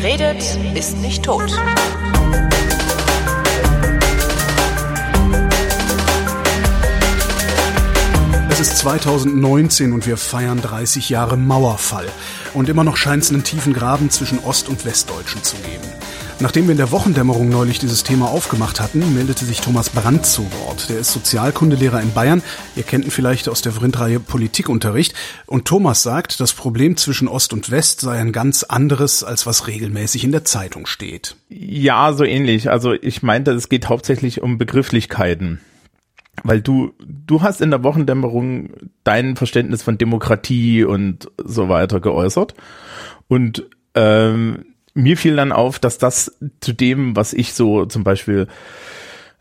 Wer redet, ist nicht tot. Es ist 2019 und wir feiern 30 Jahre Mauerfall. Und immer noch scheint es einen tiefen Graben zwischen Ost- und Westdeutschen zu geben. Nachdem wir in der Wochendämmerung neulich dieses Thema aufgemacht hatten, meldete sich Thomas Brandt zu Wort. Der ist Sozialkundelehrer in Bayern. Ihr kennt ihn vielleicht aus der Vrindreihe Politikunterricht. Und Thomas sagt, das Problem zwischen Ost und West sei ein ganz anderes, als was regelmäßig in der Zeitung steht. Ja, so ähnlich. Also ich meinte, es geht hauptsächlich um Begrifflichkeiten. Weil du, du hast in der Wochendämmerung dein Verständnis von Demokratie und so weiter geäußert. Und ähm, mir fiel dann auf, dass das zu dem, was ich so zum Beispiel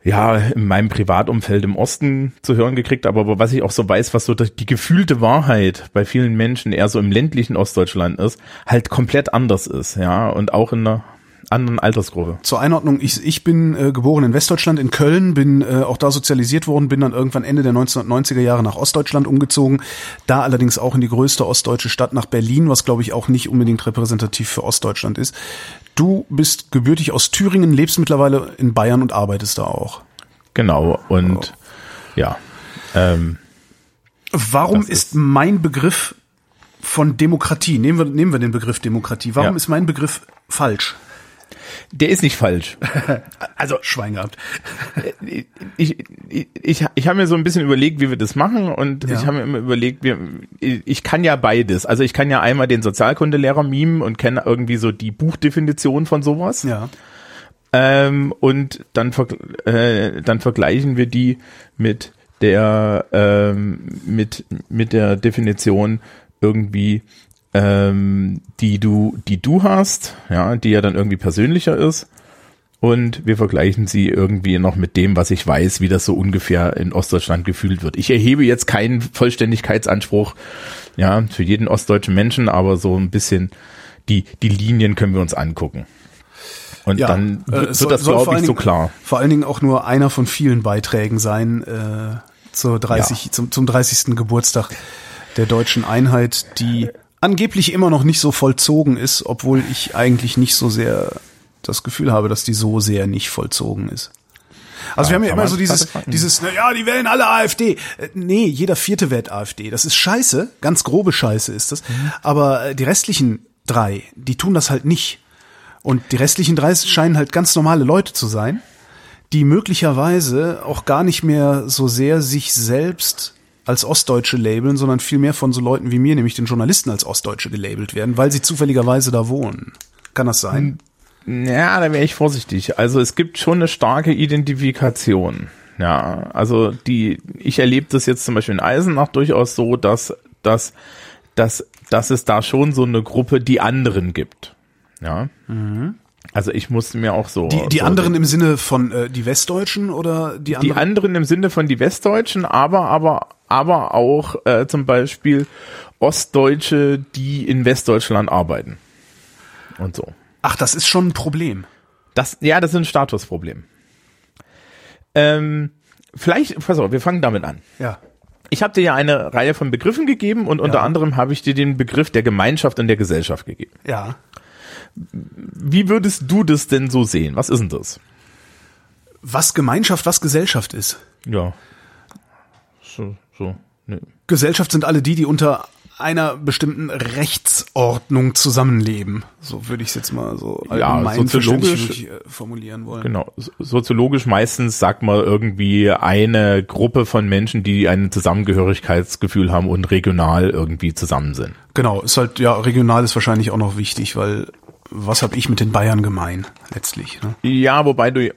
ja, in meinem Privatumfeld im Osten zu hören gekriegt, aber, aber was ich auch so weiß, was so die gefühlte Wahrheit bei vielen Menschen eher so im ländlichen Ostdeutschland ist, halt komplett anders ist, ja, und auch in der anderen Altersgruppe. Zur Einordnung, ich, ich bin äh, geboren in Westdeutschland, in Köln, bin äh, auch da sozialisiert worden, bin dann irgendwann Ende der 1990er Jahre nach Ostdeutschland umgezogen, da allerdings auch in die größte ostdeutsche Stadt nach Berlin, was glaube ich auch nicht unbedingt repräsentativ für Ostdeutschland ist. Du bist gebürtig aus Thüringen, lebst mittlerweile in Bayern und arbeitest da auch. Genau, und oh. ja. Ähm, Warum ist, ist mein Begriff von Demokratie, nehmen wir, nehmen wir den Begriff Demokratie, warum ja. ist mein Begriff falsch? Der ist nicht falsch. Also Schwein gehabt. Ich, ich, ich, ich habe mir so ein bisschen überlegt, wie wir das machen und ja. ich habe mir immer überlegt, wir, ich kann ja beides. Also ich kann ja einmal den Sozialkundelehrer mimen und kenne irgendwie so die Buchdefinition von sowas. Ja. Ähm, und dann, äh, dann vergleichen wir die mit der ähm, mit mit der Definition irgendwie ähm, die du, die du hast, ja, die ja dann irgendwie persönlicher ist. Und wir vergleichen sie irgendwie noch mit dem, was ich weiß, wie das so ungefähr in Ostdeutschland gefühlt wird. Ich erhebe jetzt keinen Vollständigkeitsanspruch, ja, für jeden ostdeutschen Menschen, aber so ein bisschen die, die Linien können wir uns angucken. Und ja, dann äh, wird, soll, das, glaube ich, so klar. Vor allen Dingen auch nur einer von vielen Beiträgen sein, äh, zur 30, ja. zum, zum 30. Geburtstag der deutschen Einheit, die angeblich immer noch nicht so vollzogen ist, obwohl ich eigentlich nicht so sehr das Gefühl habe, dass die so sehr nicht vollzogen ist. Also ja, wir haben ja immer so dieses, dieses, na ja, die wählen alle AfD. Äh, nee, jeder vierte wählt AfD. Das ist scheiße, ganz grobe Scheiße ist das. Mhm. Aber äh, die restlichen drei, die tun das halt nicht. Und die restlichen drei scheinen halt ganz normale Leute zu sein, die möglicherweise auch gar nicht mehr so sehr sich selbst als Ostdeutsche labeln, sondern vielmehr von so Leuten wie mir, nämlich den Journalisten als Ostdeutsche gelabelt werden, weil sie zufälligerweise da wohnen. Kann das sein? Ja, da wäre ich vorsichtig. Also es gibt schon eine starke Identifikation. Ja, also die, ich erlebe das jetzt zum Beispiel in Eisenach durchaus so, dass, dass, dass, dass es da schon so eine Gruppe die anderen gibt. Ja. Mhm. Also ich musste mir auch so. Die, die so anderen im Sinne von äh, die Westdeutschen oder die anderen? Die anderen im Sinne von die Westdeutschen, aber aber aber auch äh, zum Beispiel Ostdeutsche, die in Westdeutschland arbeiten und so. Ach, das ist schon ein Problem. Das ja, das ist ein Statusproblem. Ähm, vielleicht, pass auf, wir fangen damit an. Ja. Ich habe dir ja eine Reihe von Begriffen gegeben und unter ja. anderem habe ich dir den Begriff der Gemeinschaft und der Gesellschaft gegeben. Ja. Wie würdest du das denn so sehen? Was ist denn das? Was Gemeinschaft, was Gesellschaft ist? Ja. So, so. Nee. Gesellschaft sind alle die, die unter einer bestimmten Rechtsordnung zusammenleben. So würde ich es jetzt mal so allgemein ja, soziologisch formulieren wollen. Genau. Soziologisch meistens sagt man irgendwie eine Gruppe von Menschen, die ein Zusammengehörigkeitsgefühl haben und regional irgendwie zusammen sind. Genau. Ist halt, ja, regional ist wahrscheinlich auch noch wichtig, weil was habe ich mit den Bayern gemein letztlich? Ne? Ja, wobei du,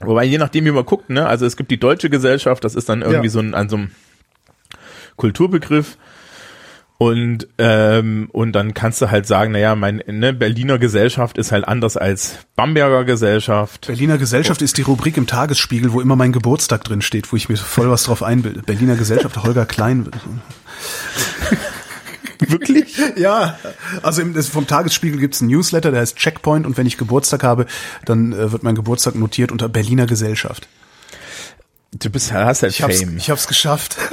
wobei je nachdem wie man guckt, ne, also es gibt die deutsche Gesellschaft, das ist dann irgendwie ja. so ein, an so einem Kulturbegriff. Und, ähm, und dann kannst du halt sagen, naja, mein ne, Berliner Gesellschaft ist halt anders als Bamberger Gesellschaft. Berliner Gesellschaft oh. ist die Rubrik im Tagesspiegel, wo immer mein Geburtstag drin steht, wo ich mir voll was drauf einbilde. Berliner Gesellschaft, Holger Klein. Wirklich? ja. Also im, vom Tagesspiegel gibt's einen Newsletter, der heißt Checkpoint und wenn ich Geburtstag habe, dann äh, wird mein Geburtstag notiert unter Berliner Gesellschaft. Du bist, hast halt ich Fame. Hab's, ich hab's geschafft.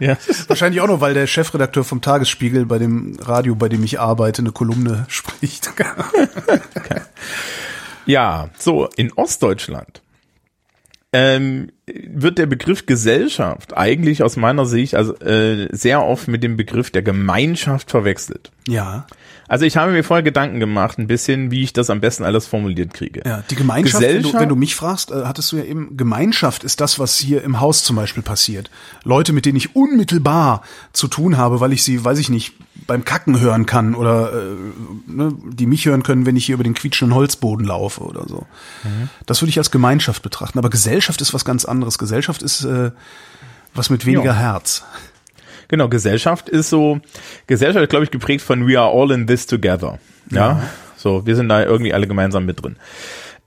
Ja. Wahrscheinlich auch noch, weil der Chefredakteur vom Tagesspiegel bei dem Radio, bei dem ich arbeite, eine Kolumne spricht. Ja, so, in Ostdeutschland ähm, wird der Begriff Gesellschaft eigentlich aus meiner Sicht also äh, sehr oft mit dem Begriff der Gemeinschaft verwechselt. Ja. Also ich habe mir vorher Gedanken gemacht, ein bisschen, wie ich das am besten alles formuliert kriege. Ja, die Gemeinschaft, wenn du, wenn du mich fragst, äh, hattest du ja eben, Gemeinschaft ist das, was hier im Haus zum Beispiel passiert. Leute, mit denen ich unmittelbar zu tun habe, weil ich sie, weiß ich nicht, beim Kacken hören kann oder äh, ne, die mich hören können, wenn ich hier über den quietschenden Holzboden laufe oder so. Das würde ich als Gemeinschaft betrachten. Aber Gesellschaft ist was ganz anderes. Gesellschaft ist äh, was mit weniger Ja. Herz. Genau, Gesellschaft ist so, Gesellschaft ist, glaube ich, geprägt von We are all in this together. Ja. So, wir sind da irgendwie alle gemeinsam mit drin.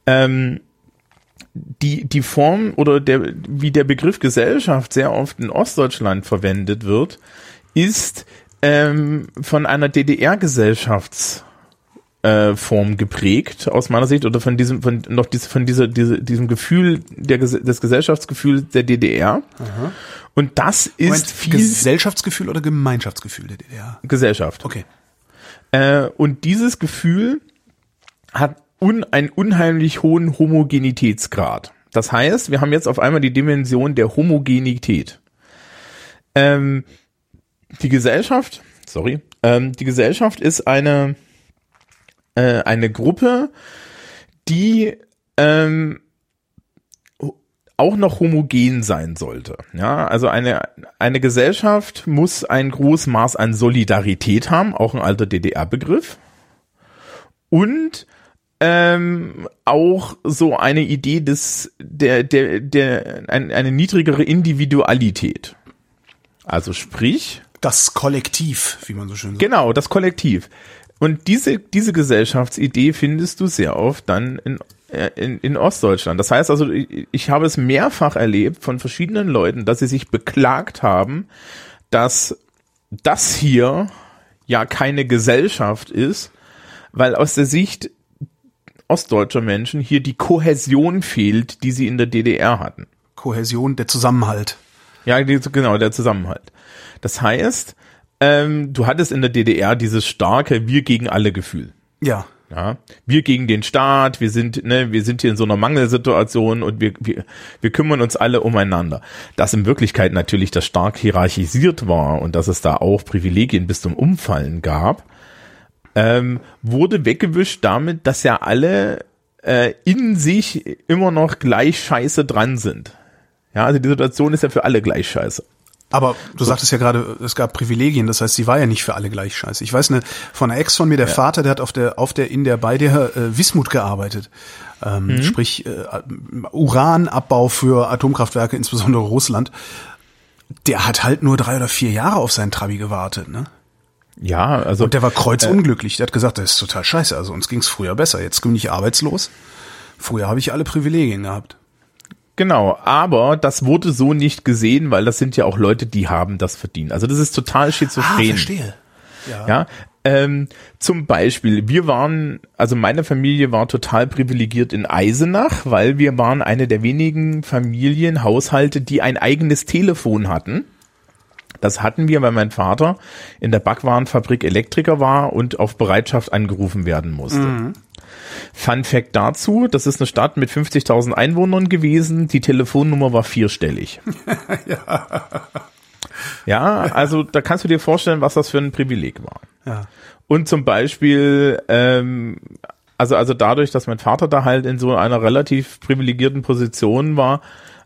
Ähm, die, die Form oder der, wie der Begriff Gesellschaft sehr oft in Ostdeutschland verwendet wird, ist ähm, von einer DDR-Gesellschafts- äh, Form geprägt aus meiner Sicht oder von diesem von noch diese, von dieser diese, diesem Gefühl der des Gesellschaftsgefühls der DDR und das ist Moment, viel Gesellschaftsgefühl oder Gemeinschaftsgefühl der DDR? Gesellschaft Okay. äh, und dieses Gefühl hat un, einen unheimlich hohen Homogenitätsgrad. Das heißt, wir haben jetzt auf einmal die Dimension der Homogenität. Ähm, die Gesellschaft, sorry, ähm, die Gesellschaft ist eine äh, eine Gruppe, die ähm, auch noch homogen sein sollte. Ja, also eine, eine Gesellschaft muss ein großes Maß an Solidarität haben, auch ein alter DDR-Begriff. Und ähm, auch so eine Idee des, der, der, der, ein, eine niedrigere Individualität. Also sprich, Das Kollektiv, wie man so schön sagt. Genau, das Kollektiv. Und diese, diese Gesellschaftsidee findest du sehr oft dann in, in, in Ostdeutschland. Das heißt also, ich, ich habe es mehrfach erlebt von verschiedenen Leuten, dass sie sich beklagt haben, dass das hier ja keine Gesellschaft ist, weil aus der Sicht ostdeutscher Menschen hier die Kohäsion fehlt, die sie in der DDR hatten. Kohäsion, der Zusammenhalt. Ja, die, genau, der Zusammenhalt. Das heißt, ähm, du hattest in der DDR dieses starke Wir gegen alle Gefühl. Ja. Ja, wir gegen den Staat, wir sind, ne, wir sind hier in so einer Mangelsituation und wir, wir, wir kümmern uns alle umeinander. Dass in Wirklichkeit natürlich das stark hierarchisiert war und dass es da auch Privilegien bis zum Umfallen gab, ähm, wurde weggewischt damit, dass ja alle äh, in sich immer noch gleich scheiße dran sind. Ja, also die Situation ist ja für alle gleich scheiße. Aber du sagtest ja gerade, es gab Privilegien, das heißt, sie war ja nicht für alle gleich scheiße. Ich weiß ne, von einer Ex von mir, der Vater, der hat auf der, auf der, in der, bei der äh, Wismut gearbeitet. Ähm, Sprich, äh, Uranabbau für Atomkraftwerke, insbesondere Russland. Der hat halt nur drei oder vier Jahre auf seinen Trabi gewartet, ne? Ja, also Und der war kreuzunglücklich. Der hat gesagt, das ist total scheiße. Also uns ging's früher besser. Jetzt bin ich arbeitslos. Früher habe ich alle Privilegien gehabt. Genau, aber das wurde so nicht gesehen, weil das sind ja auch Leute, die haben das verdient. Also das ist total schizophren. verstehe. Ja, ähm, zum Beispiel, wir waren, also meine Familie war total privilegiert in Eisenach, weil wir waren eine der wenigen Familien, Haushalte, die ein eigenes Telefon hatten. Das hatten wir, weil mein Vater in der Backwarenfabrik Elektriker war und auf Bereitschaft angerufen werden musste. Fun Fact dazu, das ist eine Stadt mit 50.000 Einwohnern gewesen, die Telefonnummer war vierstellig. ja. also da kannst du dir vorstellen, was das für ein Privileg war. Ja. Und zum Beispiel, ähm, also, also dadurch, dass mein Vater da halt in so einer relativ privilegierten Position war,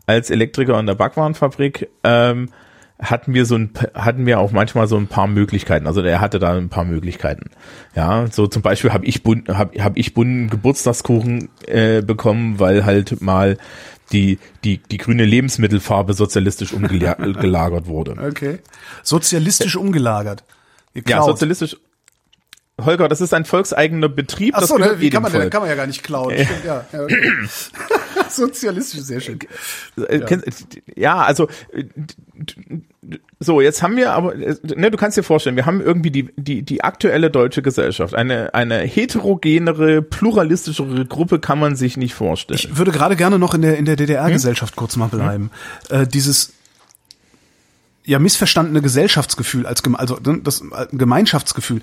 als Elektriker in der Backwarenfabrik, ähm, hatten wir so ein, hatten wir auch manchmal so ein paar Möglichkeiten. Also er hatte da ein paar Möglichkeiten. Ja, so zum Beispiel habe ich bun, hab, hab ich bunten Geburtstagskuchen äh, bekommen, weil halt mal die die die grüne Lebensmittelfarbe sozialistisch umgelagert wurde. Okay. Sozialistisch umgelagert. Ja, sozialistisch. Holger, das ist ein volkseigener Betrieb. Ach das so, ne, wie eh kann man, denn- kann man ja gar nicht klauen. Stimmt, ja. ja okay. Sozialistisch, sehr schön. Äh, kennst- Ja, also äh, so, jetzt haben wir aber, äh, ne, du kannst dir vorstellen, wir haben irgendwie die, die, die aktuelle deutsche Gesellschaft. Eine, eine heterogenere, pluralistischere Gruppe kann man sich nicht vorstellen. Ich würde gerade gerne noch in der, in der DDR-Gesellschaft kurz mal bleiben. Äh, dieses, ja missverstandene Gesellschaftsgefühl als also das Gemeinschaftsgefühl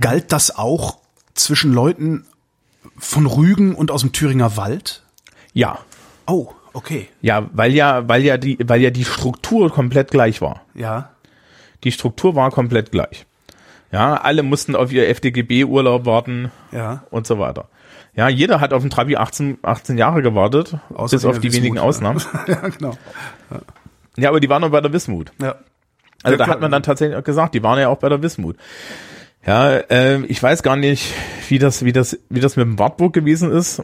galt das auch zwischen Leuten von Rügen und aus dem Thüringer Wald? Ja. Oh, okay. Ja, weil ja, weil ja die, weil ja die Struktur komplett gleich war. Ja. Die Struktur war komplett gleich. Ja, alle mussten auf ihr FDGB-Urlaub warten Ja. und so weiter. Ja, jeder hat auf den Trabi 18, 18 Jahre gewartet, Außer bis auf die wenigen Wismut, Ausnahmen. Ja, ja genau. Ja, aber die waren noch bei der Wismut. Ja. Also Ja, da klar. hat man dann tatsächlich auch gesagt, die waren ja auch bei der Wismut. Ja, ähm, ich weiß gar nicht, wie das, wie das, wie das mit dem Wartburg gewesen ist.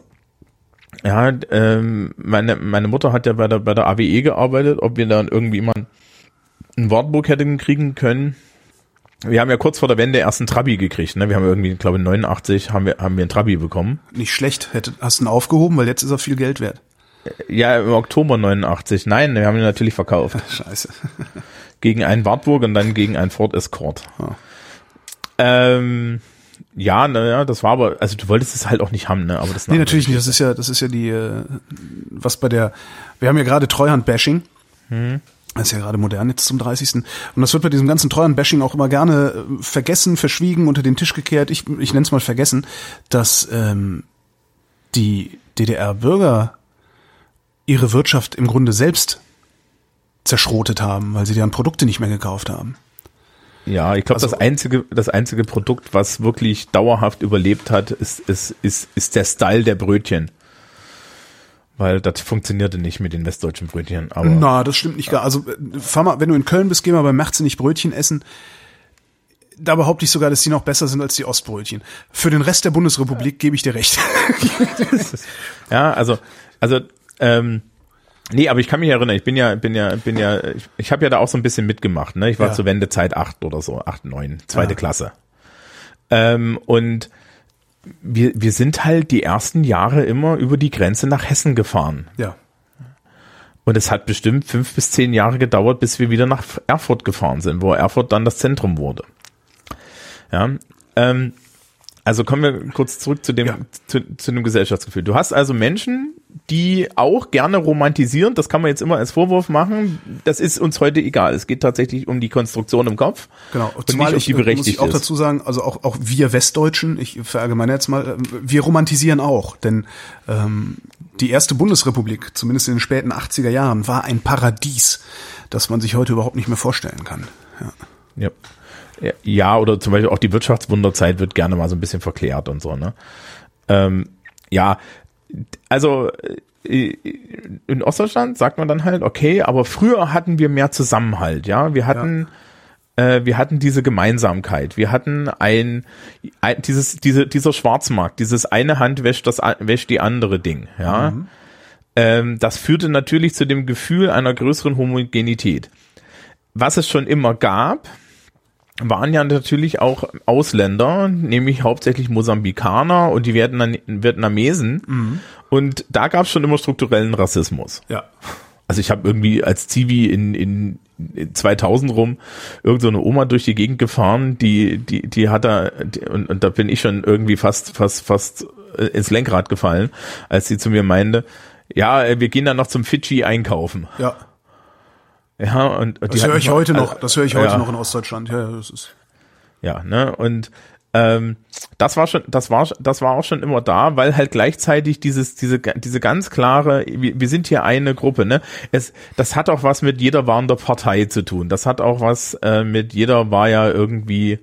Ja, ähm, meine, meine Mutter hat ja bei der, bei der AWE gearbeitet, ob wir dann irgendwie mal ein Wartburg hätten kriegen können. Wir haben ja kurz vor der Wende erst einen Trabi gekriegt, ne? Wir haben irgendwie, glaube ich, 89 haben wir, haben wir einen Trabi bekommen. Nicht schlecht. Hätte, hast du ihn aufgehoben, weil jetzt ist er viel Geld wert. Ja, im Oktober 89. Nein, wir haben ihn natürlich verkauft. Scheiße. gegen einen Wartburg und dann gegen einen Ford Escort. Ah. Ähm, ja, naja, das war aber, also du wolltest es halt auch nicht haben, ne? Aber das Nee, natürlich nicht. Das ist ja, das ist ja die, äh, was bei der, wir haben ja gerade Treuhand-Bashing. Das ist ja gerade modern jetzt zum 30. Und das wird bei diesem ganzen Treuhand-Bashing auch immer gerne äh, vergessen, verschwiegen, unter den Tisch gekehrt. Ich, ich nenne es mal vergessen, dass ähm, die DDR-Bürger ihre Gesellschaft im Grunde selbst zerschrotet haben, weil sie deren Produkte nicht mehr gekauft haben. Ja, ich glaube, Also- das einzige, das einzige Produkt, was wirklich dauerhaft überlebt hat, ist, ist, ist, ist der Style der Brötchen. Weil das funktionierte nicht mit den westdeutschen Brötchen. Aber Na, das stimmt nicht gar. Also, äh, fahr mal, wenn du in Köln bist, geh mal bei Merzenich Brötchen essen. Da behaupte ich sogar, dass die noch besser sind als die Ostbrötchen. Für den Rest der Bundesrepublik gebe ich dir recht. Ja, also, also, ähm, nee, aber ich kann mich erinnern, ich bin ja, bin ja, bin ja, ich, ich habe ja da auch so ein bisschen mitgemacht, ne? Ich war Ja. zur Wendezeit acht oder so, acht, neun, zweite Ja. Klasse. Ähm, und wir, wir sind halt die ersten Jahre immer über die Grenze nach Hessen gefahren. ja. Und es hat bestimmt fünf bis zehn Jahre gedauert, bis wir wieder nach Erfurt gefahren sind, wo Erfurt dann das Zentrum wurde. Ja, ähm, also kommen wir kurz zurück zu dem, Ja. zu, zu dem Gesellschaftsgefühl. Du hast also Menschen, die auch gerne romantisieren, das kann man jetzt immer als Vorwurf machen, das ist uns heute egal. Es geht tatsächlich um die Konstruktion im Kopf Genau. und nicht, ob die äh, muss ich auch ist. dazu sagen, also auch, auch wir Westdeutschen, ich verallgemeine jetzt mal, äh, wir romantisieren auch, denn ähm, die erste Bundesrepublik, zumindest in den späten 80er Jahren, war ein Paradies, das man sich heute überhaupt nicht mehr vorstellen kann. Ja. Ja. Ja, Ja, oder zum Beispiel auch die Wirtschaftswunderzeit wird gerne mal so ein bisschen verklärt und so, ne? Ähm, ja, also äh, in Ostdeutschland sagt man dann halt, okay, aber früher hatten wir mehr Zusammenhalt, ja. Wir hatten, äh, wir hatten diese Gemeinsamkeit, wir hatten ein, ein dieses, diese, dieser Schwarzmarkt, dieses eine Hand wäscht das wäscht die andere Ding, ja. Ähm, das führte natürlich zu dem Gefühl einer größeren Homogenität. Was es schon immer gab, waren ja natürlich auch Ausländer, nämlich hauptsächlich Mosambikaner und die Vietnam Vietnamesen. Und da gab es schon immer strukturellen Rassismus. Ja. Also ich habe irgendwie als Zivi in, in, in 2000 rum irgend so eine Oma durch die Gegend gefahren, die die die hat da die, und, und da bin ich schon irgendwie fast fast fast äh, ins Lenkrad gefallen, als sie zu mir meinte, ja, äh, wir gehen dann noch zum Fidschi einkaufen. Ja. Ja, und, und Das höre ich heute noch. Das höre ich heute ja. noch in Ostdeutschland. Ja, ja, das ist. Ja, ne? Und ähm, das war schon, das war, das war auch schon immer da, weil halt gleichzeitig dieses, diese, diese ganz klare, wir, wir sind hier eine Gruppe, ne? Es, das hat auch was mit jeder war in der Partei zu tun. Das hat auch was äh, mit jeder war ja irgendwie,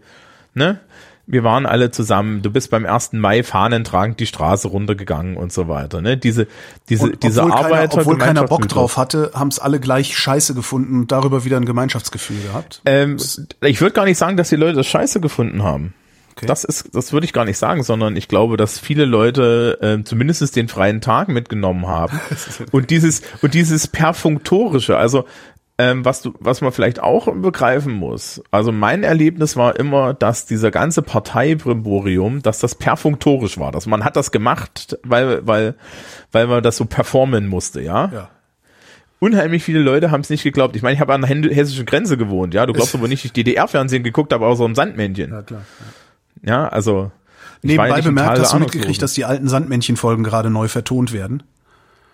ne? Wir waren alle zusammen. Du bist beim 1. Mai fahnentragend die Straße runtergegangen und so weiter, ne? Diese, diese, Und diese obwohl keiner, Arbeiter. obwohl keiner Bock drauf hatte, haben es alle gleich scheiße gefunden und darüber wieder ein Gemeinschaftsgefühl gehabt. Ähm, ich würde gar nicht sagen, dass die Leute das scheiße gefunden haben. Okay. Das ist, das würde ich gar nicht sagen, sondern ich glaube, dass viele Leute äh, zumindest den freien Tag mitgenommen haben. und dieses, und dieses Perfunktorische, also ähm, was du, was man vielleicht auch begreifen muss. Also mein Erlebnis war immer, dass dieser ganze Parteibrimborium, dass das perfunktorisch war, dass man hat das gemacht, weil, weil, weil man das so performen musste, ja. Ja. Unheimlich viele Leute haben es nicht geglaubt. Ich meine, ich habe an der hessischen Grenze gewohnt, ja. Du glaubst aber nicht, ich DDR-Fernsehen geguckt habe, außer im Sandmännchen. Ja, klar. Ja, also. ja Nebenbei im Tal bemerkt, hast du mitgekriegt, dass die alten Sandmännchen-Folgen gerade neu vertont werden?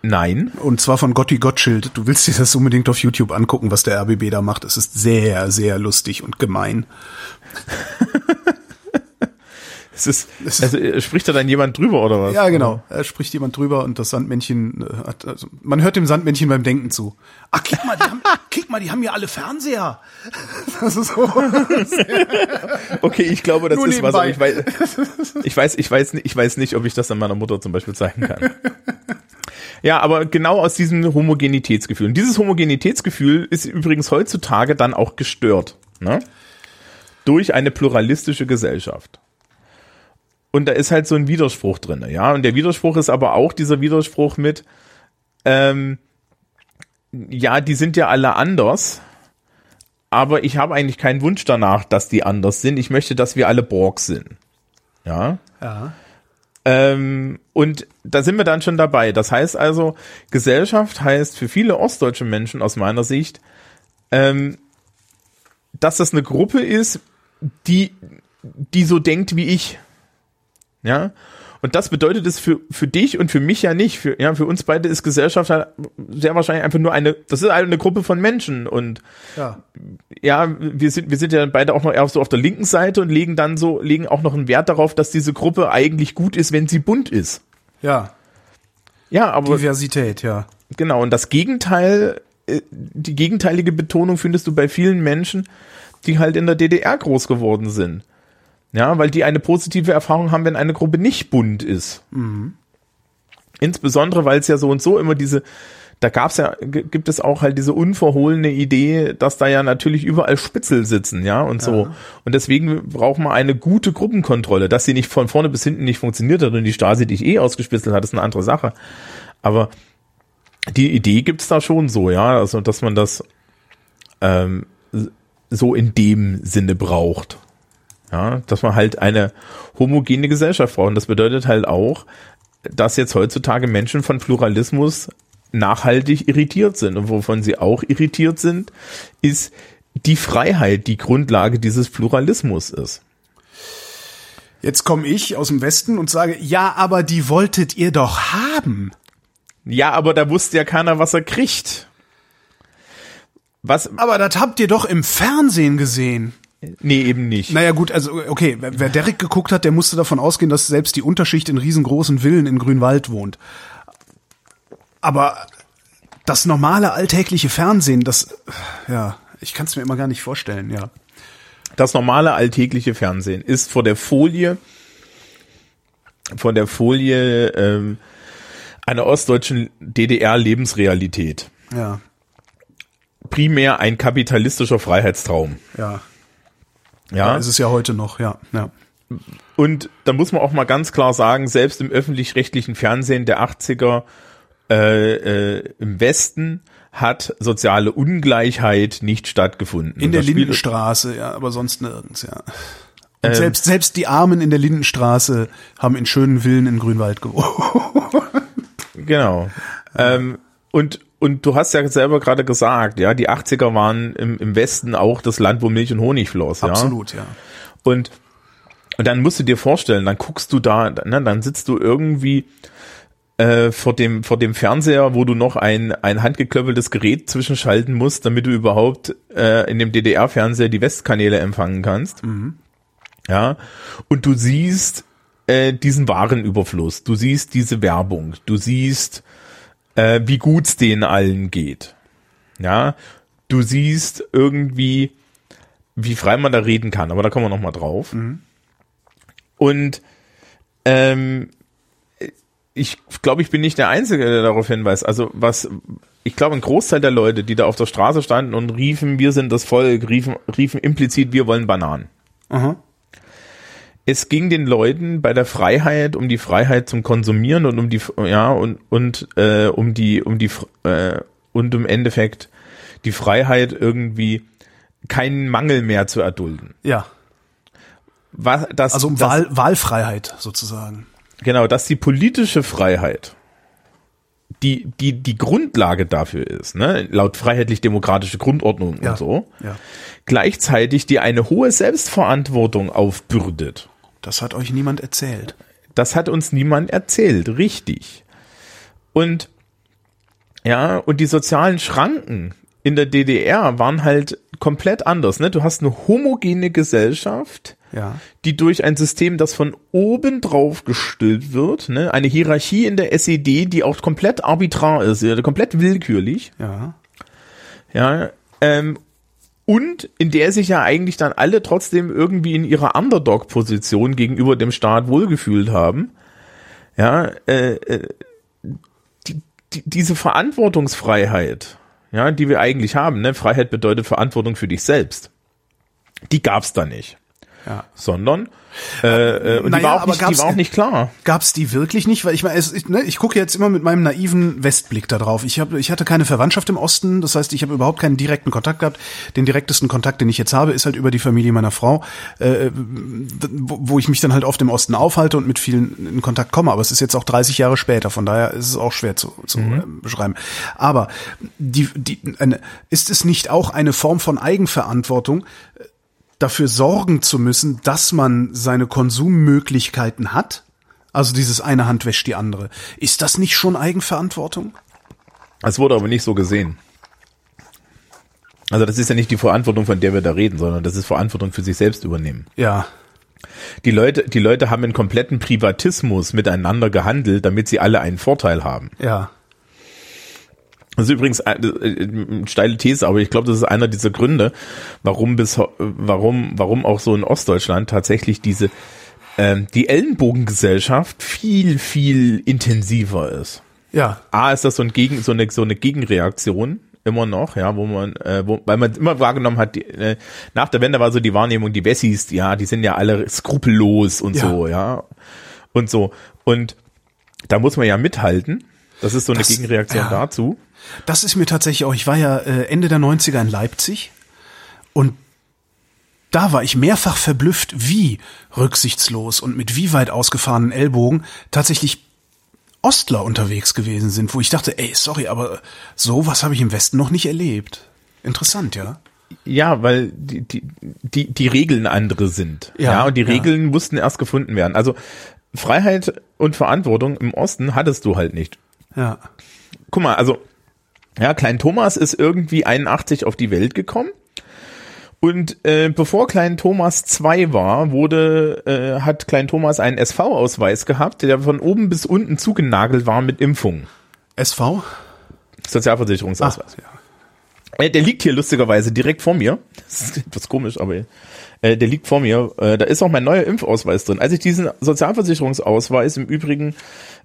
Nein. Und zwar von Gotti Gottschild. Du willst dir das unbedingt auf YouTube angucken, was der RBB da macht. Es ist sehr, sehr lustig und gemein. Es ist, also äh, spricht da dann jemand drüber oder was? Ja, genau. Er spricht jemand drüber und das Sandmännchen äh, hat, also man hört dem Sandmännchen beim Denken zu. Ach, kick mal, die haben, kick mal, die haben ja alle Fernseher. Das ist so. Okay, ich glaube, das Nur ist was, nebenbei. ich weiß, ich weiß, ich weiß, nicht- ich weiß nicht, ob ich das dann meiner Mutter zum Beispiel zeigen kann. Ja, aber genau aus diesem Homogenitätsgefühl. Und dieses Homogenitätsgefühl ist übrigens heutzutage dann auch gestört. Ne? Durch eine pluralistische Gesellschaft. Und da ist halt so ein Widerspruch drin, ja. Und der Widerspruch ist aber auch dieser Widerspruch mit, ähm, ja, die sind ja alle anders, aber ich habe eigentlich keinen Wunsch danach, dass die anders sind. Ich möchte, dass wir alle Borg sind. Ja. Ja. Ähm, und da sind wir dann schon dabei. Das heißt also, Gesellschaft heißt für viele ostdeutsche Menschen aus meiner Sicht, ähm, dass das eine Gruppe ist, die, die so denkt wie ich. Ja. Und das bedeutet es für, für dich und für mich ja nicht. Für, ja, für uns beide ist Gesellschaft halt sehr wahrscheinlich einfach nur eine, das ist halt eine Gruppe von Menschen und Ja. ja, wir sind, wir sind ja beide auch noch eher so auf der linken Seite und legen dann so, legen auch noch einen Wert darauf, dass diese Gruppe eigentlich gut ist, wenn sie bunt ist. Ja. Ja, aber Diversität, ja. genau, und das Gegenteil, äh, die gegenteilige Betonung findest du bei vielen Menschen, die halt in der DDR groß geworden sind. Ja, weil die eine positive Erfahrung haben, wenn eine Gruppe nicht bunt ist. Insbesondere, weil es ja so und so immer diese, da gab's ja, gibt es auch halt diese unverhohlene Idee, dass da ja natürlich überall Spitzel sitzen, ja, und so. Und deswegen braucht man eine gute Gruppenkontrolle. Dass sie nicht von vorne bis hinten nicht funktioniert hat und die Stasi dich eh ausgespitzelt hat, ist eine andere Sache. Aber die Idee gibt's da schon so, ja, also dass man das ähm, so in dem Sinne braucht. Ja, dass man halt eine homogene Gesellschaft braucht. Und das bedeutet halt auch, dass jetzt heutzutage Menschen von Pluralismus nachhaltig irritiert sind. Und wovon sie auch irritiert sind, ist die Freiheit, die Grundlage dieses Pluralismus ist. Jetzt komme ich aus dem Westen und sage, ja, aber die wolltet ihr doch haben. Ja, aber da wusste ja keiner, was er kriegt. Was? Aber das habt ihr doch im Fernsehen gesehen. Nee, eben nicht. Naja gut, also okay, wer wer Derek geguckt hat, der musste davon ausgehen, dass selbst die Unterschicht in riesengroßen Villen in Grünwald wohnt. Aber das normale alltägliche Fernsehen, das, ja, ich kann es mir immer gar nicht vorstellen, ja. das normale alltägliche Fernsehen ist vor der Folie, vor der Folie ähm, einer ostdeutschen DDR-Lebensrealität. Ja, Primär ein kapitalistischer Freiheitstraum. ja. Ja, Es ist ja heute noch, ja, ja. und da muss man auch mal ganz klar sagen, selbst im öffentlich-rechtlichen Fernsehen der 80er äh, äh, im Westen hat soziale Ungleichheit nicht stattgefunden. In der Lindenstraße, ja, aber sonst nirgends, ja. Und Ähm. selbst, selbst die Armen in der Lindenstraße haben in schönen Villen in Grünwald gewohnt. Genau. Ähm, und, und du hast ja selber gerade gesagt, ja, die 80er waren im, im Westen auch das Land, wo Milch und Honig floss, ja. Absolut, ja. Und, und dann musst du dir vorstellen, dann guckst du da, ne, dann sitzt du irgendwie äh, vor dem vor dem Fernseher, wo du noch ein ein handgeklöppeltes Gerät zwischenschalten musst, damit du überhaupt äh, in dem DDR-Fernseher die Westkanäle empfangen kannst. Ja, und du siehst äh, diesen Warenüberfluss, du siehst diese Werbung, du siehst, äh, wie gut's denen allen geht. Ja, du siehst irgendwie, wie frei man da reden kann, aber da kommen wir noch mal drauf. Und ähm, ich glaube, ich bin nicht der Einzige, der darauf hinweist. Also was, ich glaube, ein Großteil der Leute, die da auf der Straße standen und riefen, wir sind das Volk, riefen, riefen implizit, wir wollen Bananen. Aha. Es ging den Leuten bei der Freiheit um die Freiheit zum Konsumieren und um die, ja, und, und, äh, um die, um die, äh, und im Endeffekt die Freiheit irgendwie keinen Mangel mehr zu erdulden. Ja. Was, das, Also um das, Wahl, Wahlfreiheit sozusagen. Genau, dass die politische Freiheit die, die, die Grundlage dafür ist, ne, laut freiheitlich-demokratische Grundordnung Ja. und so, Ja. gleichzeitig die eine hohe Selbstverantwortung aufbürdet. Das hat euch niemand erzählt. Das hat uns niemand erzählt, richtig. Und Ja, und die sozialen Schranken in der DDR waren halt komplett anders. Ne? Du hast eine homogene Gesellschaft, Ja. die durch ein System, das von oben drauf gestülpt wird, ne? eine Hierarchie in der SED, die auch komplett arbitrar ist, ja, komplett willkürlich, Ja. ja, ähm, und in der sich ja eigentlich dann alle trotzdem irgendwie in ihrer Underdog-Position gegenüber dem Staat wohlgefühlt haben. Ja, äh, äh, die, die, diese Verantwortungsfreiheit, ja, die wir eigentlich haben, ne, Freiheit bedeutet Verantwortung für dich selbst. Die gab's da nicht. Ja. Sondern äh, äh, und die, Naja, war auch nicht, die war auch nicht klar. Gab's die wirklich nicht? Weil ich meine, es- ich, ne, ich gucke jetzt immer mit meinem naiven Westblick da drauf. Ich, hab, ich hatte keine Verwandtschaft im Osten, das heißt, ich habe überhaupt keinen direkten Kontakt gehabt. Den direktesten Kontakt, den ich jetzt habe, ist halt über die Familie meiner Frau, äh, wo, wo ich mich dann halt oft im Osten aufhalte und mit vielen in Kontakt komme. Aber es ist jetzt auch 30 Jahre später, von daher ist es auch schwer zu, zu äh, beschreiben. Aber die, die, eine, ist es nicht auch eine Form von Eigenverantwortung, dafür sorgen zu müssen, dass man seine Konsummöglichkeiten hat. Also dieses eine Hand wäscht die andere. Ist das nicht schon Eigenverantwortung? Es wurde aber nicht so gesehen. Also das ist ja nicht die Verantwortung, von der wir da reden, sondern das ist Verantwortung für sich selbst übernehmen. Ja. Die Leute, die Leute haben einen kompletten Privatismus miteinander gehandelt, damit sie alle einen Vorteil haben. Ja. Das ist übrigens eine, äh, eine steile These, aber ich glaube, das ist einer dieser Gründe, warum bis warum warum auch so in Ostdeutschland tatsächlich diese ähm, die Ellenbogengesellschaft viel viel intensiver ist. Ja. A ist das so ein Gegen so eine so eine Gegenreaktion immer noch, ja, wo man äh, wo, weil man immer wahrgenommen hat, die, äh, nach der Wende war so die Wahrnehmung, die Wessis, ja, die sind ja alle skrupellos und Ja. so, ja. Und so und da muss man ja mithalten. Das ist so eine Das- Gegenreaktion ja. dazu. Das ist mir tatsächlich auch, ich war ja äh, Ende der 90er in Leipzig und da war ich mehrfach verblüfft, wie rücksichtslos und mit wie weit ausgefahrenen Ellbogen tatsächlich Ostler unterwegs gewesen sind, wo ich dachte, ey, sorry, aber sowas habe ich im Westen noch nicht erlebt. Interessant, ja. Ja, weil die, die, die, die Regeln andere sind. Ja, Ja, und die ja. Regeln mussten erst gefunden werden. Also Freiheit und Verantwortung im Osten hattest du halt nicht. Ja. Guck mal, also, ja, Klein Thomas ist irgendwie 81 auf die Welt gekommen. Und äh, bevor Klein Thomas 2 war, wurde, äh, hat Klein Thomas einen SV-Ausweis gehabt, der von oben bis unten zugenagelt war mit Impfungen. SV? Sozialversicherungsausweis. ja. Äh, der liegt hier lustigerweise direkt vor mir. Das ist etwas komisch, aber äh, der liegt vor mir. Äh, da ist auch mein neuer Impfausweis drin. Als ich diesen Sozialversicherungsausweis im Übrigen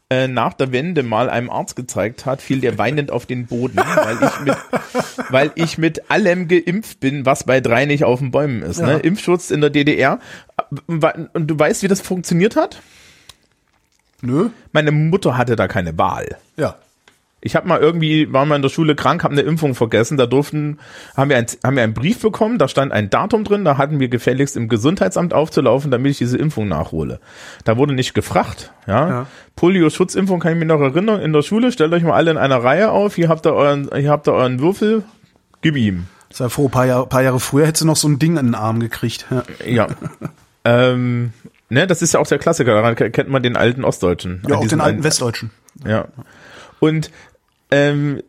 äh, nach der Wende mal einem Arzt gezeigt hat, fiel der weinend auf den Boden, weil ich mit, weil ich mit allem geimpft bin, was bei drei nicht auf den Bäumen ist. Ja. Ne? Impfschutz in der DDR. Und du weißt, wie das funktioniert hat? Nö? Meine Mutter hatte da keine Wahl. Ja. Ich habe mal irgendwie, war mal in der Schule krank, habe eine Impfung vergessen. Da durften, haben wir, ein, haben wir einen Brief bekommen, da stand ein Datum drin, da hatten wir gefälligst im Gesundheitsamt aufzulaufen, damit ich diese Impfung nachhole. Da wurde nicht gefragt. Ja. Ja. Polio-Schutzimpfung kann ich mich noch erinnern. In der Schule, stellt euch mal alle in einer Reihe auf, hier habt ihr euren, hier habt ihr euren Würfel, gib ihm. Sei froh, paar Jahre, paar Jahre früher hättest du noch so ein Ding in den Arm gekriegt. Ja. Ja. ähm, ne, das ist ja auch der Klassiker, daran kennt man den alten Ostdeutschen. Ja, auch den alten Westdeutschen. Ja. Und ähm,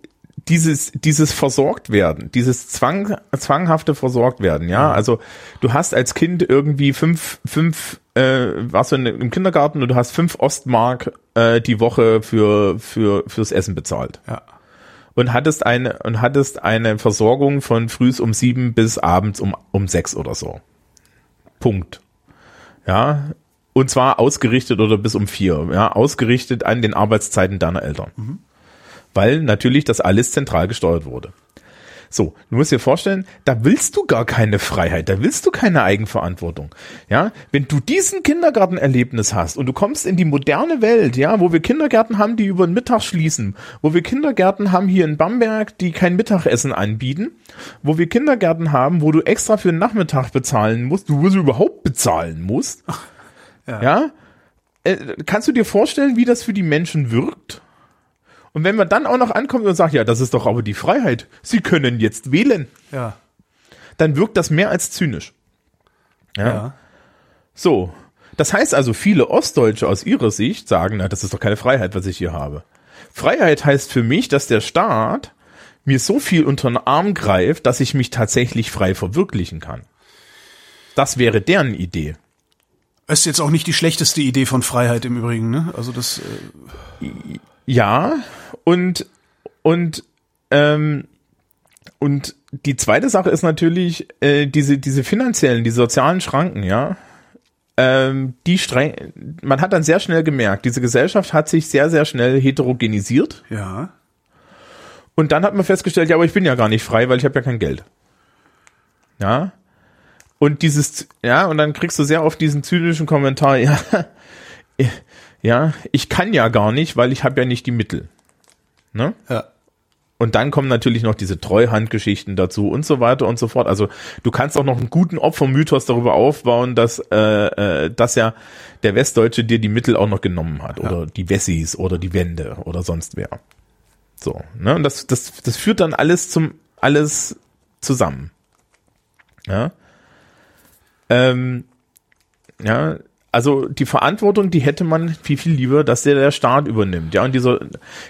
dieses dieses versorgt werden, dieses Zwang zwanghafte versorgt werden, ja. Also du hast als Kind irgendwie fünf fünf äh, warst du in, im Kindergarten und du hast fünf Ostmark äh, die Woche für für fürs Essen bezahlt Ja. und hattest eine und hattest eine Versorgung von frühs um sieben bis abends um um sechs oder so. Punkt. Ja. Und zwar ausgerichtet oder bis um vier, ja, ausgerichtet an den Arbeitszeiten deiner Eltern. Weil natürlich das alles zentral gesteuert wurde. So, du musst dir vorstellen, da willst du gar keine Freiheit, da willst du keine Eigenverantwortung. Ja, wenn du diesen Kindergartenerlebnis hast und du kommst in die moderne Welt, ja, wo wir Kindergärten haben, die über den Mittag schließen, wo wir Kindergärten haben hier in Bamberg, die kein Mittagessen anbieten, wo wir Kindergärten haben, wo du extra für den Nachmittag bezahlen musst, du wo sie überhaupt bezahlen musst. Ja. ja? Äh, kannst du dir vorstellen, wie das für die Menschen wirkt? Und wenn man dann auch noch ankommt und sagt, ja, das ist doch aber die Freiheit. Sie können jetzt wählen. Ja. Dann wirkt das mehr als zynisch. Ja. Ja. So. Das heißt also, viele Ostdeutsche aus ihrer Sicht sagen, na, das ist doch keine Freiheit, was ich hier habe. Freiheit heißt für mich, dass der Staat mir so viel unter den Arm greift, dass ich mich tatsächlich frei verwirklichen kann. Das wäre deren Idee. Ist jetzt auch nicht die schlechteste Idee von Freiheit im Übrigen, ne? Also das. Äh Ja, und, und, ähm, und die zweite Sache ist natürlich äh, diese, diese finanziellen, die sozialen Schranken, ja. Ähm, die streng, man hat dann sehr schnell gemerkt, diese Gesellschaft hat sich sehr, sehr schnell heterogenisiert. ja. Und dann hat man festgestellt, ja, aber ich bin ja gar nicht frei, weil ich habe ja kein Geld. Ja. Und dieses, ja, und dann kriegst du sehr oft diesen zynischen Kommentar, ja, ja, ich kann ja gar nicht, weil ich habe ja nicht die Mittel. Ne? Ja. Und dann kommen natürlich noch diese Treuhandgeschichten dazu und so weiter und so fort. Also du kannst auch noch einen guten Opfermythos darüber aufbauen, dass, äh, äh, dass ja der Westdeutsche dir die Mittel auch noch genommen hat. Oder die Wessis oder die Wende oder sonst wer. So, ne? Und das, das, das führt dann alles zum, alles zusammen. Ja. Ähm, ja, also die Verantwortung, die hätte man viel, viel lieber, dass der, der Staat übernimmt. Ja, und dieser,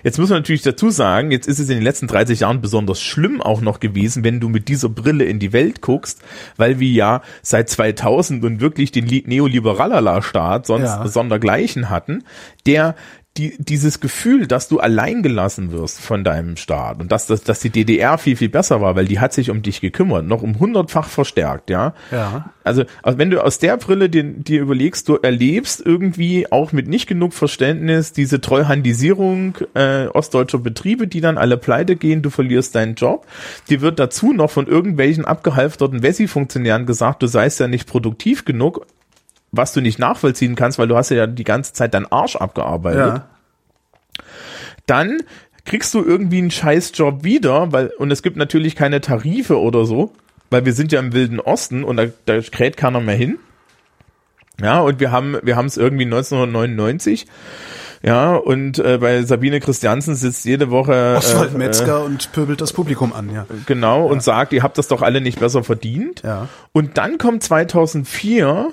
jetzt muss man natürlich dazu sagen, jetzt ist es in den letzten 30 Jahren besonders schlimm auch noch gewesen, wenn du mit dieser Brille in die Welt guckst, weil wir ja seit 2000 und wirklich den Neoliberalala-Staat sonst Ja. sondergleichen hatten, der die, dieses Gefühl, dass du allein gelassen wirst von deinem Staat und dass, dass, dass die DDR viel, viel besser war, weil die hat sich um dich gekümmert, noch um hundertfach verstärkt, ja. Ja. Also, also wenn du aus der Brille dir, dir überlegst, du erlebst irgendwie auch mit nicht genug Verständnis diese Treuhandisierung äh, ostdeutscher Betriebe, die dann alle pleite gehen, du verlierst deinen Job. Dir wird dazu noch von irgendwelchen abgehalfterten Wessi-Funktionären gesagt, du seist ja nicht produktiv genug, was du nicht nachvollziehen kannst, weil du hast ja die ganze Zeit deinen Arsch abgearbeitet Ja. dann kriegst du irgendwie einen Scheißjob wieder, weil, und es gibt natürlich keine Tarife oder so, weil wir sind ja im Wilden Osten und da, da kräht keiner mehr hin. Ja, und wir haben, wir haben es irgendwie 1999. Ja, und äh, bei Sabine Christiansen sitzt jede Woche Oswald äh, Metzger und pöbelt das Publikum an, ja. genau und sagt, ihr habt das doch alle nicht besser verdient. Ja. Und dann kommt 2004,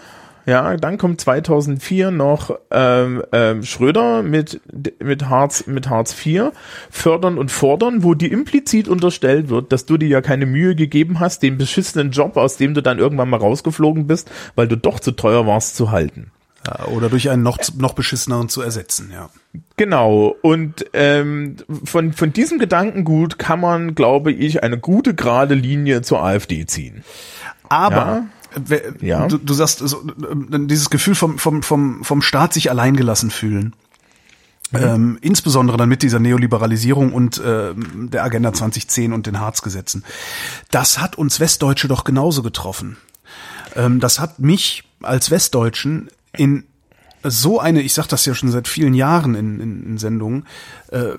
ja, dann kommt 2004 noch ähm, ähm, Schröder mit mit Hartz mit Hartz IV fördern und fordern, wo dir implizit unterstellt wird, dass du dir ja keine Mühe gegeben hast, den beschissenen Job, aus dem du dann irgendwann mal rausgeflogen bist, weil du doch zu teuer warst zu halten. ja. Oder durch einen noch, noch beschisseneren zu ersetzen, ja. Genau. Und ähm, von von diesem Gedankengut kann man, glaube ich, eine gute gerade Linie zur AfD ziehen. Aber wer- Ja. Du, du sagst so, äh, dieses Gefühl vom, vom, vom, vom Staat sich alleingelassen fühlen. Ähm, insbesondere dann mit dieser Neoliberalisierung und ähm, der Agenda 2010 und den Harzgesetzen. Das hat uns Westdeutsche doch genauso getroffen. Ähm, das hat mich als Westdeutschen in so eine, ich sage das ja schon seit vielen Jahren in, in, in Sendungen, äh,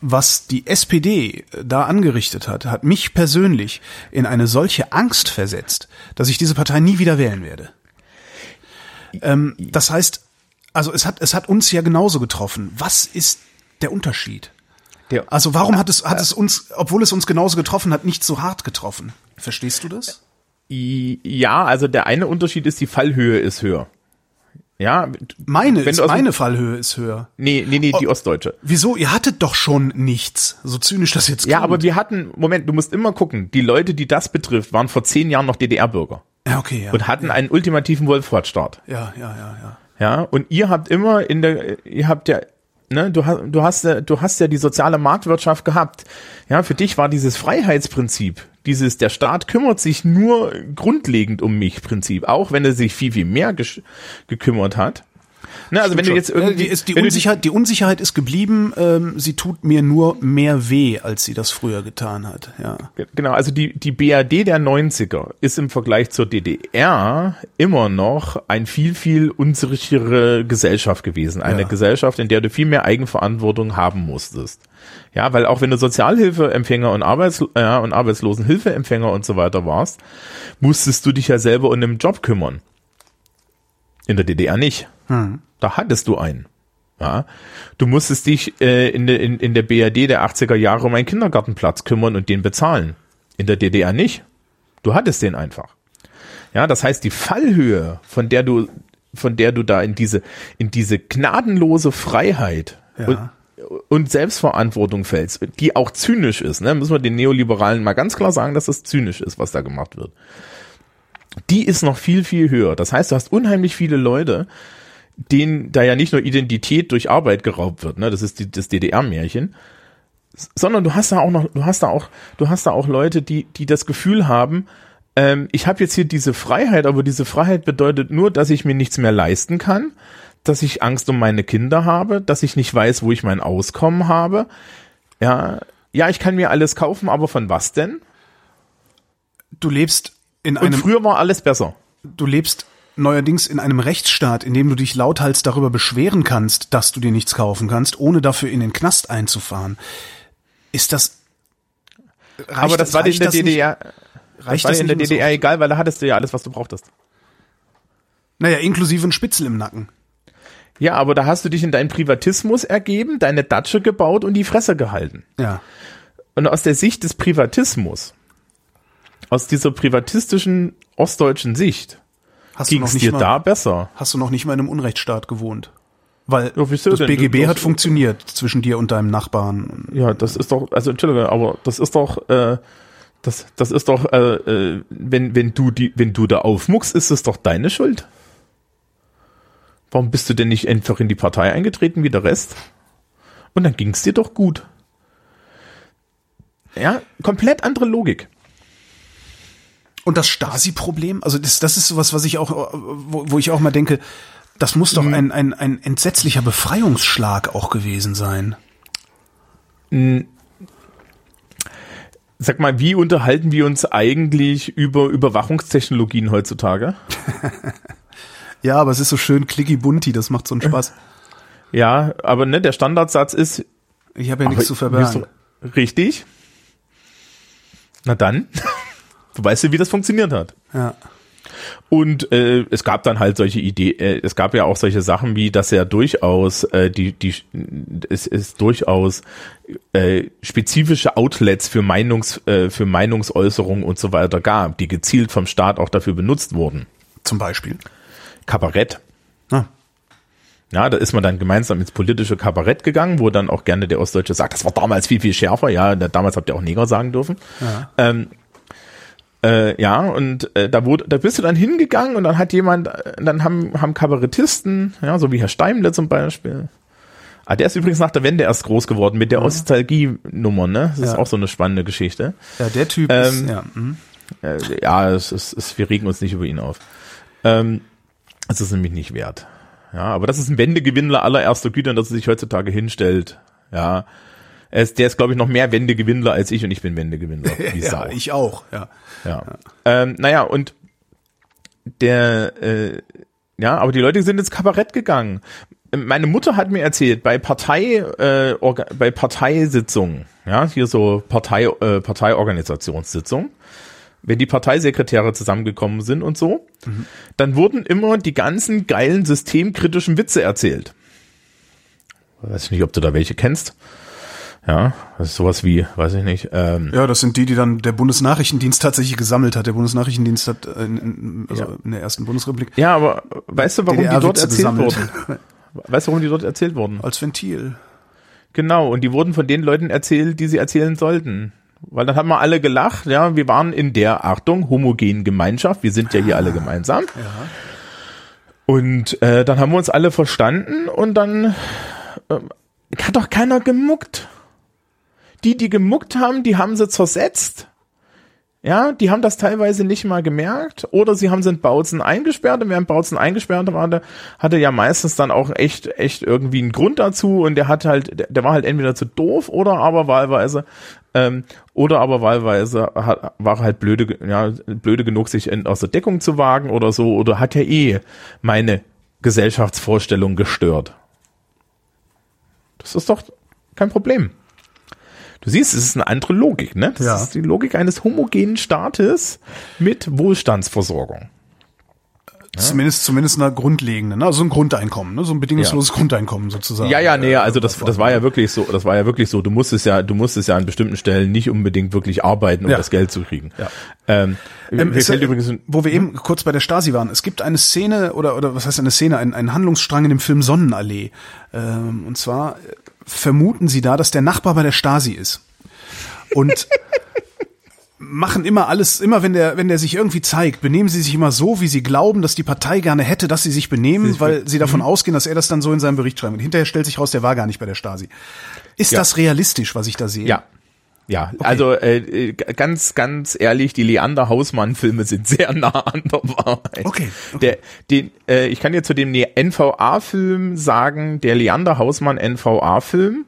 was die SPD da angerichtet hat, hat mich persönlich in eine solche Angst versetzt, dass ich diese Partei nie wieder wählen werde. Ähm, das heißt, also es hat, es hat uns ja genauso getroffen. Was ist der Unterschied? Der, Also warum hat es, hat es uns, obwohl es uns genauso getroffen hat, nicht so hart getroffen? Verstehst du das? Ja, also der eine Unterschied ist, die Fallhöhe ist höher. Ja, Meine, ist, meine Fallhöhe ist höher. nee, nee, nee, die ostdeutsche. Wieso? Ihr hattet doch schon nichts. So zynisch das jetzt Ja, klingt. aber wir hatten, Moment, du musst immer gucken, die Leute, die das betrifft, waren vor zehn Jahren noch DDR-Bürger Ja, okay, ja. und hatten einen ultimativen Wolfratstaat. Ja, ja, ja, ja. Ja, und ihr habt immer in der, ihr habt ja, ne, du hast, du hast, ja- du hast ja die soziale Marktwirtschaft gehabt. Ja, für dich war dieses Freiheitsprinzip, dieses, der Staat kümmert sich nur grundlegend um mich Prinzip, auch wenn er sich viel, viel mehr gekümmert hat. Ne, also wenn du jetzt Äh, irgendwie, die, ist die, Unsicherheit, die Unsicherheit ist geblieben. Ähm, sie tut mir nur mehr weh, als sie das früher getan hat. Ja. Genau, also die, die BRD der 90er ist im Vergleich zur DDR immer noch ein viel, viel unsichere Gesellschaft gewesen. Eine Ja. Gesellschaft, in der du viel mehr Eigenverantwortung haben musstest. Ja, weil auch wenn du Sozialhilfeempfänger und, Arbeits ja, und Arbeitslosenhilfeempfänger und so weiter warst, musstest du dich ja selber um den Job kümmern. In der DDR nicht. Da hattest du einen. Ja, du musstest dich äh, in, der, in, in der BRD der 80er Jahre um einen Kindergartenplatz kümmern und den bezahlen. In der DDR nicht. Du hattest den einfach. Ja, das heißt, die Fallhöhe, von der du, von der du da in diese, in diese gnadenlose Freiheit Ja. Und, Selbstverantwortung fällst, die auch zynisch ist, ne, müssen wir den Neoliberalen mal ganz klar sagen, dass das zynisch ist, was da gemacht wird. Die ist noch viel, viel höher. Das heißt, du hast unheimlich viele Leute, denen da ja nicht nur Identität durch Arbeit geraubt wird, ne, das ist die, das DDR-Märchen, sondern du hast da auch noch, du hast da auch, du hast da auch Leute, die, die das Gefühl haben, ähm, ich habe jetzt hier diese Freiheit, aber diese Freiheit bedeutet nur, dass ich mir nichts mehr leisten kann, dass ich Angst um meine Kinder habe, dass ich nicht weiß, wo ich mein Auskommen habe. Ja, ja, ich kann mir alles kaufen, aber von was denn? Du lebst in Und einem, früher war alles besser. du lebst neuerdings in einem Rechtsstaat, in dem du dich lauthals darüber beschweren kannst, dass du dir nichts kaufen kannst, ohne dafür in den Knast einzufahren. Ist das, aber das war dir in der das nicht- DDR, reicht war das in der nur so? DDR egal, weil da hattest du ja alles, was du brauchtest. Naja, inklusive ein Spitzel im Nacken. Ja, aber da hast du dich in deinen Privatismus ergeben, deine Datsche gebaut und die Fresse gehalten. Ja. Und aus der Sicht des Privatismus, aus dieser privatistischen ostdeutschen Sicht, ging es dir mal, da besser. hast du noch nicht mal in einem Unrechtsstaat gewohnt. Weil Ja, das denn? BGB Das- hat funktioniert zwischen dir und deinem Nachbarn. Ja, das ist doch, also Entschuldigung, aber das ist doch, äh, das, das ist doch, äh, äh, wenn, wenn du die, wenn du da aufmuckst, ist es doch deine Schuld. Warum bist du denn nicht einfach in die Partei eingetreten wie der Rest? Und dann ging es dir doch gut. Ja, komplett andere Logik. Und das Stasi-Problem, also das, das ist sowas, was ich auch, wo, wo ich auch mal denke, das muss Mhm. doch ein, ein, ein entsetzlicher Befreiungsschlag auch gewesen sein. Sag mal, wie unterhalten wir uns eigentlich über Überwachungstechnologien heutzutage? Ja, aber es ist so schön clicky bunti, das macht so einen Spaß. Ja, aber ne, der Standardsatz ist, Ich habe ja nichts zu verbergen. wieso- Richtig. Na dann, du weißt ja, wie das funktioniert hat. Ja. Und äh, es gab dann halt solche Ideen, äh, es gab ja auch solche Sachen wie, dass ja durchaus äh, die die es ist durchaus äh, spezifische Outlets für Meinungs äh, für Meinungsäußerung und so weiter gab, die gezielt vom Staat auch dafür benutzt wurden. Zum Beispiel. Kabarett. Ah. Ja, da ist man dann gemeinsam ins politische Kabarett gegangen, wo dann auch gerne der Ostdeutsche sagt, das war damals viel, viel schärfer. Ja, da, damals habt ihr auch Neger sagen dürfen. Ja. Ähm, äh, ja, und äh, da wurde, da bist du dann hingegangen und dann hat jemand, äh, dann haben, haben Kabarettisten, ja, so wie Herr Steimle zum Beispiel. Ah, der ist übrigens nach der Wende erst groß geworden mit der Nostalgie-Nummer, ne? Das ist Ja. auch so eine spannende Geschichte. Ja, der Typ Ähm, ist, ja. mhm. Äh, ja, es ist, es, wir regen uns nicht über ihn auf. Ähm, es ist nämlich nicht wert. Ja, aber das ist ein Wendegewinnler allererster Güter, dass er sich heutzutage hinstellt. Ja. Er ist, der ist, glaube ich, noch mehr Wendegewinnler als ich und ich bin Wendegewinnler. Wie Sau. ja, ich auch, ja. Ja. Ähm, naja, und der, äh, ja, aber die Leute sind ins Kabarett gegangen. Meine Mutter hat mir erzählt, bei Partei, äh, Orga, bei Parteisitzungen, ja, hier so Partei, äh, Parteiorganisationssitzungen, wenn die Parteisekretäre zusammengekommen sind und so, dann wurden immer die ganzen geilen systemkritischen Witze erzählt. Weiß ich nicht, ob du da welche kennst. Ja, das ist sowas wie, weiß ich nicht, ähm, Ja, das sind die, die dann der Bundesnachrichtendienst tatsächlich gesammelt hat. Der Bundesnachrichtendienst hat äh, in, in, also Ja. in der ersten Bundesrepublik Ja, aber weißt du, warum die dort DDR-Witze erzählt gesammelt. wurden? Weißt du, warum die dort erzählt wurden? als Ventil. Genau, und die wurden von den Leuten erzählt, die sie erzählen sollten. Weil dann haben wir alle gelacht, ja, wir waren in der, Achtung, homogenen Gemeinschaft, wir sind ja hier alle gemeinsam. Und äh, dann haben wir uns alle verstanden und dann äh, hat doch keiner gemuckt. Die, die gemuckt haben, die haben sie zersetzt. Ja, die haben das teilweise nicht mal gemerkt oder sie haben sind Bautzen eingesperrt und während Bautzen eingesperrt war, der hatte ja meistens dann auch echt, echt irgendwie einen Grund dazu und der hat halt, der, war halt entweder zu doof oder aber wahlweise, ähm, oder aber wahlweise hat, war halt blöde, ja, blöde genug, sich in, aus der Deckung zu wagen oder so oder hat ja eh meine Gesellschaftsvorstellung gestört. Das ist doch kein Problem. Du siehst, es ist eine andere Logik, ne? Das Ja. ist die Logik eines homogenen Staates mit Wohlstandsversorgung. Zumindest, zumindest einer grundlegenden, ne? also ein Grundeinkommen, ne? so ein bedingungsloses Grundeinkommen sozusagen. Ja, ja, nee, Äh, also das, das war ja wirklich so, das war ja wirklich so, du musstest ja, du musstest ja an bestimmten Stellen nicht unbedingt wirklich arbeiten, um Ja. das Geld zu kriegen. Ja. Ähm, Ähm, es, äh, übrigens wo wir eben kurz bei der Stasi waren, es gibt eine Szene oder oder was heißt eine Szene, ein, ein Handlungsstrang in dem Film Sonnenallee. Ähm, und zwar äh, vermuten sie da, dass der Nachbar bei der Stasi ist. Und machen immer alles, immer wenn der, wenn der sich irgendwie zeigt, benehmen sie sich immer so, wie sie glauben, dass die Partei gerne hätte, dass sie sich benehmen, weil sie davon mhm. ausgehen, dass er das dann so in seinem Bericht schreibt. Und hinterher stellt sich raus, der war gar nicht bei der Stasi. Ist ja. das realistisch, was ich da sehe? Ja. Ja, okay. also äh, ganz, ganz ehrlich, die Leander Hausmann-Filme sind sehr nah an der Wahrheit. Okay. okay. Der, den, äh, ich kann dir zu dem NVA-Film sagen, der Leander Hausmann NVA-Film,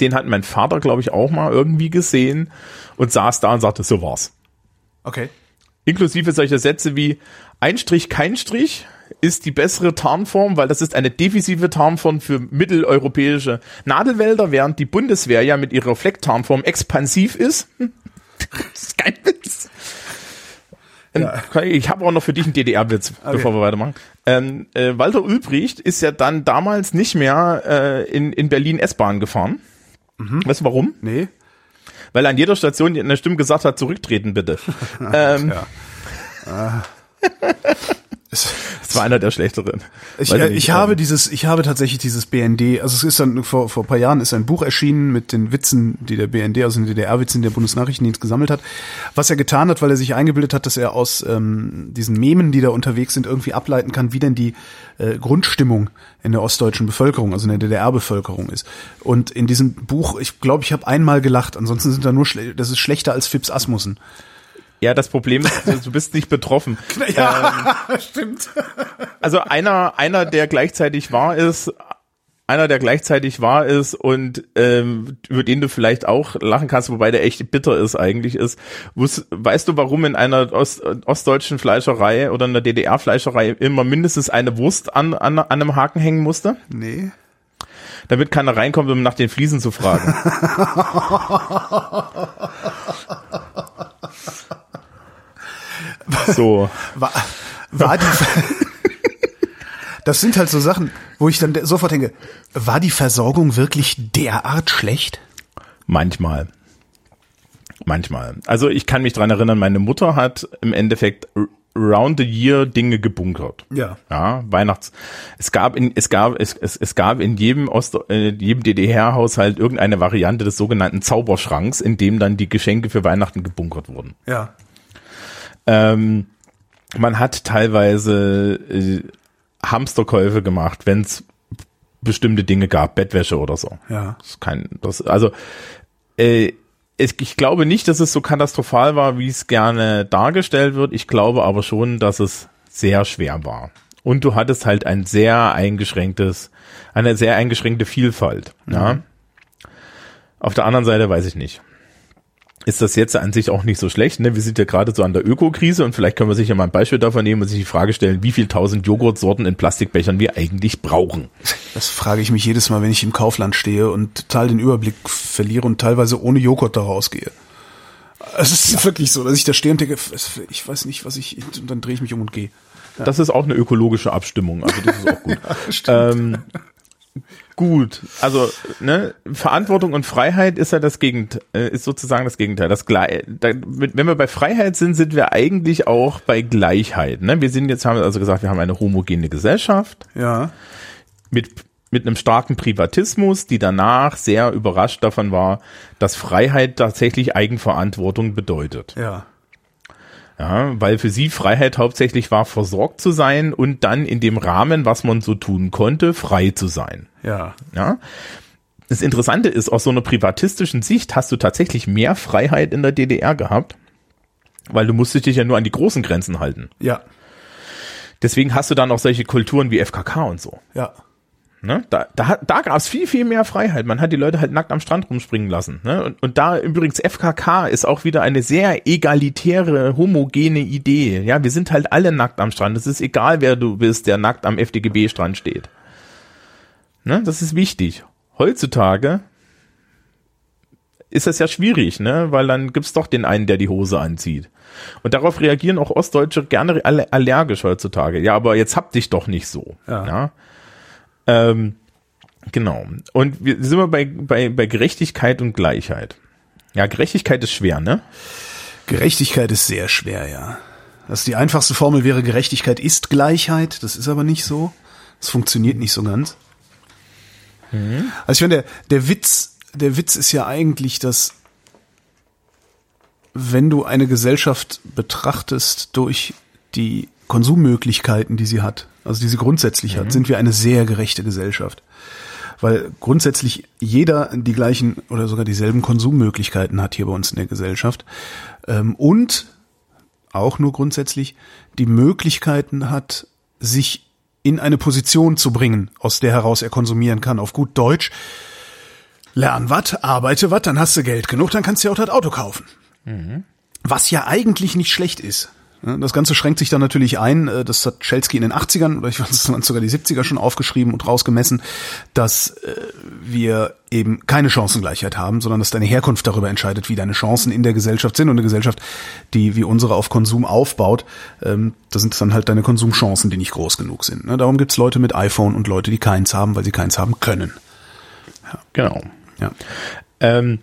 den hat mein Vater, glaube ich, auch mal irgendwie gesehen und saß da und sagte, so war's. Okay. Inklusive solcher Sätze wie ein Strich, kein Strich ist die bessere Tarnform, weil das ist eine defensive Tarnform für mitteleuropäische Nadelwälder, während die Bundeswehr ja mit ihrer Flecktarnform expansiv ist. das ist kein Witz. Ja. Ich habe auch noch für dich einen DDR-Witz, okay. bevor wir weitermachen. Ähm, äh, Walter Ulbricht ist ja dann damals nicht mehr äh, in, in Berlin S-Bahn gefahren. Mhm. Weißt du warum? Nee. Weil er an jeder Station in der Stimme gesagt hat, zurücktreten bitte. ähm, ja. Das war einer der schlechteren. Ich, äh, ich habe ähm, dieses, ich habe tatsächlich dieses BND, also es ist dann vor, vor paar Jahren ist ein Buch erschienen mit den Witzen, die der BND, also den DDR-Witzen der Bundesnachrichtendienst gesammelt hat. Was er getan hat, weil er sich eingebildet hat, dass er aus ähm, diesen Memen, die da unterwegs sind, irgendwie ableiten kann, wie denn die äh, Grundstimmung in der ostdeutschen Bevölkerung, also in der DDR-Bevölkerung ist. Und in diesem Buch, ich glaube, ich habe einmal gelacht, ansonsten sind da nur, das ist schlechter als Fips Asmussen. Ja, das Problem ist, du bist nicht betroffen. Ja, ähm, stimmt. Also einer, einer, der gleichzeitig wahr ist, einer, der gleichzeitig wahr ist und ähm, über den du vielleicht auch lachen kannst, wobei der echt bitter ist eigentlich, ist, wuss, weißt du, warum in einer Ost, ostdeutschen Fleischerei oder in der DDR-Fleischerei immer mindestens eine Wurst an, an, an einem Haken hängen musste? Nee. Damit keiner reinkommt, um nach den Fliesen zu fragen. So. War, war die, das sind halt so Sachen, wo ich dann sofort denke, war die Versorgung wirklich derart schlecht? Manchmal. Manchmal. Also ich kann mich dran erinnern, meine Mutter hat im Endeffekt round the year Dinge gebunkert. Ja. Ja, Weihnachts. Es gab in, es gab, es, es, es gab in jedem Ost, äh, jedem DDR-Haushalt irgendeine Variante des sogenannten Zauberschranks, in dem dann die Geschenke für Weihnachten gebunkert wurden. Ja. Ähm, man hat teilweise äh, Hamsterkäufe gemacht, wenn es bestimmte Dinge gab, Bettwäsche oder so. Ja. Das ist kein, das, also äh, ich, ich glaube nicht, dass es so katastrophal war, wie es gerne dargestellt wird. Ich glaube aber schon, dass es sehr schwer war. Und du hattest halt ein sehr eingeschränktes, eine sehr eingeschränkte Vielfalt. Mhm. Ja. Auf der anderen Seite weiß ich nicht ist das jetzt an sich auch nicht so schlecht. Ne? Wir sind ja gerade so an der Ökokrise und vielleicht können wir sich ja mal ein Beispiel davon nehmen und sich die Frage stellen, wie viel tausend Joghurtsorten in Plastikbechern wir eigentlich brauchen. Das frage ich mich jedes Mal, wenn ich im Kaufland stehe und total den Überblick verliere und teilweise ohne Joghurt da rausgehe. Es ist ja. wirklich so, dass ich da stehe und denke, ich weiß nicht, was ich, und dann drehe ich mich um und gehe. Ja. Das ist auch eine ökologische Abstimmung, also das ist auch gut. ähm, gut. Also ne, Verantwortung und Freiheit ist ja das Gegenteil, äh, ist sozusagen das Gegenteil. Das da, wenn wir bei Freiheit sind, sind wir eigentlich auch bei Gleichheit. Ne? Wir sind jetzt haben wir also gesagt, wir haben eine homogene Gesellschaft. Ja. Mit mit einem starken Privatismus, die danach sehr überrascht davon war, dass Freiheit tatsächlich Eigenverantwortung bedeutet. Ja. Ja, weil für sie Freiheit hauptsächlich war, versorgt zu sein und dann in dem Rahmen, was man so tun konnte, frei zu sein. Ja. Ja. Das Interessante ist, aus so einer privatistischen Sicht hast du tatsächlich mehr Freiheit in der DDR gehabt, weil du musstest dich ja nur an die großen Grenzen halten. Ja. Deswegen hast du dann auch solche Kulturen wie FKK und so. Ja. Ne? Da, da, da gab es viel, viel mehr Freiheit. Man hat die Leute halt nackt am Strand rumspringen lassen. Ne? Und, und da übrigens FKK ist auch wieder eine sehr egalitäre, homogene Idee. Ja, wir sind halt alle nackt am Strand. Es ist egal, wer du bist, der nackt am FDGB-Strand steht. Ne? Das ist wichtig. Heutzutage ist das ja schwierig, ne? Weil dann gibt's doch den einen, der die Hose anzieht. Und darauf reagieren auch Ostdeutsche gerne allergisch heutzutage. Ja, aber jetzt hab dich doch nicht so. Ja. ja? Ähm, genau. Und wir sind wir bei, bei, bei Gerechtigkeit und Gleichheit. Ja, Gerechtigkeit ist schwer, ne? Gerechtigkeit ist sehr schwer, ja. Also die einfachste Formel wäre Gerechtigkeit ist Gleichheit. Das ist aber nicht so. Das funktioniert nicht so ganz. Also ich finde, der, der Witz, der Witz ist ja eigentlich, dass wenn du eine Gesellschaft betrachtest durch die Konsummöglichkeiten, die sie hat, also die sie grundsätzlich hat, sind wir eine sehr gerechte Gesellschaft. Weil grundsätzlich jeder die gleichen oder sogar dieselben Konsummöglichkeiten hat hier bei uns in der Gesellschaft. Ähm, und auch nur grundsätzlich die Möglichkeiten hat, sich in eine Position zu bringen, aus der heraus er konsumieren kann. Auf gut Deutsch, lern wat, arbeite wat, dann hast du Geld genug, dann kannst du ja auch das Auto kaufen. Was ja eigentlich nicht schlecht ist. Ja, Das Ganze schränkt sich dann natürlich ein, äh, das hat Schelsky in den 80ern oder ich weiß es waren sogar die 70er schon aufgeschrieben und rausgemessen, dass äh, wir eben keine Chancengleichheit haben, sondern dass deine Herkunft darüber entscheidet, wie deine Chancen in der Gesellschaft sind und eine Gesellschaft, die wie unsere auf Konsum aufbaut, ähm, da sind es dann halt deine Konsumchancen, die nicht groß genug sind. ne? Darum gibt's Leute mit iPhone und Leute, die keins haben, weil sie keins haben können. Genau. Ja. Ähm,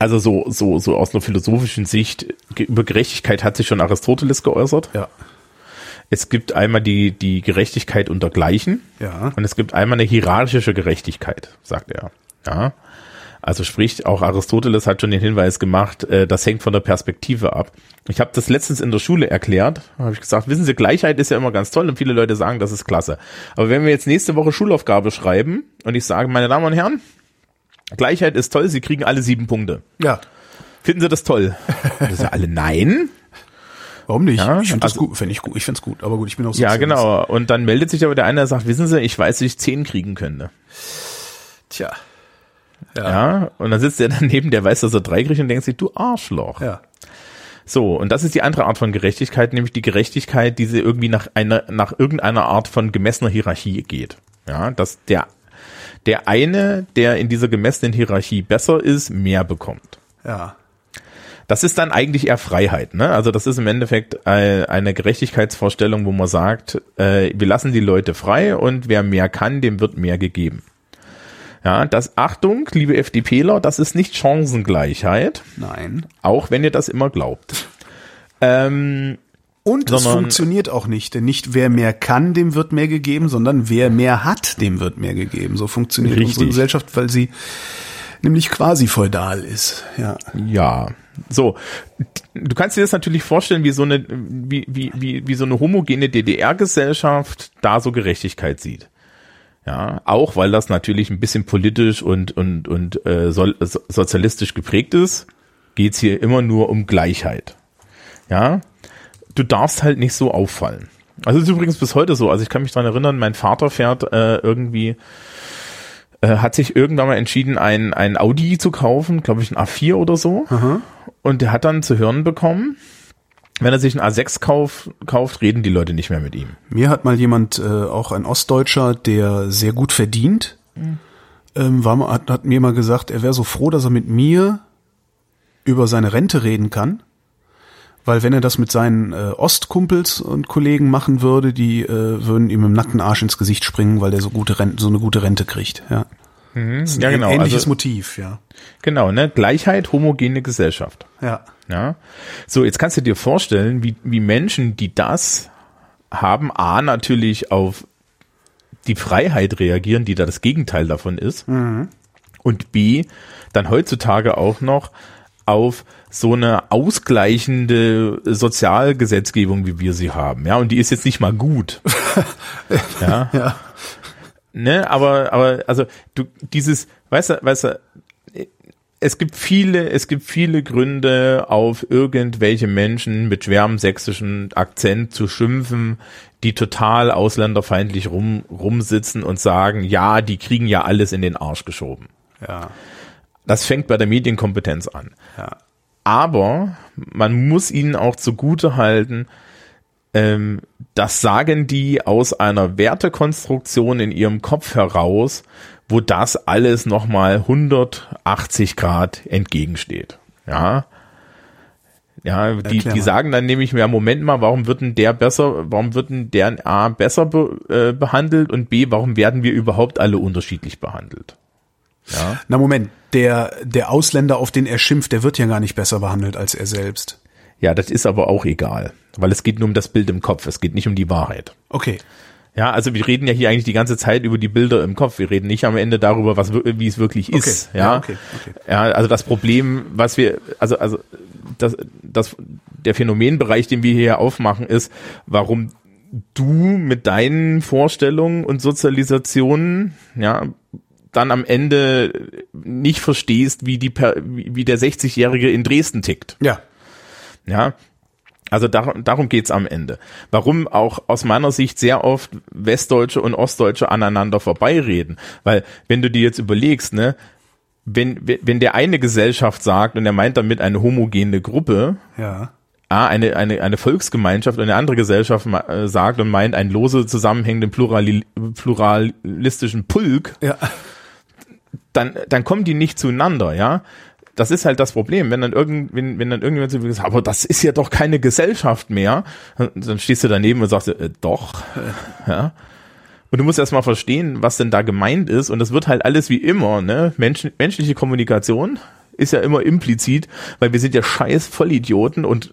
also so, so, so aus einer philosophischen Sicht, über Gerechtigkeit hat sich schon Aristoteles geäußert. Ja. Es gibt einmal die, die Gerechtigkeit unter Gleichen Ja. und es gibt einmal eine hierarchische Gerechtigkeit, sagt er. Ja. Also sprich, auch Aristoteles hat schon den Hinweis gemacht, äh, das hängt von der Perspektive ab. Ich habe das letztens in der Schule erklärt, habe ich gesagt, wissen Sie, Gleichheit ist ja immer ganz toll und viele Leute sagen, das ist klasse. Aber wenn wir jetzt nächste Woche Schulaufgabe schreiben und ich sage, meine Damen und Herren, Gleichheit ist toll, Sie kriegen alle sieben Punkte. Ja. Finden Sie das toll? Das ist ja alle nein. Warum nicht? Ja, ich finde das also- gut, finde ich gut. Ich finde es gut, aber gut, ich bin auch Ja, Sozialist. genau. Und dann meldet sich aber der eine, der sagt, wissen Sie, ich weiß, dass ich zehn kriegen könnte. Tja. Ja. Und dann sitzt der daneben, der weiß, dass er drei kriegt und denkt sich, du Arschloch. Ja. So, und das ist die andere Art von Gerechtigkeit, nämlich die Gerechtigkeit, die sie irgendwie nach einer, nach irgendeiner Art von gemessener Hierarchie geht. Ja, dass der, der eine, der in dieser gemessenen Hierarchie besser ist, mehr bekommt. Ja. Das ist dann eigentlich eher Freiheit, ne? Also das ist im Endeffekt eine Gerechtigkeitsvorstellung, wo man sagt, äh, wir lassen die Leute frei und wer mehr kann, dem wird mehr gegeben. Ja, das Achtung, liebe FDPler, das ist nicht Chancengleichheit, Nein. auch wenn ihr das immer glaubt. Ähm, Und es Sondern- funktioniert auch nicht, denn nicht wer mehr kann, dem wird mehr gegeben, sondern wer mehr hat, dem wird mehr gegeben. So funktioniert Richtig. unsere Gesellschaft, weil sie nämlich quasi feudal ist. Ja. Ja, so. Du kannst dir das natürlich vorstellen, wie so eine, wie, wie, wie, wie so eine homogene DDR-Gesellschaft da so Gerechtigkeit sieht. Ja, auch weil das natürlich ein bisschen politisch und, und, und äh, so, sozialistisch geprägt ist, geht's hier immer nur um Gleichheit. Ja, du darfst halt nicht so auffallen. Also ist übrigens bis heute so. Also ich kann mich dran erinnern, mein Vater fährt äh, irgendwie äh, hat sich irgendwann mal entschieden, ein, ein Audi zu kaufen, glaube ich ein A4 oder so. Und der hat dann zu hören bekommen, wenn er sich ein A6 kauf, kauft, reden die Leute nicht mehr mit ihm. Mir hat mal jemand, äh, auch ein Ostdeutscher, der sehr gut verdient, ähm, war, hat, hat mir mal gesagt, er wäre so froh, dass er mit mir über seine Rente reden kann. Weil wenn er das mit seinen äh, Ostkumpels und Kollegen machen würde, die äh, würden ihm im nackten Arsch ins Gesicht springen, weil der so gute Rente, so eine gute Rente kriegt. Ja, das ist Ja, genau, ähnliches also- Motiv. Ja, Genau, ne? Gleichheit, homogene Gesellschaft. ja, Ja. So, jetzt kannst du dir vorstellen, wie, wie Menschen, die das haben, A, natürlich auf die Freiheit reagieren, die da das Gegenteil davon ist. Und B, dann heutzutage auch noch auf so eine ausgleichende Sozialgesetzgebung, wie wir sie haben. Ja, und die ist jetzt nicht mal gut. ja. ja, Ne, aber, aber, also, du, dieses, weißt du, weißt du, es gibt viele, es gibt viele Gründe, auf irgendwelche Menschen mit schwerem sächsischen Akzent zu schimpfen, die total ausländerfeindlich rum, rumsitzen und sagen, ja, die kriegen ja alles in den Arsch geschoben. ja, Das fängt bei der Medienkompetenz an. ja. Aber man muss ihnen auch zugute halten, ähm, das sagen die aus einer Wertekonstruktion in ihrem Kopf heraus, wo das alles nochmal 180 Grad entgegensteht. Ja. Ja, die, die sagen dann nämlich, ja, Moment mal, warum wird denn der besser, warum wird denn der A besser be, äh, behandelt und B, warum werden wir überhaupt alle unterschiedlich behandelt? Ja. Na Moment, der, der Ausländer, auf den er schimpft, der wird ja gar nicht besser behandelt als er selbst. Ja, das ist aber auch egal, weil es geht nur um das Bild im Kopf, es geht nicht um die Wahrheit. Okay, Ja, also wir reden ja hier eigentlich die ganze Zeit über die Bilder im Kopf. Wir reden nicht am Ende darüber, was wie es wirklich ist. Okay, Ja, ja, okay, okay. ja, also das Problem, was wir, also also das, das der Phänomenbereich, den wir hier aufmachen, ist, warum du mit deinen Vorstellungen und Sozialisationen, ja, dann am Ende nicht verstehst, wie die per, wie der 60-Jährige in Dresden tickt. Ja. Ja, also darum, darum geht's am Ende. Warum auch aus meiner Sicht sehr oft Westdeutsche und Ostdeutsche aneinander vorbeireden. Weil wenn du dir jetzt überlegst, ne, wenn, wenn der eine Gesellschaft sagt, und er meint damit eine homogene Gruppe, Ja. ah, eine, eine, eine Volksgemeinschaft und eine andere Gesellschaft äh, sagt und meint einen lose zusammenhängenden Plurali pluralistischen Pulk, Ja. Dann, dann kommen die nicht zueinander, ja. Das ist halt das Problem, wenn dann irgend, wenn, wenn dann irgendjemand so sagt, aber das ist ja doch keine Gesellschaft mehr, dann stehst du daneben und sagst, äh, doch, ja. Und du musst erst mal verstehen, was denn da gemeint ist. Und das wird halt alles wie immer, ne? Mensch, menschliche Kommunikation ist ja immer implizit, weil wir sind ja scheiß Vollidioten und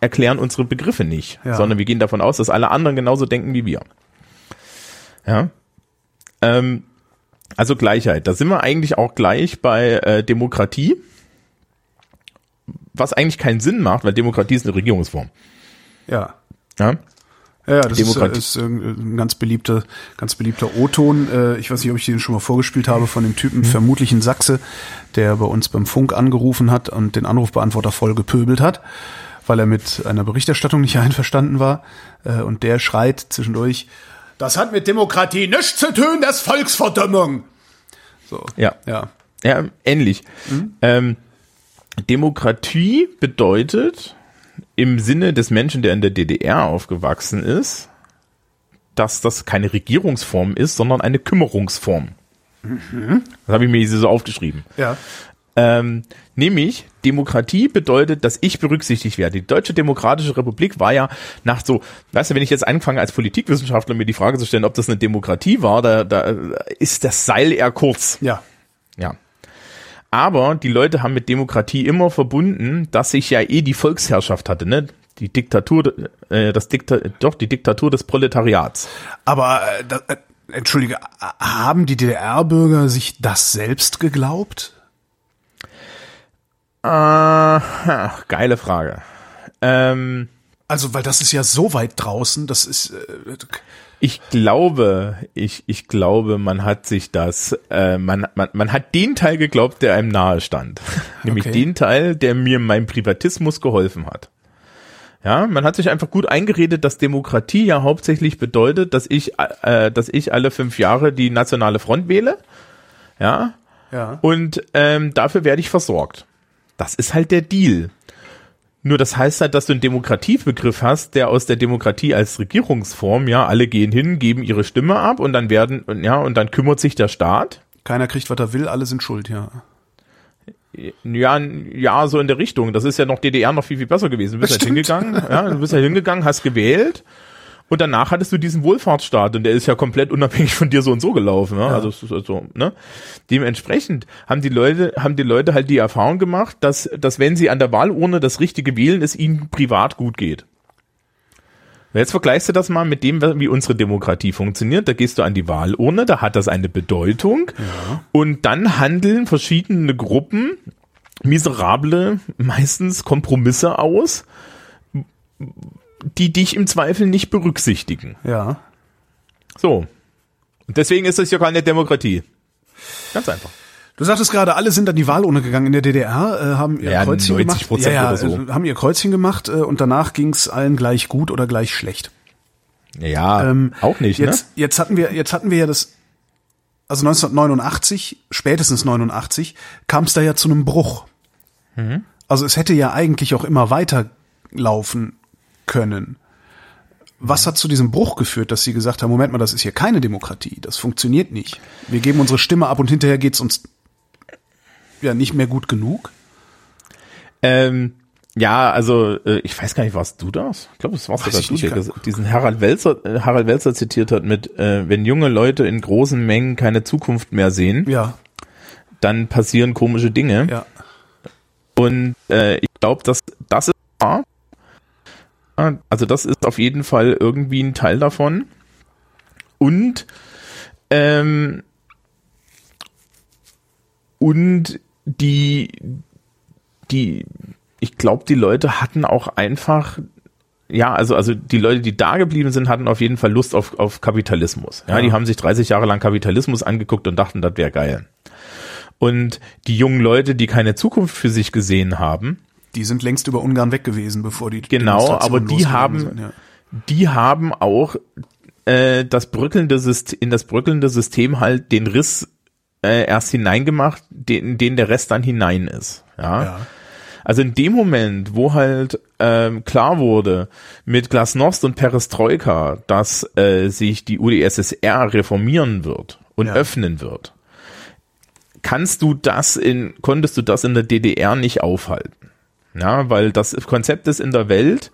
erklären unsere Begriffe nicht, Ja. sondern wir gehen davon aus, dass alle anderen genauso denken wie wir. Ja. Ähm, also Gleichheit. Da sind wir eigentlich auch gleich bei äh, Demokratie, was eigentlich keinen Sinn macht, weil Demokratie ist eine Regierungsform. Ja. Ja. Ja, das Demokratie. ist, äh, ist äh, ein ganz beliebter, ganz beliebter O-Ton. Äh, Ich weiß nicht, ob ich den schon mal vorgespielt habe von dem Typen, vermutlich ein Sachse, der bei uns beim Funk angerufen hat und den Anrufbeantworter voll gepöbelt hat, weil er mit einer Berichterstattung nicht einverstanden war. Äh, Und der schreit zwischendurch, das hat mit Demokratie nichts zu tun, das ist Volksverdummung. So. Ja. Ja. Ja, ähnlich. Ähm, Demokratie bedeutet im Sinne des Menschen, der in der DDR aufgewachsen ist, dass das keine Regierungsform ist, sondern eine Kümmerungsform. Das habe ich mir so aufgeschrieben. Ja. Ähm, nämlich, Demokratie bedeutet, dass ich berücksichtigt werde. Die Deutsche Demokratische Republik war ja nach so, weißt du, wenn ich jetzt anfange als Politikwissenschaftler mir die Frage zu stellen, ob das eine Demokratie war, da, da ist das Seil eher kurz. Ja. Ja. Aber die Leute haben mit Demokratie immer verbunden, dass sich ja eh die Volksherrschaft hatte, ne? Die Diktatur, äh, das Dikta doch, die Diktatur des Proletariats. Aber, äh, da, äh, entschuldige, haben die DDR-Bürger sich das selbst geglaubt? Äh, geile Frage. Ähm, Also, weil das ist ja so weit draußen, das ist, äh, ich glaube, ich, ich glaube, man hat sich das, äh, man, man, man hat den Teil geglaubt, der einem nahe stand. Nämlich Okay. den Teil, der mir meinem Privatismus geholfen hat. Ja, man hat sich einfach gut eingeredet, dass Demokratie ja hauptsächlich bedeutet, dass ich, äh, dass ich alle fünf Jahre die nationale Front wähle. Ja, ja. und ähm, dafür werde ich versorgt. Das ist halt der Deal. Nur das heißt halt, dass du einen Demokratiebegriff hast, der aus der Demokratie als Regierungsform, ja, alle gehen hin, geben ihre Stimme ab und dann werden, und ja, und dann kümmert sich der Staat. Keiner kriegt, was er will, alle sind schuld, ja. Ja, ja, so in der Richtung. Das ist ja noch DDR noch viel, viel besser gewesen. Du bist halt hingegangen, ja, du bist halt hingegangen, hast gewählt und danach hattest du diesen Wohlfahrtsstaat und der ist ja komplett unabhängig von dir so und so gelaufen. Ne? Also, es ist halt so, ne? Dementsprechend haben die Leute, haben die Leute halt die Erfahrung gemacht, dass, dass wenn sie an der Wahlurne das Richtige wählen, es ihnen privat gut geht. Jetzt vergleichst du das mal mit dem, wie unsere Demokratie funktioniert. Da gehst du an die Wahlurne, da hat das eine Bedeutung. Und dann handeln verschiedene Gruppen miserable, meistens Kompromisse aus, die dich im Zweifel nicht berücksichtigen. Ja. So. Und deswegen ist das ja keine Demokratie. Ganz einfach. Du sagtest gerade, alle sind an die Wahlurne gegangen in der DDR, äh, haben ihr Ja, Kreuzchen 90% gemacht. Ja, ja, oder so. äh, haben ihr Kreuzchen gemacht äh, und danach ging's allen gleich gut oder gleich schlecht. Ja, Ähm, auch nicht, jetzt, ne? Jetzt hatten wir, jetzt hatten wir ja das, also 1989, spätestens 89, kam es da ja zu einem Bruch. Mhm. Also es hätte ja eigentlich auch immer weiterlaufen können. Was hat zu diesem Bruch geführt, dass Sie gesagt haben, Moment mal, das ist hier keine Demokratie, das funktioniert nicht. Wir geben unsere Stimme ab und hinterher geht's uns ja nicht mehr gut genug? Ähm, ja, also äh, ich weiß gar nicht, warst du das? Ich glaube, es war Weiß sogar du, der diesen Harald Welzer, äh, Harald Welzer zitiert hat mit, äh, wenn junge Leute in großen Mengen keine Zukunft mehr sehen, Ja, dann passieren komische Dinge. ja. Und äh, ich glaube, dass das ist wahr. Ja, Also das ist auf jeden Fall irgendwie ein Teil davon. und ähm, und die die ich glaube die Leute hatten auch einfach ja, also, also die Leute, die da geblieben sind, hatten auf jeden Fall Lust auf, auf Kapitalismus. Ja, ja. die haben sich 30 Jahre lang Kapitalismus angeguckt und dachten, das wäre geil. Und die jungen Leute, die keine Zukunft für sich gesehen haben, die sind längst über Ungarn weg gewesen, bevor die genau, aber die haben, sind, ja. die haben auch äh, das bröckelnde System, in das bröckelnde System halt den Riss äh, erst hineingemacht, den, den der Rest dann hinein ist. Ja. ja. Also in dem Moment, wo halt ähm, klar wurde mit Glasnost und Perestroika, dass äh, sich die UdSSR reformieren wird und ja. öffnen wird, kannst du das in, konntest du das in der DDR nicht aufhalten. Ja, weil das Konzept ist in der Welt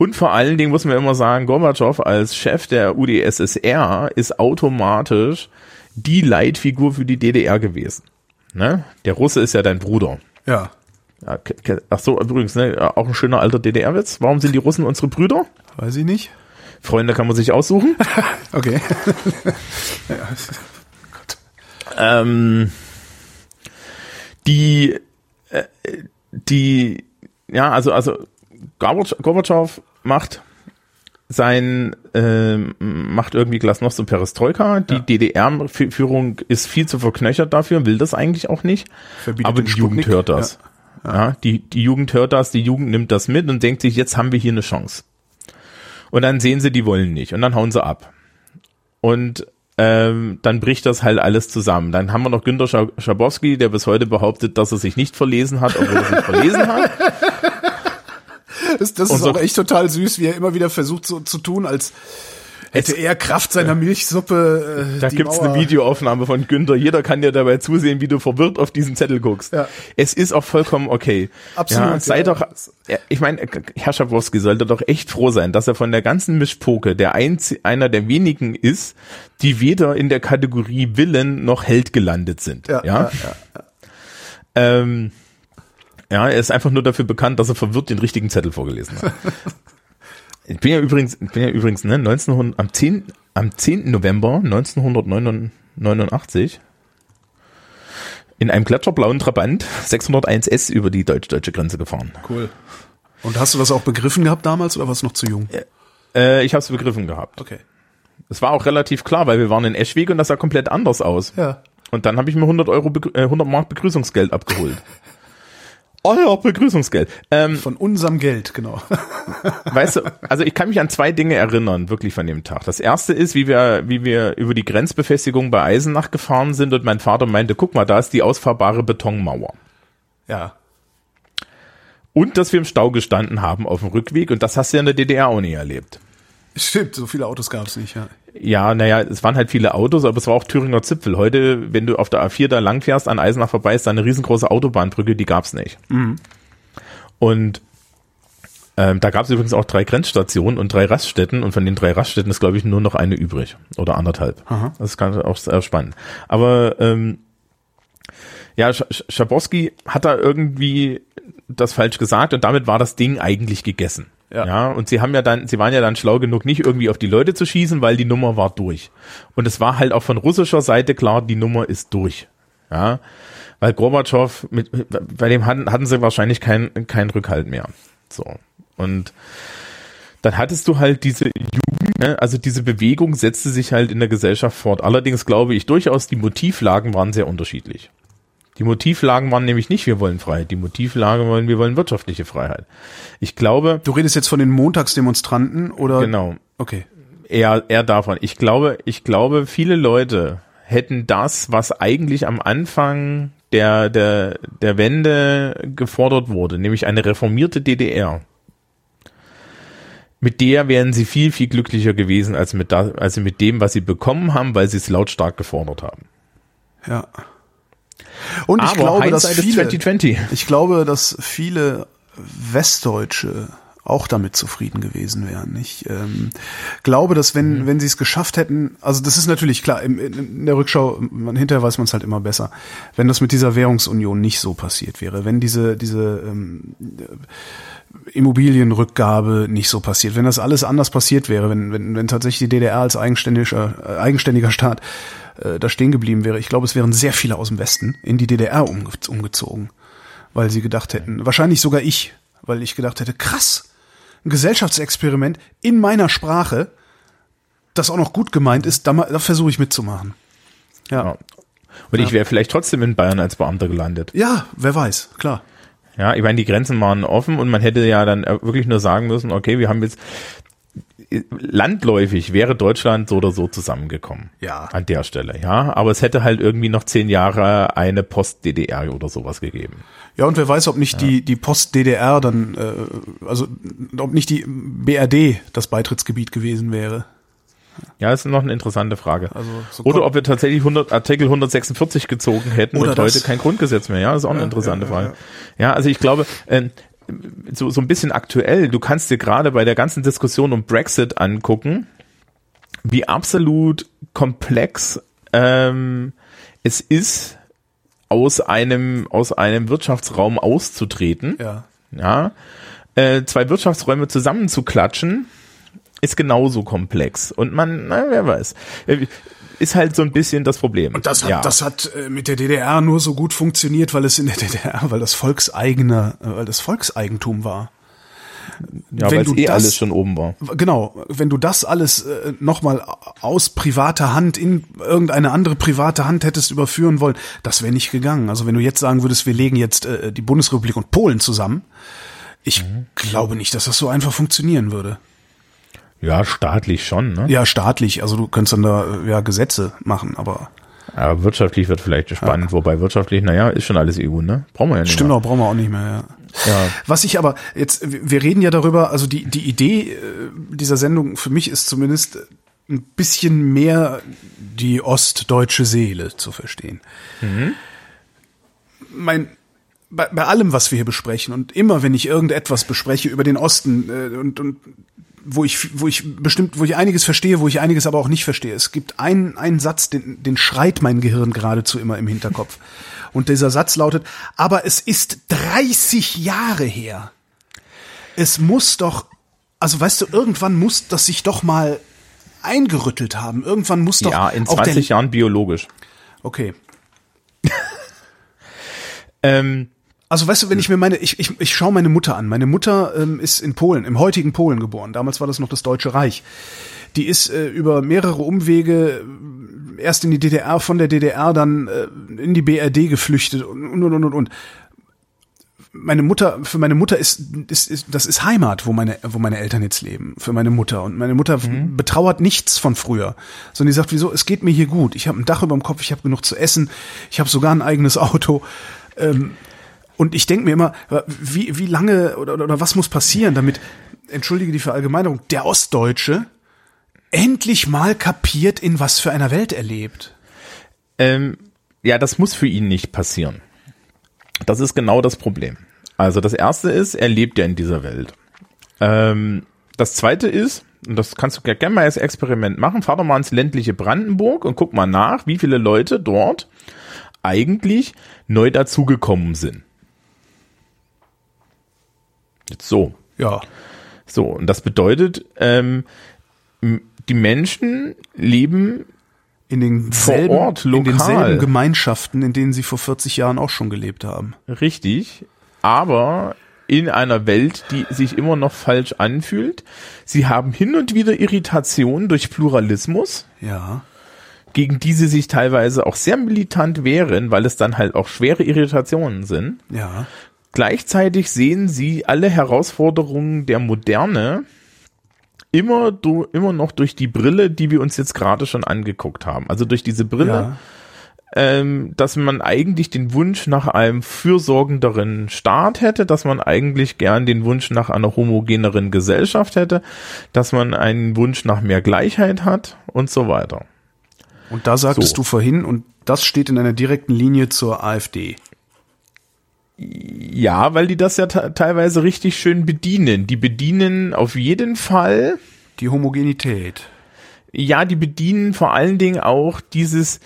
und vor allen Dingen muss man immer sagen, Gorbatschow als Chef der UdSSR ist automatisch die Leitfigur für die DDR gewesen. Ne? Der Russe ist ja dein Bruder. Ja. ach so, übrigens, ne, auch ein schöner alter DDR-Witz. Warum sind die Russen unsere Brüder? Weiß ich nicht. Freunde kann man sich aussuchen. okay. ja. Gott. Ähm, die, äh, die, ja, also, also Gorbatschow macht sein äh, macht irgendwie Glasnost und Perestroika. Die ja. DDR-Führung ist viel zu verknöchert dafür, will das eigentlich auch nicht. Verbietet aber die Jugend hört das. Ja. ja. die, die Jugend hört das, die Jugend nimmt das mit und denkt sich, jetzt haben wir hier eine Chance. Und dann sehen sie, die wollen nicht. Und dann hauen sie ab. Und ähm, dann bricht das halt alles zusammen. Dann haben wir noch Günter Schabowski, der bis heute behauptet, dass er sich nicht verlesen hat, obwohl er sich verlesen hat. Das, das ist so, auch echt total süß, wie er immer wieder versucht so zu tun, als hätte er Kraft seiner Milchsuppe. Äh, da gibt's Mauer. eine Videoaufnahme von Günther. Jeder kann dir dabei zusehen, wie du verwirrt auf diesen Zettel guckst. Ja. Es ist auch vollkommen okay. Absolut. Ja, sei ja. doch, ich meine, Herr Schabowski sollte doch echt froh sein, dass er von der ganzen Mischpoke der einz einer der wenigen ist, die weder in der Kategorie Willen noch Held gelandet sind. Ja. ja? ja ähm, ja, er ist einfach nur dafür bekannt, dass er verwirrt den richtigen Zettel vorgelesen hat. ich bin ja übrigens, ich bin ja übrigens, ne, 1900, am 10, am 10. November 1989 in einem gletscherblauen Trabant 601S über die deutsch-deutsche Grenze gefahren. Cool. Und hast du das auch begriffen gehabt damals oder warst du noch zu jung? Äh, ich habe es begriffen gehabt. Okay. Es war auch relativ klar, weil wir waren in Eschweg und das sah komplett anders aus. Ja. Und dann habe ich mir 100 Euro, äh, 100 Mark Begrüßungsgeld abgeholt. Euer Begrüßungsgeld. Ähm, von unserem Geld, genau. weißt du, also ich kann mich an zwei Dinge erinnern, wirklich von dem Tag. Das erste ist, wie wir, wie wir über die Grenzbefestigung bei Eisenach gefahren sind und mein Vater meinte, guck mal, da ist die ausfahrbare Betonmauer. Ja. Und dass wir im Stau gestanden haben auf dem Rückweg und das hast du ja in der DDR auch nie erlebt. Stimmt, so viele Autos gab es nicht, ja. Ja, naja, es waren halt viele Autos, aber es war auch Thüringer Zipfel. Heute, wenn du auf der A4 da langfährst, an Eisenach vorbei, ist da eine riesengroße Autobahnbrücke, die gab's nicht. Mhm. Und ähm, da gab es übrigens auch drei Grenzstationen und drei Raststätten und von den drei Raststätten ist, glaube ich, nur noch eine übrig oder anderthalb. Aha. Das ist ganz auch sehr spannend. Aber ähm, ja, Schabowski hat da irgendwie das falsch gesagt und damit war das Ding eigentlich gegessen. Ja. ja, und sie haben ja dann, sie waren ja dann schlau genug, nicht irgendwie auf die Leute zu schießen, weil die Nummer war durch. Und es war halt auch von russischer Seite klar, die Nummer ist durch. Ja, weil Gorbatschow, mit, bei dem hatten, hatten sie wahrscheinlich keinen keinen Rückhalt mehr. So. Und dann hattest du halt diese Jugend, ne? also diese Bewegung setzte sich halt in der Gesellschaft fort. Allerdings glaube ich durchaus, die Motivlagen waren sehr unterschiedlich. Die Motivlagen waren nämlich nicht, wir wollen Freiheit. Die Motivlagen wollen, wir wollen wirtschaftliche Freiheit. Ich glaube. Du redest jetzt von den Montagsdemonstranten oder? Genau. Okay. Er, er davon. Ich glaube, ich glaube, viele Leute hätten das, was eigentlich am Anfang der, der, der Wende gefordert wurde, nämlich eine reformierte DDR. Mit der wären sie viel, viel glücklicher gewesen als mit, da, als mit dem, was sie bekommen haben, weil sie es lautstark gefordert haben. Ja. Und ich Aber glaube, dass viele, 2020. ich glaube, dass viele Westdeutsche auch damit zufrieden gewesen wären. Ich ähm, glaube, dass wenn, mhm. wenn sie es geschafft hätten, also das ist natürlich klar, in, in der Rückschau, man, hinterher weiß man es halt immer besser, wenn das mit dieser Währungsunion nicht so passiert wäre, wenn diese, diese ähm, Immobilienrückgabe nicht so passiert, wenn das alles anders passiert wäre, wenn, wenn, wenn tatsächlich die DDR als eigenständiger, äh, eigenständiger Staat äh, da stehen geblieben wäre, ich glaube, es wären sehr viele aus dem Westen in die DDR umge umgezogen, weil sie gedacht hätten, wahrscheinlich sogar ich, weil ich gedacht hätte, krass, ein Gesellschaftsexperiment in meiner Sprache, das auch noch gut gemeint ist, da, da versuche ich mitzumachen. Ja. ja. Und ja. ich wäre vielleicht trotzdem in Bayern als Beamter gelandet. Ja, wer weiß, klar. Ja, ich meine, die Grenzen waren offen und man hätte ja dann wirklich nur sagen müssen, okay, wir haben jetzt landläufig wäre Deutschland so oder so zusammengekommen. Ja. An der Stelle, ja. Aber es hätte halt irgendwie noch zehn Jahre eine Post-DDR oder sowas gegeben. Ja, und wer weiß, ob nicht ja. die, die Post-DDR dann, äh, also ob nicht die BRD das Beitrittsgebiet gewesen wäre. Ja, das ist noch eine interessante Frage. Also so Oder ob wir tatsächlich 100, Artikel 146 gezogen hätten und heute kein Grundgesetz mehr. Ja, das ist auch eine interessante ja, ja, Frage. Ja, also ich glaube, äh, so, so ein bisschen aktuell, du kannst dir gerade bei der ganzen Diskussion um Brexit angucken, wie absolut komplex ähm, es ist, aus einem, aus einem Wirtschaftsraum auszutreten. Ja. Ja. Äh, zwei Wirtschaftsräume zusammenzuklatschen, ist genauso komplex. Und man, na, wer weiß. Ist halt so ein bisschen das Problem. Und das hat, ja. das hat äh, mit der DDR nur so gut funktioniert, weil es in der DDR, weil das volkseigene, äh, weil das Volkseigentum war. Ja, weil eh das, alles schon oben war. Genau, wenn du das alles äh, nochmal aus privater Hand in irgendeine andere private Hand hättest überführen wollen, das wäre nicht gegangen. Also wenn du jetzt sagen würdest, wir legen jetzt äh, die Bundesrepublik und Polen zusammen, ich mhm. glaube nicht, dass das so einfach funktionieren würde. Ja, staatlich schon, ne? Ja, staatlich. Also du könntest dann da ja Gesetze machen, aber. Ja, wirtschaftlich wird vielleicht spannend, ja. wobei wirtschaftlich, naja, ist schon alles EU, ne? Brauchen wir ja nicht Stimmt auch, brauchen wir auch nicht mehr, ja. ja. Was ich aber jetzt, wir reden ja darüber, also die, die Idee äh, dieser Sendung für mich ist zumindest ein bisschen mehr die ostdeutsche Seele zu verstehen. Mhm. Mein, bei, bei allem, was wir hier besprechen und immer, wenn ich irgendetwas bespreche über den Osten äh, und, und wo ich, wo ich bestimmt, wo ich einiges verstehe, wo ich einiges aber auch nicht verstehe. Es gibt einen, einen Satz, den, den schreit mein Gehirn geradezu immer im Hinterkopf. Und dieser Satz lautet, aber es ist 30 Jahre her. Es muss doch, also weißt du, irgendwann muss das sich doch mal eingerüttelt haben. Irgendwann muss doch. Ja, in 20 Jahren biologisch. Okay. ähm, also weißt du, wenn ich mir meine, ich, ich, ich schaue meine Mutter an. Meine Mutter ähm, ist in Polen, im heutigen Polen geboren. Damals war das noch das Deutsche Reich. Die ist äh, über mehrere Umwege äh, erst in die DDR, von der DDR dann äh, in die BRD geflüchtet und und und und und. Meine Mutter, für meine Mutter ist, ist, ist das ist Heimat, wo meine, wo meine Eltern jetzt leben. Für meine Mutter und meine Mutter mhm. betrauert nichts von früher, sondern die sagt, wieso? Es geht mir hier gut. Ich habe ein Dach über dem Kopf, ich habe genug zu essen, ich habe sogar ein eigenes Auto. Ähm, und ich denke mir immer, wie, wie lange oder, oder was muss passieren, damit, entschuldige die Verallgemeinerung, der Ostdeutsche endlich mal kapiert, in was für einer Welt er lebt. Ähm, ja, das muss für ihn nicht passieren. Das ist genau das Problem. Also das erste ist, er lebt ja in dieser Welt. Ähm, das zweite ist, und das kannst du gerne mal als Experiment machen, fahr doch mal ins ländliche Brandenburg und guck mal nach, wie viele Leute dort eigentlich neu dazugekommen sind. So. Ja. So, und das bedeutet, ähm, die Menschen leben in den selben, Ort, lokal. in denselben Gemeinschaften, in denen sie vor 40 Jahren auch schon gelebt haben. Richtig, aber in einer Welt, die sich immer noch falsch anfühlt. Sie haben hin und wieder Irritationen durch Pluralismus. Ja. Gegen die sie sich teilweise auch sehr militant wehren, weil es dann halt auch schwere Irritationen sind. Ja. Gleichzeitig sehen sie alle Herausforderungen der Moderne immer, du, immer noch durch die Brille, die wir uns jetzt gerade schon angeguckt haben. Also durch diese Brille, ja. ähm, dass man eigentlich den Wunsch nach einem fürsorgenderen Staat hätte, dass man eigentlich gern den Wunsch nach einer homogeneren Gesellschaft hätte, dass man einen Wunsch nach mehr Gleichheit hat und so weiter. Und da sagtest so. du vorhin, und das steht in einer direkten Linie zur AfD. Ja, weil die das ja teilweise richtig schön bedienen. Die bedienen auf jeden Fall die Homogenität. Ja, die bedienen vor allen Dingen auch dieses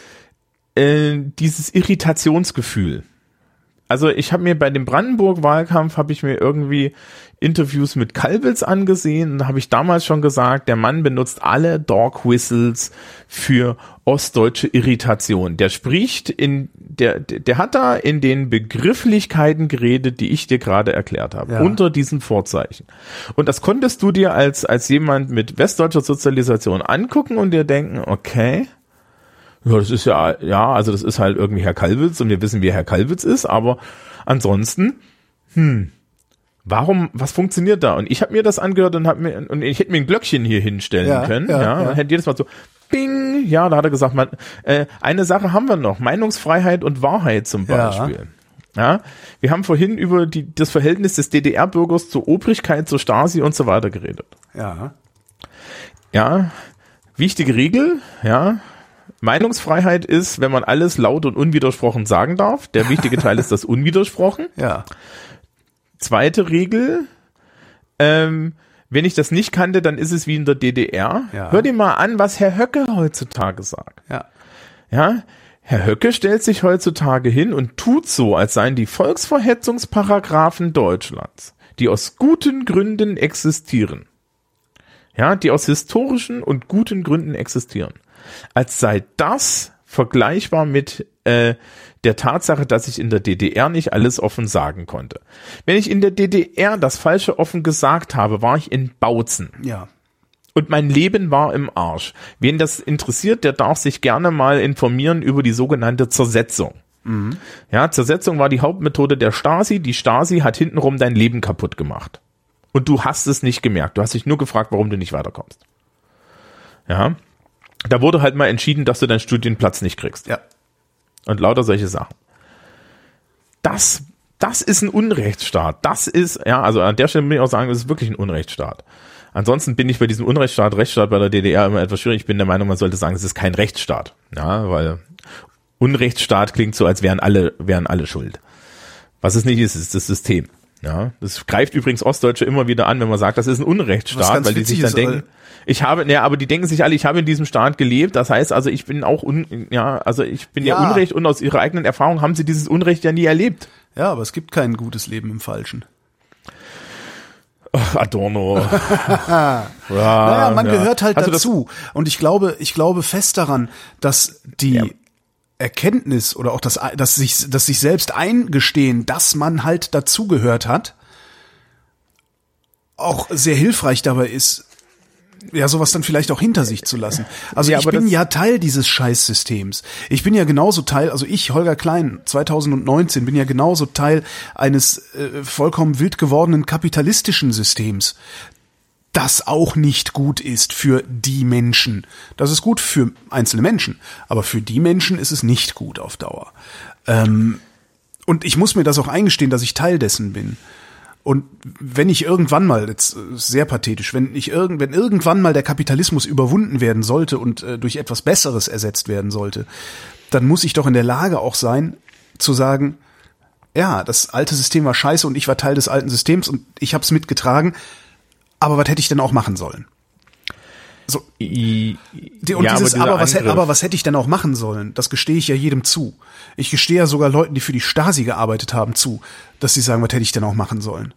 äh, dieses Irritationsgefühl. Also ich habe mir bei dem Brandenburg-Wahlkampf habe ich mir irgendwie Interviews mit Kalbitz angesehen und habe ich damals schon gesagt, der Mann benutzt alle Dog Whistles für ostdeutsche Irritation. Der spricht in der der hat da in den Begrifflichkeiten geredet, die ich dir gerade erklärt habe, ja. unter diesen Vorzeichen. Und das konntest du dir als als jemand mit westdeutscher Sozialisation angucken und dir denken, okay, ja, das ist ja, ja, also das ist halt irgendwie Herr Kalwitz und wir wissen, wie Herr Kalwitz ist, aber ansonsten, hm, warum, was funktioniert da? Und ich habe mir das angehört und hab mir, und ich hätte mir ein Glöckchen hier hinstellen ja, können, ja, ja, ja. hätte jedes Mal so, bing, ja, da hat er gesagt, man, äh, eine Sache haben wir noch, Meinungsfreiheit und Wahrheit zum Beispiel. Ja. ja, wir haben vorhin über die, das Verhältnis des DDR-Bürgers zur Obrigkeit, zur Stasi und so weiter geredet. Ja. Ja, wichtige Regel, ja, Meinungsfreiheit ist, wenn man alles laut und unwidersprochen sagen darf. Der wichtige Teil ist das unwidersprochen. Ja. Zweite Regel, ähm, wenn ich das nicht kannte, dann ist es wie in der DDR. Ja. Hör dir mal an, was Herr Höcke heutzutage sagt. Ja. Ja. Herr Höcke stellt sich heutzutage hin und tut so, als seien die Volksverhetzungsparagraphen Deutschlands, die aus guten Gründen existieren. Ja, die aus historischen und guten Gründen existieren als sei das vergleichbar mit äh, der Tatsache, dass ich in der DDR nicht alles offen sagen konnte. Wenn ich in der DDR das Falsche offen gesagt habe, war ich in Bautzen. Ja. Und mein Leben war im Arsch. Wen das interessiert, der darf sich gerne mal informieren über die sogenannte Zersetzung. Mhm. Ja, Zersetzung war die Hauptmethode der Stasi. Die Stasi hat hintenrum dein Leben kaputt gemacht. Und du hast es nicht gemerkt. Du hast dich nur gefragt, warum du nicht weiterkommst. Ja da wurde halt mal entschieden, dass du deinen Studienplatz nicht kriegst. Ja. Und lauter solche Sachen. Das, das ist ein Unrechtsstaat. Das ist, ja, also an der Stelle muss ich auch sagen, das ist wirklich ein Unrechtsstaat. Ansonsten bin ich bei diesem Unrechtsstaat, Rechtsstaat bei der DDR immer etwas schwierig. Ich bin der Meinung, man sollte sagen, es ist kein Rechtsstaat. Ja, weil Unrechtsstaat klingt so, als wären alle, wären alle schuld. Was es nicht ist, ist das System. Ja, das greift übrigens Ostdeutsche immer wieder an, wenn man sagt, das ist ein Unrechtsstaat, weil die sich dann ist, denken, ich habe, ja, aber die denken sich alle, ich habe in diesem Staat gelebt, das heißt also, ich bin auch, un, ja, also ich bin ja. ja Unrecht und aus ihrer eigenen Erfahrung haben sie dieses Unrecht ja nie erlebt. Ja, aber es gibt kein gutes Leben im Falschen. Adorno. ja, naja, man ja. gehört halt Hast dazu. Und ich glaube, ich glaube fest daran, dass die ja. Erkenntnis oder auch das, dass sich, dass sich selbst eingestehen, dass man halt dazugehört hat, auch sehr hilfreich dabei ist, ja, sowas dann vielleicht auch hinter sich zu lassen. Also ja, ich bin ja Teil dieses Scheißsystems. Ich bin ja genauso Teil, also ich, Holger Klein, 2019, bin ja genauso Teil eines äh, vollkommen wild gewordenen kapitalistischen Systems, das auch nicht gut ist für die Menschen. Das ist gut für einzelne Menschen, aber für die Menschen ist es nicht gut auf Dauer. Ähm, und ich muss mir das auch eingestehen, dass ich Teil dessen bin. Und wenn ich irgendwann mal, jetzt äh, sehr pathetisch, wenn ich irgend, wenn irgendwann mal der Kapitalismus überwunden werden sollte und äh, durch etwas Besseres ersetzt werden sollte, dann muss ich doch in der Lage auch sein, zu sagen, ja, das alte System war scheiße und ich war Teil des alten Systems und ich habe es mitgetragen, aber was hätte ich denn auch machen sollen? So. I, und ja, dieses, aber, aber, was, aber was hätte ich denn auch machen sollen? Das gestehe ich ja jedem zu. Ich gestehe ja sogar Leuten, die für die Stasi gearbeitet haben, zu, dass sie sagen, was hätte ich denn auch machen sollen?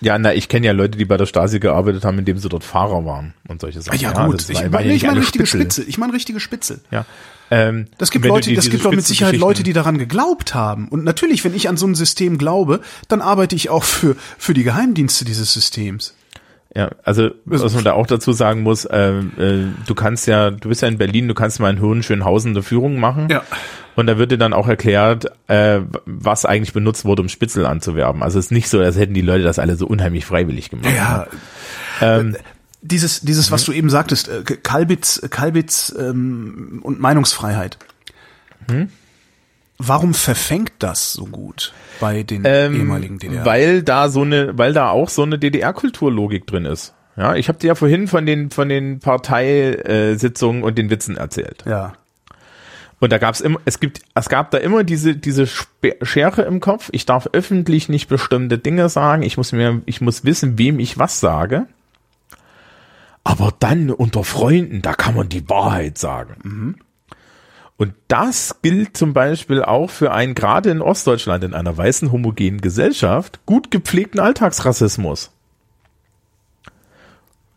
Ja, na, ich kenne ja Leute, die bei der Stasi gearbeitet haben, indem sie dort Fahrer waren und solche Sachen. Ja, ja gut, ich, nee, ich meine richtige. Spitze. Ich meine richtige Spitze. Ja. Ähm, das gibt Leute, die, das gibt doch mit Sicherheit Leute, die daran geglaubt haben. Und natürlich, wenn ich an so ein System glaube, dann arbeite ich auch für, für die Geheimdienste dieses Systems. Ja, also was man da auch dazu sagen muss, äh, äh, du kannst ja, du bist ja in Berlin, du kannst mal in Hohenschönhausen eine Führung machen. Ja. Und da wird dir dann auch erklärt, äh, was eigentlich benutzt wurde, um Spitzel anzuwerben. Also es ist nicht so, als hätten die Leute das alle so unheimlich freiwillig gemacht. Ja. Ähm, dieses, dieses, was du eben sagtest, äh, Kalbitz, Kalbitz ähm, und Meinungsfreiheit. Hm? Warum verfängt das so gut bei den ähm, ehemaligen DDR? Weil da so eine, weil da auch so eine DDR-Kulturlogik drin ist. Ja, ich habe dir ja vorhin von den von den Parteisitzungen und den Witzen erzählt. Ja. Und da gab's immer, es gibt, es gab da immer diese, diese Schere im Kopf. Ich darf öffentlich nicht bestimmte Dinge sagen. Ich muss mir, ich muss wissen, wem ich was sage. Aber dann unter Freunden, da kann man die Wahrheit sagen. Mhm. Und das gilt zum Beispiel auch für einen, gerade in Ostdeutschland, in einer weißen homogenen Gesellschaft, gut gepflegten Alltagsrassismus.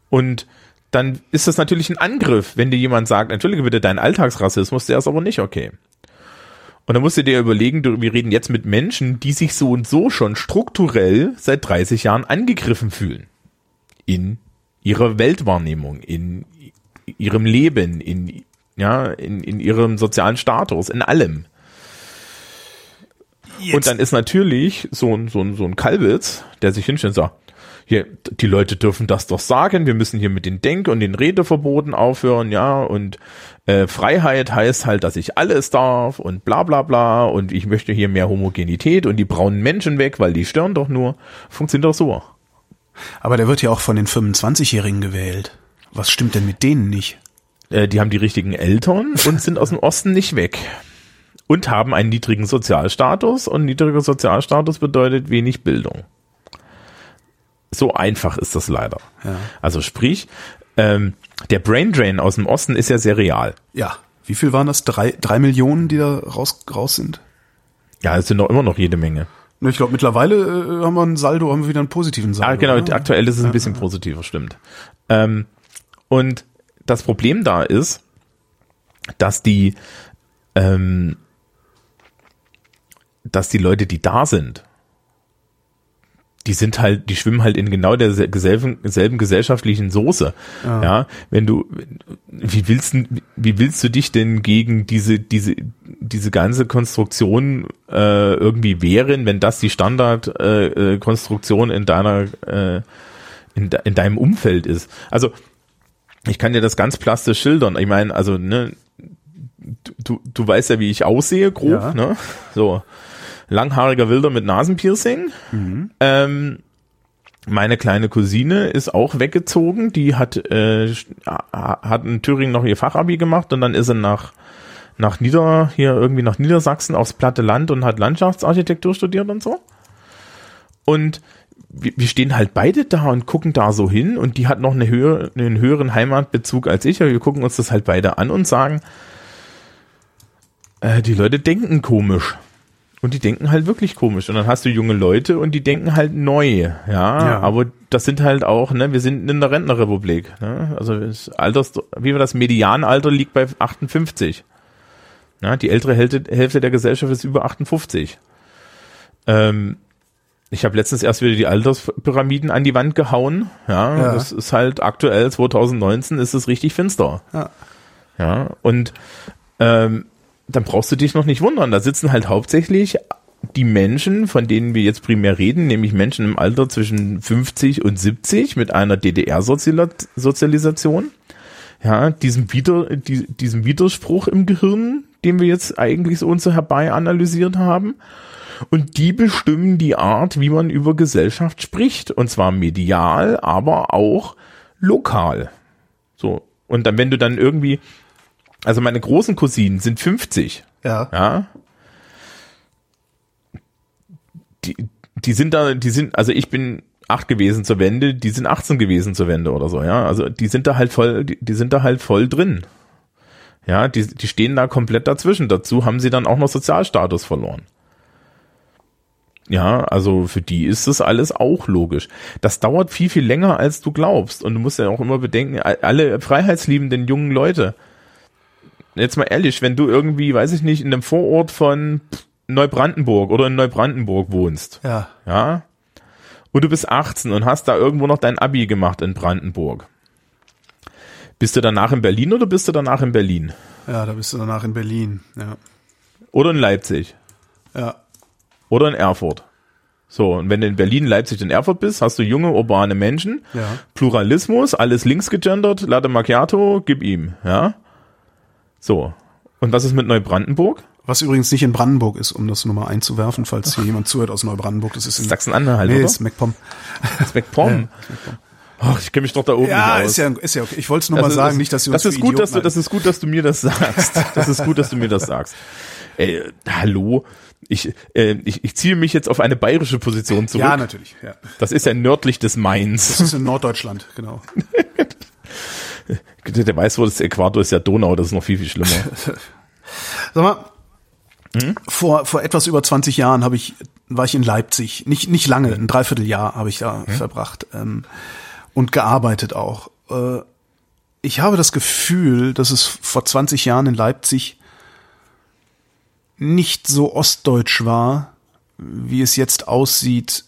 Und dann ist das natürlich ein Angriff, wenn dir jemand sagt, entschuldige bitte, dein Alltagsrassismus, der ist aber nicht okay. Und dann musst du dir überlegen, wir reden jetzt mit Menschen, die sich so und so schon strukturell seit 30 Jahren angegriffen fühlen. In ihrer Weltwahrnehmung, in ihrem Leben, in, ja, in, in ihrem sozialen Status, in allem. Jetzt. Und dann ist natürlich so ein, so ein, so ein Kalbitz, der sich hinstellt und sagt, hier, die Leute dürfen das doch sagen, wir müssen hier mit den Denk- und den Redeverboten aufhören, ja, und äh, Freiheit heißt halt, dass ich alles darf und bla bla bla und ich möchte hier mehr Homogenität und die braunen Menschen weg, weil die stören doch nur. Funktioniert doch so. Aber der wird ja auch von den 25-Jährigen gewählt. Was stimmt denn mit denen nicht? Äh, die haben die richtigen Eltern und sind aus dem Osten nicht weg. Und haben einen niedrigen Sozialstatus und niedriger Sozialstatus bedeutet wenig Bildung. So einfach ist das leider. Ja. Also sprich, ähm, der Brain Drain aus dem Osten ist ja sehr real. Ja. Wie viel waren das? Drei, drei Millionen, die da raus, raus sind? Ja, es sind doch immer noch jede Menge. Ich glaube, mittlerweile äh, haben wir einen Saldo, haben wir wieder einen positiven Saldo. Ah, genau, oder? aktuell ist es ein bisschen positiver, stimmt. Ähm, und das Problem da ist, dass die, ähm, dass die Leute, die da sind, die sind halt, die schwimmen halt in genau derselben selben gesellschaftlichen Soße. Ja. ja, wenn du, wie willst, wie willst du dich denn gegen diese, diese, diese ganze Konstruktion äh, irgendwie wehren, wenn das die Standardkonstruktion äh, äh in deiner, äh, in, de, in deinem Umfeld ist? Also, ich kann dir das ganz plastisch schildern. Ich meine, also, ne, du, du weißt ja, wie ich aussehe, grob, ja. ne? So langhaariger Wilder mit Nasenpiercing. Mhm. Ähm, meine kleine Cousine ist auch weggezogen. Die hat, äh, hat in Thüringen noch ihr Fachabi gemacht und dann ist sie nach, nach Nieder, hier irgendwie nach Niedersachsen aufs platte Land und hat Landschaftsarchitektur studiert und so. Und wir, wir stehen halt beide da und gucken da so hin und die hat noch eine höhere, einen höheren Heimatbezug als ich. Aber wir gucken uns das halt beide an und sagen, äh, die Leute denken komisch. Und die denken halt wirklich komisch. Und dann hast du junge Leute und die denken halt neu, ja. ja. Aber das sind halt auch, ne, wir sind in der Rentnerrepublik. Ne? Also das Alters, wie wir das Medianalter liegt bei 58. Ja, die ältere Hälfte, Hälfte der Gesellschaft ist über 58. Ähm, ich habe letztens erst wieder die Alterspyramiden an die Wand gehauen. Ja, ja, das ist halt aktuell 2019 ist es richtig finster. Ja. Ja, und ähm, dann brauchst du dich noch nicht wundern. Da sitzen halt hauptsächlich die Menschen, von denen wir jetzt primär reden, nämlich Menschen im Alter zwischen 50 und 70 mit einer DDR-Sozialisation. Ja, diesem, Wider, die, diesem Widerspruch im Gehirn, den wir jetzt eigentlich so und so herbei analysiert haben. Und die bestimmen die Art, wie man über Gesellschaft spricht. Und zwar medial, aber auch lokal. So. Und dann, wenn du dann irgendwie also meine großen Cousinen sind 50. Ja. Ja. Die, die sind da, die sind, also ich bin acht gewesen zur Wende, die sind 18 gewesen zur Wende oder so, ja. Also die sind da halt voll, die, die sind da halt voll drin. Ja, die, die stehen da komplett dazwischen. Dazu haben sie dann auch noch Sozialstatus verloren. Ja, also für die ist das alles auch logisch. Das dauert viel, viel länger, als du glaubst. Und du musst ja auch immer bedenken, alle freiheitsliebenden jungen Leute, jetzt mal ehrlich, wenn du irgendwie, weiß ich nicht, in einem Vorort von Neubrandenburg oder in Neubrandenburg wohnst. Ja. Ja. Und du bist 18 und hast da irgendwo noch dein Abi gemacht in Brandenburg. Bist du danach in Berlin oder bist du danach in Berlin? Ja, da bist du danach in Berlin, ja. Oder in Leipzig. Ja. Oder in Erfurt. So, und wenn du in Berlin, Leipzig und Erfurt bist, hast du junge, urbane Menschen, ja. Pluralismus, alles links gegendert, Latte Macchiato, gib ihm, ja. So. Und was ist mit Neubrandenburg? Was übrigens nicht in Brandenburg ist, um das nur mal einzuwerfen, falls hier jemand zuhört aus Neubrandenburg. Das ist in Sachsen-Anhalt, nee, oder? ist MacPom. Das ist MacPom. ja, Ach, ich kenne mich doch da oben Ja, aus. ist ja, ist ja okay. Ich wollte es nur mal Das ist- sagen, nicht, dass du uns das ist gut, dass Idioten du, das ist gut, dass du mir das sagst. Das ist gut, dass du mir das sagst. Ey, hallo, ich, äh, ich, ich ziehe mich jetzt auf eine bayerische Position zurück. Ja, natürlich. Ja. Das ist ja nördlich des Mains. Das ist in Norddeutschland, genau. Der weiß, wo das Äquator ist ja Donau, das ist noch viel, viel schlimmer. Sag mal, vor, vor etwas über 20 Jahren habe ich, war ich in Leipzig. Nicht, nicht lange, ein Dreivierteljahr habe ich da verbracht ähm, und gearbeitet auch. Äh, ich habe das Gefühl, dass es vor 20 Jahren in Leipzig nicht so ostdeutsch war, wie es jetzt aussieht,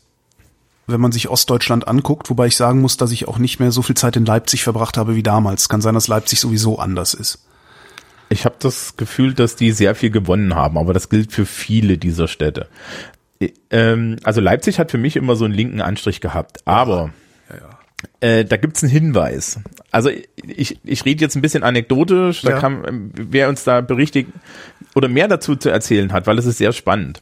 wenn man sich Ostdeutschland anguckt, wobei ich sagen muss, dass ich auch nicht mehr so viel Zeit in Leipzig verbracht habe wie damals. Kann sein, dass Leipzig sowieso anders ist. Ich habe das Gefühl, dass die sehr viel gewonnen haben, aber das gilt für viele dieser Städte. Äh, Ähm, also Leipzig hat für mich immer so einen linken Anstrich gehabt, aber Äh, da gibt's einen Hinweis. Also ich, ich rede jetzt ein bisschen anekdotisch, da Ja. kann, ähm, wer uns da berichtigt oder mehr dazu zu erzählen hat, weil es ist sehr spannend.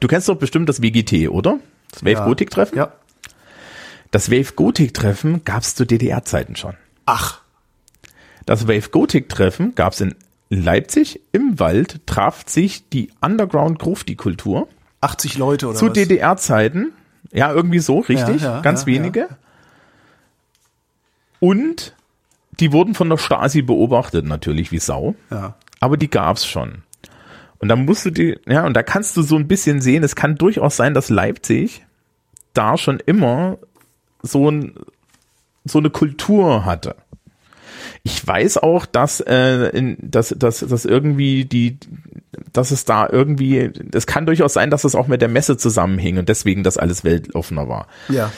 Du kennst doch bestimmt das WGT, oder? Das Wave Ja. Gothic Treffen? Ja. Das Wave Gothic Treffen gab's zu DDR-Zeiten schon. Ach, Das Wave Gothic Treffen gab's in Leipzig im Wald, traf sich die Underground Grufti Kultur 80 Leute oder zu? DDR-Zeiten. Ja, irgendwie so, richtig. Ja, ja, ganz ja, wenige. Und die wurden von der Stasi beobachtet, natürlich wie Sau. Ja. Aber die gab's schon. Und da musst du die, ja, und da kannst du so ein bisschen sehen, es kann durchaus sein, dass Leipzig da schon immer so ein, so eine Kultur hatte. Ich weiß auch, dass, äh, in, dass, dass, dass irgendwie die, dass es da irgendwie, es kann durchaus sein, dass es auch mit der Messe zusammenhing und deswegen das alles weltoffener war. Ja.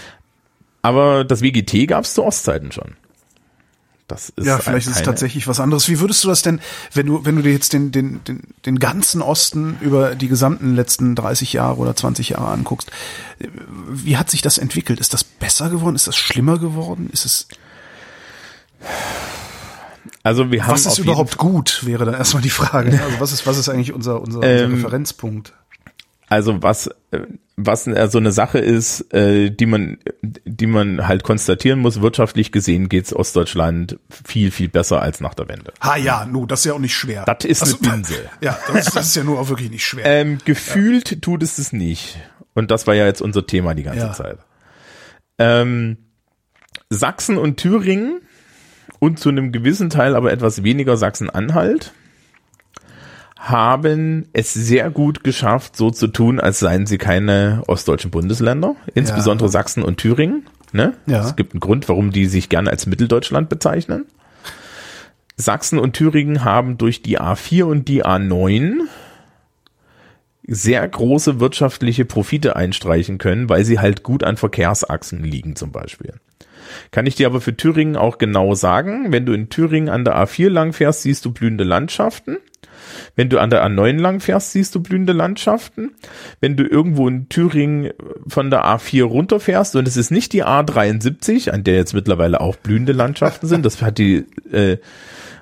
Aber das WGT gab's zu Ostzeiten schon. Das ist Ja, vielleicht ist es tatsächlich was anderes. Wie würdest du das denn, wenn du, wenn du dir jetzt den, den, den, den ganzen Osten über die gesamten letzten 30 Jahre oder 20 Jahre anguckst, wie hat sich das entwickelt? Ist das besser geworden? Ist das schlimmer geworden? Ist es, Also wir haben was ist überhaupt gut, wäre dann erstmal die Frage. Also was ist, was ist eigentlich unser, unser, unser Ähm, Referenzpunkt? Also was äh, was äh, so eine Sache ist, äh, die man die man halt konstatieren muss, wirtschaftlich gesehen geht's Ostdeutschland viel viel besser als nach der Wende. Ha ja, nu, das ist ja auch nicht schwer. Das ist Also, eine Insel. Ja, das, ist- das ist ja nur auch wirklich nicht schwer. Ähm, gefühlt tut es es nicht. Und das war ja jetzt unser Thema die ganze Ja. Zeit. Ähm, Sachsen und Thüringen und zu einem gewissen Teil aber etwas weniger Sachsen-Anhalt haben es sehr gut geschafft, so zu tun, als seien sie keine ostdeutschen Bundesländer, insbesondere Sachsen und Thüringen. Ne? Ja. Es gibt einen Grund, warum die sich gerne als Mitteldeutschland bezeichnen. Sachsen und Thüringen haben durch die A4 und die A9 sehr große wirtschaftliche Profite einstreichen können, weil sie halt gut an Verkehrsachsen liegen zum Beispiel. Kann ich dir aber für Thüringen auch genau sagen, wenn du in Thüringen an der A4 lang fährst, siehst du blühende Landschaften. Wenn du an der A9 lang fährst, siehst du blühende Landschaften. Wenn du irgendwo in Thüringen von der A4 runterfährst und es ist nicht die A73, an der jetzt mittlerweile auch blühende Landschaften sind, das hat die, äh,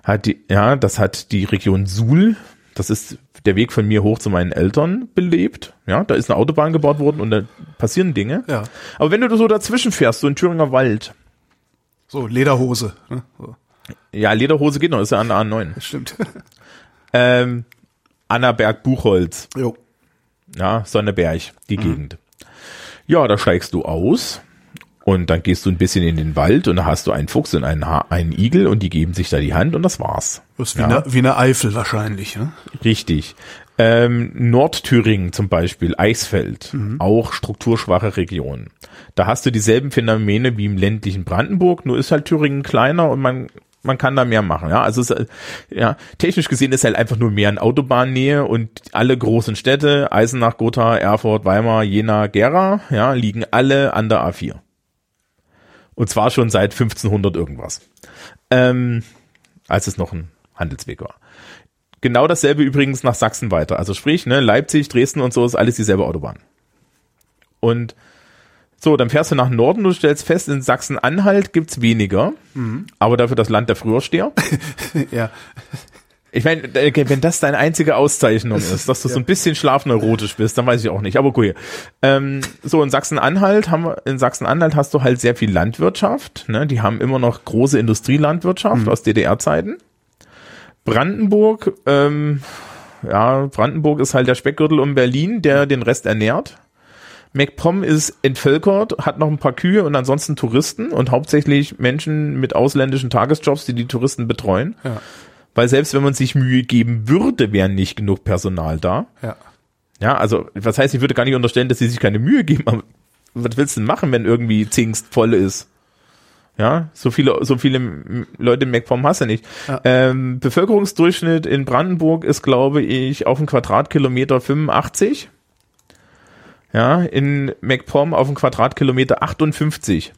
hat die, ja, das hat die Region Suhl, das ist der Weg von mir hoch zu meinen Eltern belebt. Ja, da ist eine Autobahn gebaut worden und da passieren Dinge. Ja. Aber wenn du so dazwischen fährst, so in Thüringer Wald, So, Lederhose. Ne? So, ja, Lederhose geht noch, ist ja an der A9. das stimmt. Ähm, Annaberg, Buchholz, jo. ja, Sonneberg, die Mhm. Gegend. Ja, da steigst du aus und dann gehst du ein bisschen in den Wald und da hast du einen Fuchs und einen, ha einen Igel und die geben sich da die Hand und das war's. Das ist wie, Ja. eine, wie eine Eifel wahrscheinlich. Ne? Richtig. Ähm, Nordthüringen zum Beispiel, Eisfeld, Mhm. auch strukturschwache Region. Da hast du dieselben Phänomene wie im ländlichen Brandenburg, nur ist halt Thüringen kleiner und man man kann da mehr machen, ja. Also es, ist, ja, technisch gesehen ist halt einfach nur mehr in Autobahnnähe und alle großen Städte, Eisenach, Gotha, Erfurt, Weimar, Jena, Gera, ja, liegen alle an der A4. Und zwar schon seit 1500 irgendwas. Ähm, als es noch ein Handelsweg war. Genau dasselbe übrigens nach Sachsen weiter. Also sprich, ne, Leipzig, Dresden und so ist alles dieselbe Autobahn. Und so, dann fährst du nach Norden, du stellst fest, in Sachsen-Anhalt gibt's weniger, aber dafür das Land der Frühersteher. ja. Ich meine, wenn das deine einzige Auszeichnung ist, dass du ja. so ein bisschen schlafneurotisch bist, dann weiß ich auch nicht. Aber cool. Ähm, so in Sachsen-Anhalt haben wir, in Sachsen-Anhalt hast du halt sehr viel Landwirtschaft. Ne? Die haben immer noch große Industrielandwirtschaft mhm. aus DDR-Zeiten. Brandenburg, ähm, ja, Brandenburg ist halt der Speckgürtel um Berlin, der den Rest ernährt. MacPom ist entvölkert, hat noch ein paar Kühe und ansonsten Touristen und hauptsächlich Menschen mit ausländischen Tagesjobs, die die Touristen betreuen. Ja. Weil selbst wenn man sich Mühe geben würde, wäre nicht genug Personal da. Ja. Ja, also, was heißt, ich würde gar nicht unterstellen, dass sie sich keine Mühe geben, aber was willst du denn machen, wenn irgendwie Zingst voll ist? Ja, so viele, so viele Leute im MacPom hast du nicht. Ja. Ähm, Bevölkerungsdurchschnitt in Brandenburg ist, glaube ich, auf einen Quadratkilometer 85. Ja, in MacPom auf einen Quadratkilometer 58.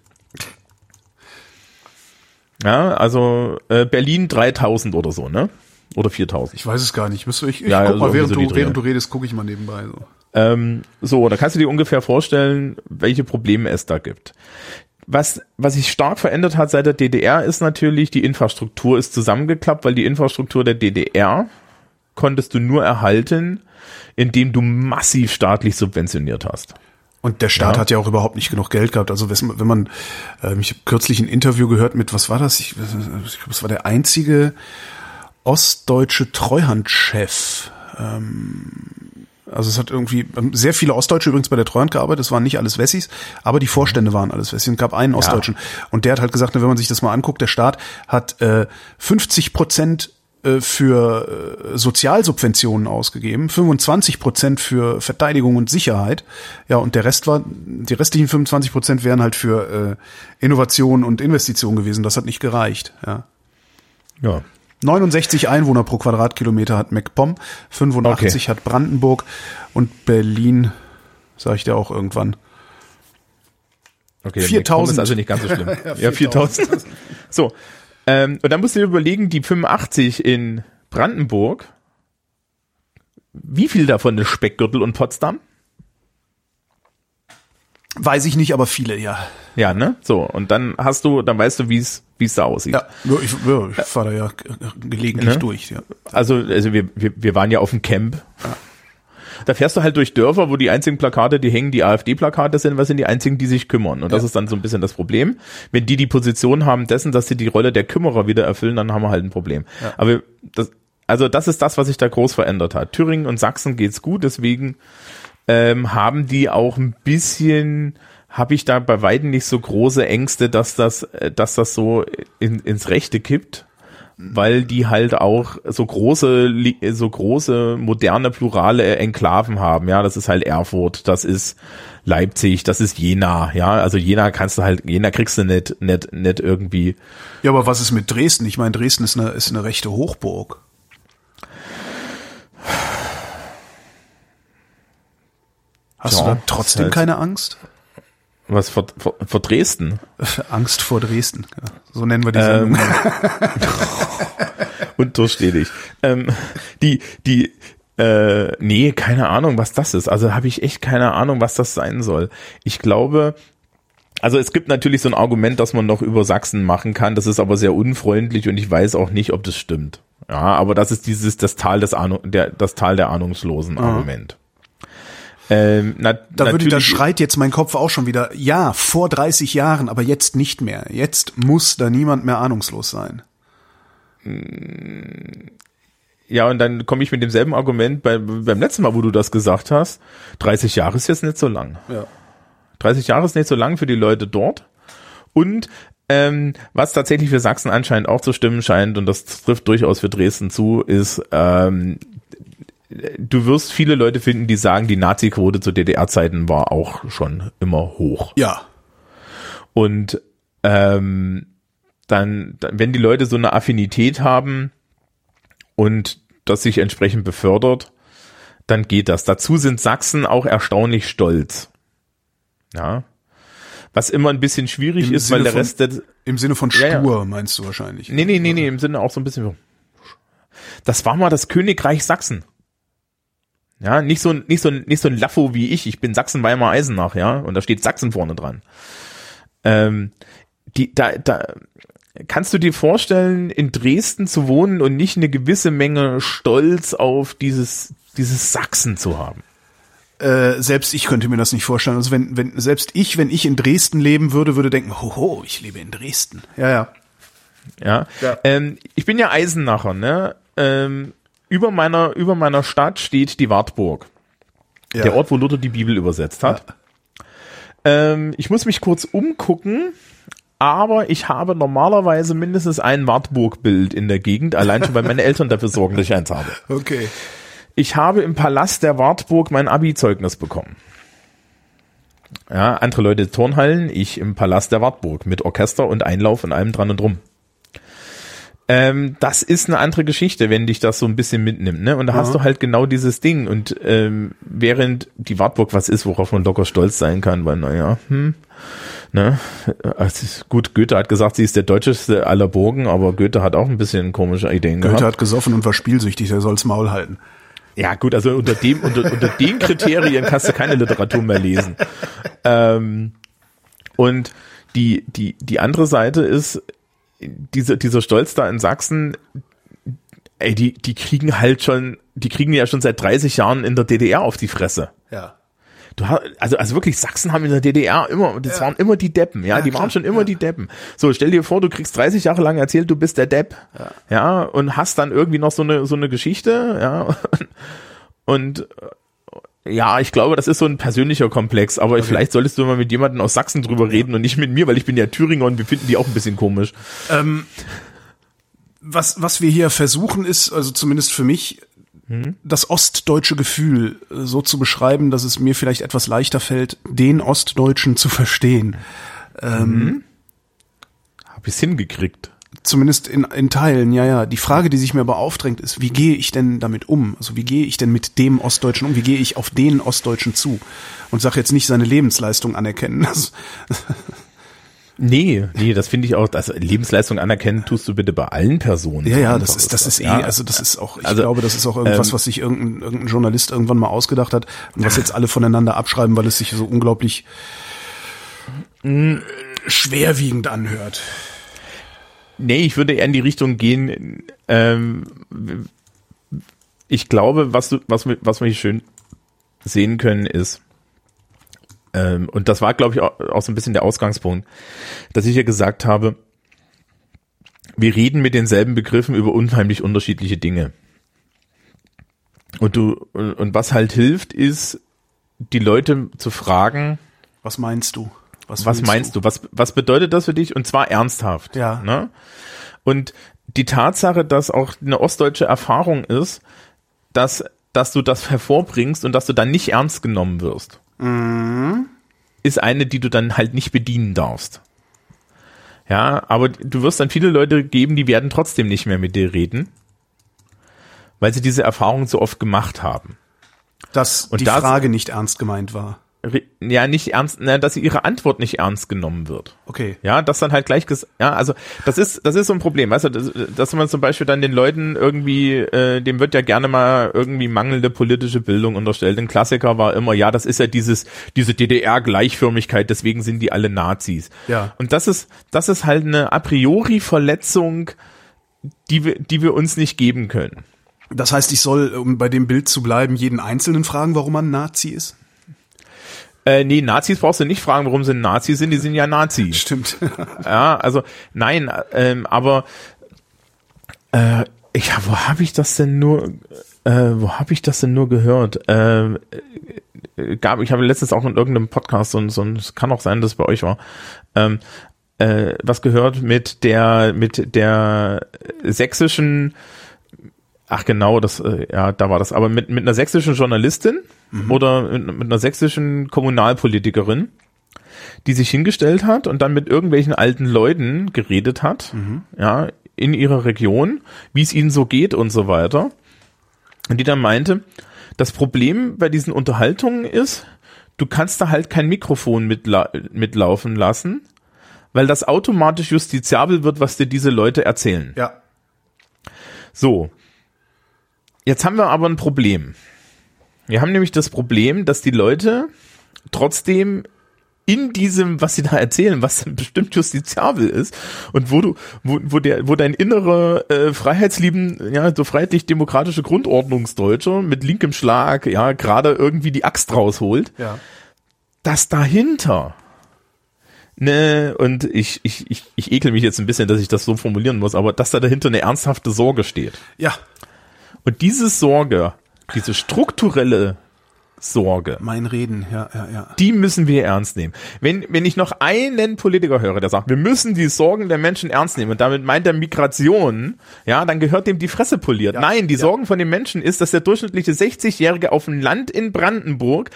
Ja, also äh, Berlin 3000 oder so, ne? Oder 4000. Ich weiß es gar nicht. Ich, ich ja, guck mal, während, so du, während du redest, gucke ich mal nebenbei. So. Ähm, so, da kannst du dir ungefähr vorstellen, welche Probleme es da gibt. Was, was sich stark verändert hat seit der DDR ist natürlich, die Infrastruktur ist zusammengeklappt, weil die Infrastruktur der DDR konntest du nur erhalten, indem du massiv staatlich subventioniert hast. Und der Staat ja. hat ja auch überhaupt nicht genug Geld gehabt. Also wenn man, äh, ich habe kürzlich ein Interview gehört mit, was war das? Ich, ich glaube, es war der einzige ostdeutsche Treuhandchef. Ähm, also es hat irgendwie ähm, sehr viele Ostdeutsche übrigens bei der Treuhand gearbeitet. Das waren nicht alles Wessis, aber die Vorstände waren alles Wessis. Und gab einen Ostdeutschen. Ja. Und der hat halt gesagt, wenn man sich das mal anguckt, der Staat hat äh, 50 Prozent äh, für äh, Sozialsubventionen ausgegeben, 25 Prozent für Verteidigung und Sicherheit. Ja, und der Rest war, die restlichen 25 Prozent wären halt für äh, Innovation und Investition gewesen. Das hat nicht gereicht. Ja. Ja. 69 Einwohner pro Quadratkilometer hat MacPom, 85 okay. hat Brandenburg und Berlin, sage ich dir auch irgendwann. Okay, 4000 ist also nicht ganz so schlimm. ja, 4000. so, ähm, und dann musst du dir überlegen, die 85 in Brandenburg, wie viel davon ist Speckgürtel und Potsdam? Weiß ich nicht, aber viele, ja. Ja, ne? So, und dann hast du, dann weißt du, wie es wie es da aussieht. Ja, ich, ja, ich fahre da ja gelegentlich ne? durch. Ja. Also, also wir, wir, wir waren ja auf dem Camp. Ja. Da fährst du halt durch Dörfer, wo die einzigen Plakate, die hängen, die AfD-Plakate sind, was sind die einzigen, die sich kümmern. Und das ist dann so ein bisschen das Problem. Wenn die die Position haben dessen, dass sie die Rolle der Kümmerer wieder erfüllen, dann haben wir halt ein Problem. Ja. Aber das, also das ist das, was sich da groß verändert hat. Thüringen und Sachsen geht's gut, deswegen ähm, haben die auch ein bisschen habe ich da bei weitem nicht so große Ängste, dass das, äh, dass das so in, ins Rechte kippt weil die halt auch so große, so große, moderne, plurale Enklaven haben. Ja, das ist halt Erfurt, das ist Leipzig, das ist Jena. Ja, also Jena kannst du halt, Jena kriegst du nicht, nicht, nicht irgendwie. Ja, aber was ist mit Dresden? Ich meine, Dresden ist eine, ist eine rechte Hochburg. Hast ja, du da trotzdem halt keine Angst? Was vor, vor, vor Dresden? Angst vor Dresden. So nennen wir die Sendung. Ähm, unterständig. Ähm, die, die, äh, nee, keine Ahnung, was das ist. Also habe ich echt keine Ahnung, was das sein soll. Ich glaube, also es gibt natürlich so ein Argument, dass man noch über Sachsen machen kann. Das ist aber sehr unfreundlich und ich weiß auch nicht, ob das stimmt. Ja, aber das ist dieses das Tal des Ahnung, der das Tal der Ahnungslosen Argument. Ähm, na, da würde, da schreit jetzt mein Kopf auch schon wieder, ja, vor 30 Jahren, aber jetzt nicht mehr. Jetzt muss da niemand mehr ahnungslos sein. Ja, und dann komme ich mit demselben Argument bei, beim letzten Mal, wo du das gesagt hast. 30 Jahre ist jetzt nicht so lang. Ja. 30 Jahre ist nicht so lang für die Leute dort. Und ähm, was tatsächlich für Sachsen anscheinend auch zu stimmen scheint, und das trifft durchaus für Dresden zu, ist, ähm, du wirst viele Leute finden, die sagen, die Nazi-Quote zu DDR-Zeiten war auch schon immer hoch. Ja. Und ähm, dann, wenn die Leute so eine Affinität haben und das sich entsprechend befördert, dann geht das. Dazu sind Sachsen auch erstaunlich stolz. Ja. Was immer ein bisschen schwierig Im ist, Sinne weil der von, Rest der, Im Sinne von stur ja, ja. meinst du wahrscheinlich. Nee, nee, nee, nee, im Sinne auch so ein bisschen. Das war mal das Königreich Sachsen. Ja, nicht so ein, nicht so ein, nicht so ein Laffo wie ich. Ich bin Sachsen-Weimar-Eisenach, ja. Und da steht Sachsen vorne dran. Ähm, die, da, da, kannst du dir vorstellen, in Dresden zu wohnen und nicht eine gewisse Menge Stolz auf dieses, dieses Sachsen zu haben? Äh, selbst ich könnte mir das nicht vorstellen. Also wenn, wenn, selbst ich, wenn ich in Dresden leben würde, würde denken, hoho, ich lebe in Dresden. Ja, ja. Ja. Ja. Ähm, ich bin ja Eisenacher, ne? Ähm, über meiner, über meiner Stadt steht die Wartburg. ja. Der Ort, wo Luther die Bibel übersetzt hat. Ähm, ich muss mich kurz umgucken, aber ich habe normalerweise mindestens ein Wartburgbild in der Gegend, allein schon, weil meine Eltern dafür sorgen, dass ich eins habe. Okay. Ich habe im Palast der Wartburg mein Abi-Zeugnis bekommen. Ja, andere Leute Turnhallen, ich im Palast der Wartburg mit Orchester und Einlauf und allem dran und drum. Ähm, das ist eine andere Geschichte, wenn dich das so ein bisschen mitnimmt, ne? Und da hast du halt genau dieses Ding. Und ähm, während die Wartburg was ist, worauf man locker stolz sein kann, weil naja, hm, ne? Also, gut, Goethe hat gesagt, sie ist der deutscheste aller Burgen, aber Goethe hat auch ein bisschen komische Ideen Goethe gehabt. hat gesoffen und war spielsüchtig, der soll's Maul halten. Ja, gut, also unter dem, unter, unter den Kriterien kannst du keine Literatur mehr lesen. Ähm, und die, die, die andere Seite ist, dieser, dieser Stolz da in Sachsen, ey, die, die kriegen halt schon, die kriegen ja schon seit 30 Jahren in der DDR auf die Fresse. Ja. Du hast, also, also wirklich, Sachsen haben in der DDR immer, das waren immer die Deppen, ja, Ja, die klar, waren schon immer ja. die Deppen. So, stell dir vor, du kriegst 30 Jahre lang erzählt, du bist der Depp, ja, und hast dann irgendwie noch so eine, so eine Geschichte, ja, und, äh, ja, ich glaube, das ist so ein persönlicher Komplex, aber vielleicht solltest du mal mit jemandem aus Sachsen drüber reden und nicht mit mir, weil ich bin ja Thüringer und wir finden die auch ein bisschen komisch. Ähm, was, was wir hier versuchen ist, also zumindest für mich, das ostdeutsche Gefühl äh, so zu beschreiben, dass es mir vielleicht etwas leichter fällt, den Ostdeutschen zu verstehen. Ähm, Hab ich's hingekriegt. Zumindest in, in Teilen, ja, ja. Die Frage, die sich mir aber aufdrängt, ist, wie gehe ich denn damit um? Also wie gehe ich denn mit dem Ostdeutschen um? Wie gehe ich auf den Ostdeutschen zu? Und sage jetzt nicht seine Lebensleistung anerkennen. Das, Nee, nee, das finde ich auch, das Lebensleistung anerkennen tust du bitte bei allen Personen. ja, ja, das ist, das ist eh, also das ist auch, ich Also, glaube, das ist auch irgendwas, ähm, was sich irgendein, irgendein Journalist irgendwann mal ausgedacht hat und was jetzt alle voneinander abschreiben, weil es sich so unglaublich schwerwiegend anhört. Nee, ich würde eher in die Richtung gehen, ähm, ich glaube, was was was wir hier schön sehen können, ist, ähm, und das war, glaube ich, auch, auch so ein bisschen der Ausgangspunkt, dass ich ja gesagt habe, wir reden mit denselben Begriffen über unheimlich unterschiedliche Dinge. Und du, und was halt hilft, ist, die Leute zu fragen, Was meinst du? Was willst meinst du? Was, was bedeutet das für dich? Und zwar ernsthaft. Ja. Ne? Und die Tatsache, dass auch eine ostdeutsche Erfahrung ist, dass, dass du das hervorbringst und dass du dann nicht ernst genommen wirst, Mhm. ist eine, die du dann halt nicht bedienen darfst. Ja, aber du wirst dann viele Leute geben, die werden trotzdem nicht mehr mit dir reden, weil sie diese Erfahrung so oft gemacht haben. Dass Und die das- Frage nicht ernst gemeint war. Ja, nicht ernst, na, dass ihre Antwort nicht ernst genommen wird. Okay. Ja, das dann halt gleich ges ja, also das ist das ist so ein Problem, weißt du, dass, dass man zum Beispiel dann den Leuten irgendwie, äh, dem wird ja gerne mal irgendwie mangelnde politische Bildung unterstellt. Ein Klassiker war immer, ja, das ist ja dieses diese DDR-Gleichförmigkeit, deswegen sind die alle Nazis. Ja. Und das ist das ist halt eine a priori Verletzung, die wir die wir uns nicht geben können. Das heißt, ich soll, um bei dem Bild zu bleiben, jeden Einzelnen fragen, warum man Nazi ist? Äh, nee, Nazis brauchst du nicht fragen, warum sie Nazis sind, die sind ja Nazis. Stimmt. Ja, also nein, ähm, aber äh, ja, wo habe ich das denn nur, äh, wo habe ich das denn nur gehört? Ähm, äh, gab, ich habe letztens auch in irgendeinem Podcast und so, es kann auch sein, dass es bei euch war, ähm, äh, was gehört mit der mit der sächsischen Ach genau, das äh, ja, da war das. Aber mit mit einer sächsischen Journalistin oder mit, mit einer sächsischen Kommunalpolitikerin, die sich hingestellt hat und dann mit irgendwelchen alten Leuten geredet hat, ja, in ihrer Region, wie es ihnen so geht und so weiter. Und die dann meinte, das Problem bei diesen Unterhaltungen ist, du kannst da halt kein Mikrofon mitla mitlaufen lassen, weil das automatisch justiziabel wird, was dir diese Leute erzählen. Ja. So. Jetzt haben wir aber ein Problem. Wir haben nämlich das Problem, dass die Leute trotzdem in diesem, was sie da erzählen, was bestimmt justiziabel ist und wo du, wo, wo der, wo dein innerer äh, Freiheitslieben, ja, so freiheitlich-demokratische Grundordnungsdeutscher mit linkem Schlag, ja, gerade irgendwie die Axt rausholt, Ja. dass dahinter ne, und ich, ich, ich, ich ekel mich jetzt ein bisschen, dass ich das so formulieren muss, aber dass da dahinter eine ernsthafte Sorge steht. Ja, Und diese Sorge, diese strukturelle Sorge, mein Reden, ja, ja, ja. die müssen wir ernst nehmen. Wenn, wenn ich noch einen Politiker höre, der sagt, wir müssen die Sorgen der Menschen ernst nehmen und damit meint er Migration, ja, dann gehört dem die Fresse poliert. Nein, die Sorgen von den Menschen ist, dass der durchschnittliche 60-Jährige auf dem Land in Brandenburg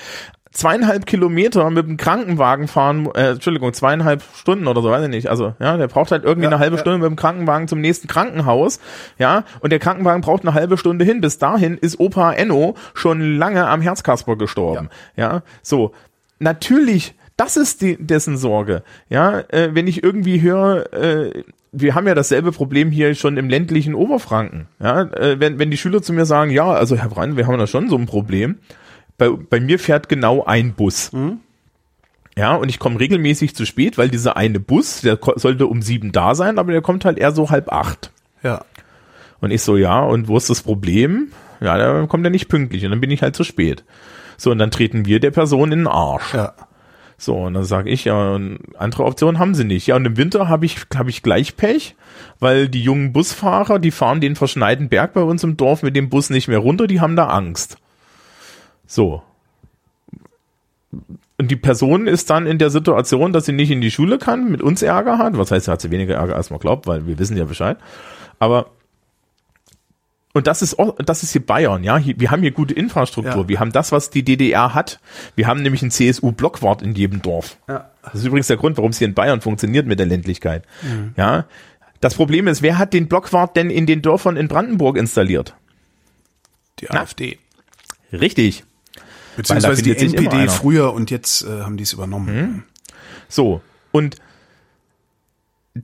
zweieinhalb Kilometer mit dem Krankenwagen fahren, äh, Entschuldigung, zweieinhalb Stunden oder so, weiß ich nicht. Also, ja, der braucht halt irgendwie Ja, eine halbe ja. Stunde mit dem Krankenwagen zum nächsten Krankenhaus, ja, und der Krankenwagen braucht eine halbe Stunde hin. Bis dahin ist Opa Enno schon lange am Herzkasper gestorben, ja, so. Natürlich, das ist die, dessen Sorge, ja, äh, wenn ich irgendwie höre, äh, wir haben ja dasselbe Problem hier schon im ländlichen Oberfranken. Ja, äh, wenn, wenn die Schüler zu mir sagen, ja, also Herr Brein, wir haben da schon so ein Problem. Bei, bei mir fährt genau ein Bus. Ja, und ich komme regelmäßig zu spät, weil dieser eine Bus, der sollte um sieben da sein, aber der kommt halt eher so halb acht. Ja. Und ich so, ja, und wo ist das Problem? Ja, da kommt er nicht pünktlich und dann bin ich halt zu spät. So, und dann treten wir der Person in den Arsch. Ja. So, und dann sage ich, ja, andere Optionen haben sie nicht. Ja, und im Winter habe ich, hab ich gleich Pech, weil die jungen Busfahrer, die fahren den verschneiten Berg bei uns im Dorf mit dem Bus nicht mehr runter, die haben da Angst. So. Und die Person ist dann in der Situation, dass sie nicht in die Schule kann, mit uns Ärger hat. Was heißt, hat sie weniger Ärger, als man glaubt, weil wir wissen ja Bescheid. Aber und das ist, das ist hier Bayern, ja. Hier, wir haben hier gute Infrastruktur. Ja. Wir haben das, was die DDR hat. Wir haben nämlich einen CSU-Blockwart in jedem Dorf. Ja. Das ist übrigens der Grund, warum es hier in Bayern funktioniert mit der Ländlichkeit. Mhm. Ja. Das Problem ist, wer hat den Blockwart denn in den Dörfern in Brandenburg installiert? Die Na? AfD. Richtig. Beziehungsweise die NPD früher und jetzt äh, haben die es übernommen. So. Und